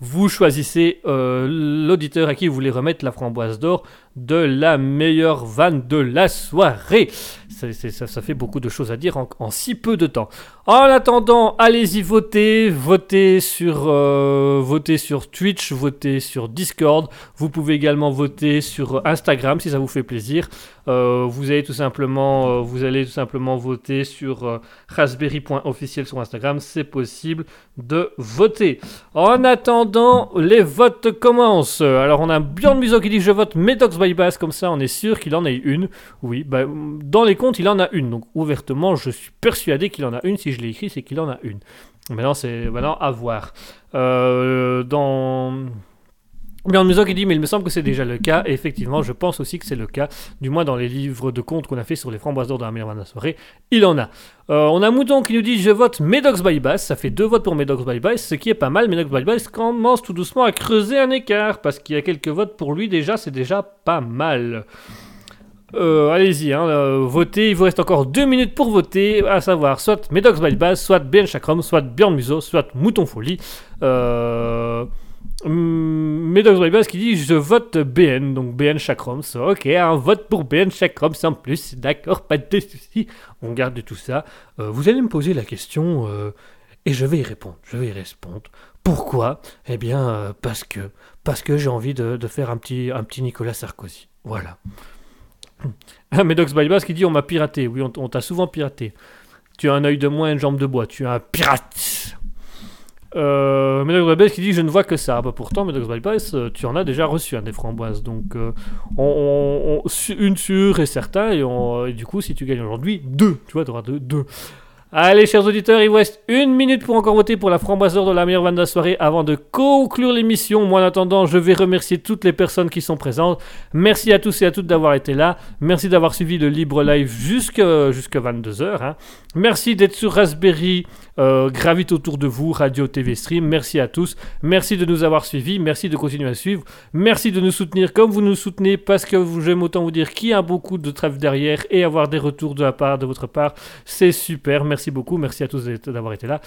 Vous choisissez euh, l'auditeur à qui vous voulez remettre la framboise d'or de la meilleure vanne de la soirée. Ça, fait beaucoup de choses à dire en, si peu de temps. En attendant, allez-y voter, votez sur, euh, votez sur Twitch, votez sur Discord. Vous pouvez également voter sur Instagram si ça vous fait plaisir. Euh, vous allez tout simplement, euh, vous allez tout simplement voter sur raspberry.officiel sur Instagram. C'est possible de voter. En attendant, les votes commencent. Alors on a Bjorn Muso qui dit je vote Medox by Bass comme ça, on est sûr qu'il en ait une. Oui, bah, dans les comptes il en a une. Donc ouvertement, je suis persuadé qu'il en a une. Si je l'ai écrit, c'est qu'il en a une. Maintenant, c'est maintenant à voir. Euh, dans Bjorn Muso qui dit mais il me semble que c'est déjà le cas. Et effectivement, je pense aussi que c'est le cas. Du moins dans les livres de comptes qu'on a fait sur les framboises d'or de la meilleure de la soirée, il en a. Euh, on a Mouton qui nous dit je vote Medox by Bass. Ça fait deux votes pour Medox by Bass, ce qui est pas mal. Medox by Bass commence tout doucement à creuser un écart parce qu'il y a quelques votes pour lui déjà, c'est déjà pas mal. Euh, Allez-y, hein, euh, votez. Il vous reste encore deux minutes pour voter, à savoir soit Medox by Bass, soit Ben Chakram, soit Bjorn Muso, soit Mouton Folie. Euh, hum, Medox by Bass qui dit je vote BN, donc BN Chakram. Ok, un vote pour BN Chakram en plus. D'accord, pas de soucis. On garde tout ça. Euh, vous allez me poser la question euh, et je vais y répondre. Je vais y répondre. Pourquoi? Eh bien, euh, parce que parce que j'ai envie de, faire un petit un petit Nicolas Sarkozy. Voilà. Ah, Medox by Bass qui dit on m'a piraté. Oui, on, t'a souvent piraté. Tu as un œil de moins, une jambe de bois. Tu es un pirate. Euh, Medox qui dit je ne vois que ça. Bah, pourtant, Medox by Bass, euh, tu en as déjà reçu un des framboises. Donc, euh, une sûre et certain. Et, du coup, si tu gagnes aujourd'hui, deux. Tu vois, tu auras deux. Allez, chers auditeurs, il vous reste une minute pour encore voter pour la framboise d'or de la meilleure vanne de la soirée avant de conclure l'émission. Moi, en attendant, je vais remercier toutes les personnes qui sont présentes. Merci à tous et à toutes d'avoir été là. Merci d'avoir suivi le libre live jusqu'à jusqu'à 22h. Merci d'être sur Raspberry, euh, gravite autour de vous, radio, TV, stream. Merci à tous. Merci de nous avoir suivis. Merci de continuer à suivre. Merci de nous soutenir comme vous nous soutenez parce que j'aime autant vous dire qu'il y a beaucoup de trêve derrière et avoir des retours de la part de votre part. C'est super. Merci beaucoup. Merci à tous d'avoir été là.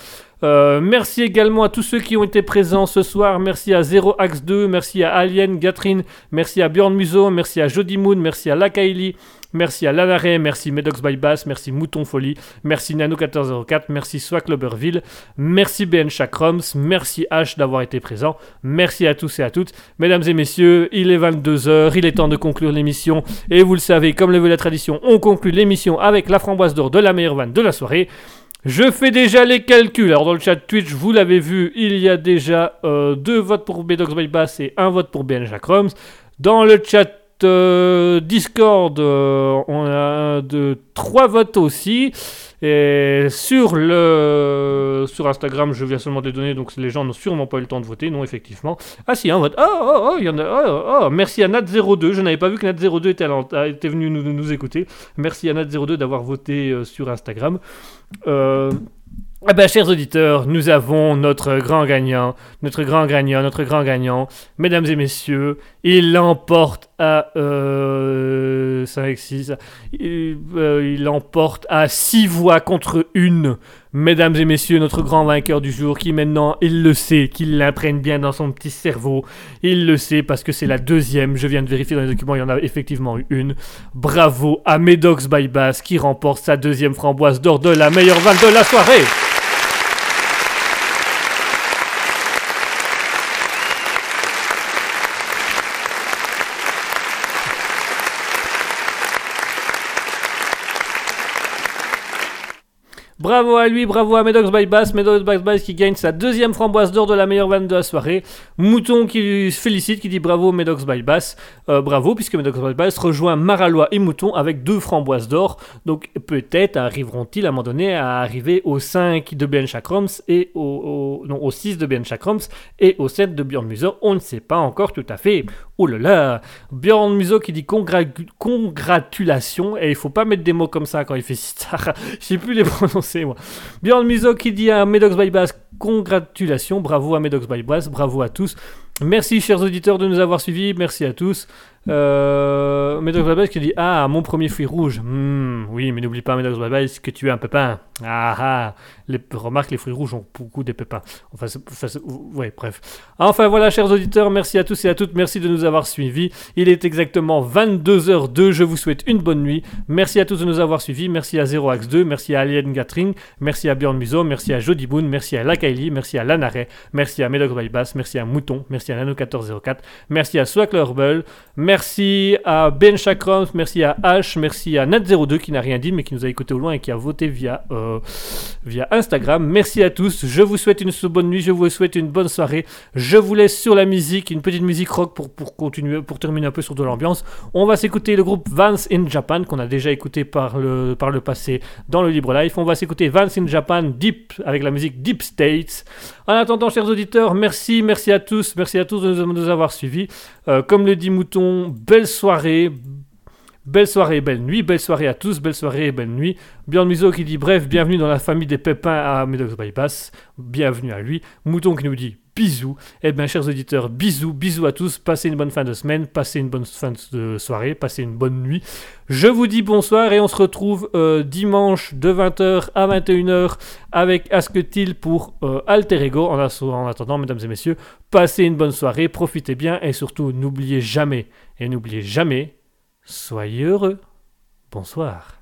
Euh, merci également à tous ceux qui ont été présents ce soir. Merci à 0ax2, merci à Alien, Gatrine, merci à Bjorn Muso, merci à Jody Moon, merci à Lakaili, merci à Lanare, merci Medox by Bass, merci Mouton Folie, merci Nano1404, merci Swag Loberville, merci BN Chakrams, merci H d'avoir été présent. Merci à tous et à toutes. Mesdames et messieurs, il est 22h, il est temps de conclure l'émission. Et vous le savez, comme le veut la tradition, on conclut l'émission avec la framboise d'or de la meilleure vanne de la soirée. Je fais déjà les calculs. Alors dans le chat Twitch, vous l'avez vu, il y a déjà euh, deux votes pour Bedox by Bass et un vote pour Ben Jacroms. Dans le chat euh, Discord, euh, on a deux, trois votes aussi. Et sur le sur Instagram, je viens seulement de les donner, donc les gens n'ont sûrement pas eu le temps de voter. Non, effectivement. Ah si, un vote. Oh, oh, oh, il y en a. Oh, oh, merci à Nat02. Je n'avais pas vu que Nat02 était, venu nous, nous écouter. Merci à Nat02 d'avoir voté euh, sur Instagram. Euh, eh ben, chers auditeurs, nous avons notre grand gagnant, notre grand gagnant, notre grand gagnant. Mesdames et messieurs, il l'emporte à euh, 5, 6, il, euh, l'emporte à 6 voix contre une. Mesdames et messieurs, notre grand vainqueur du jour qui maintenant, il le sait, qu'il l'imprègne bien dans son petit cerveau. Il le sait parce que c'est la deuxième. Je viens de vérifier dans les documents, il y en a effectivement eu une. Bravo à Medox by Bass qui remporte sa deuxième framboise d'or de la meilleure vanne de la soirée. Bravo à lui, bravo à Medox by Bass, Medox by Bass qui gagne sa deuxième framboise d'or de la meilleure vanne de la soirée. Mouton qui félicite, qui dit bravo Medox by Bass. Euh, bravo, puisque Medox by Bass rejoint Maralois et Mouton avec deux framboises d'or. Donc peut-être arriveront-ils à un moment donné à arriver au 5 de Ben Chakrams et au, non, au 6 de Ben Chakrams et au 7 de Björn Muser. On ne sait pas encore tout à fait. Oh là là Björn Muser qui dit congra- congratulations. Et il faut pas mettre des mots comme ça quand il fait. Je sais plus les prononcer moi. Björn Muser qui dit à Medox by Bass congratulations. Bravo à Medox by Bass. Bravo à tous. Merci chers auditeurs de nous avoir suivis. Merci à tous. Euh, Medox by Bass qui dit Ah, mon premier fruit rouge. Hmm, oui, mais n'oublie pas, Medox by Bass, que tu es un pépin. Ah ah les, Remarque, les fruits rouges ont beaucoup des pépins. Enfin, ouais, bref. Enfin voilà, chers auditeurs, merci à tous et à toutes. Merci de nous avoir suivis. Il est exactement 22h02. Je vous souhaite une bonne nuit. Merci à tous de nous avoir suivis. Merci à Zero Axe 2. Merci à Alien Gatring. Merci à Björn Muso. Merci à Jody Boone. Merci à Lakaili. Merci à Lanaret. Merci à Medox by Bass. Merci à Mouton. Merci à Nano1404. Merci à Swacklerbull. Merci à Ben Chakrams. Merci à H. Merci à Nat02 qui n'a rien dit mais qui nous a écouté au loin et qui a voté via, euh, via Instagram. Merci à tous. Je vous souhaite une bonne nuit. Je vous souhaite une bonne soirée. Je vous laisse sur la musique, une petite musique rock pour, pour continuer, pour terminer un peu sur de l'ambiance. On va s'écouter le groupe Vance in Japan qu'on a déjà écouté par le, par le passé dans le Libre Life. On va s'écouter Vance in Japan Deep avec la musique Deep States. En attendant, chers auditeurs, merci, merci à tous, merci à tous nous, de nous avoir suivis. Euh, comme le dit Mouton, belle soirée. Belle soirée belle nuit, belle soirée à tous, belle soirée et belle nuit. Björn Muso qui dit bref, bienvenue dans la famille des pépins à Medox Bypass, bienvenue à lui. Mouton qui nous dit bisous. Eh bien, chers auditeurs, bisous, bisous à tous. Passez une bonne fin de semaine, passez une bonne fin de soirée, passez une bonne nuit. Je vous dis bonsoir et on se retrouve euh, dimanche de 20h à 21h avec Asketil pour euh, Alter Ego. En, attendant, mesdames et messieurs, passez une bonne soirée, profitez bien et surtout, n'oubliez jamais, et n'oubliez jamais, soyez heureux. Bonsoir.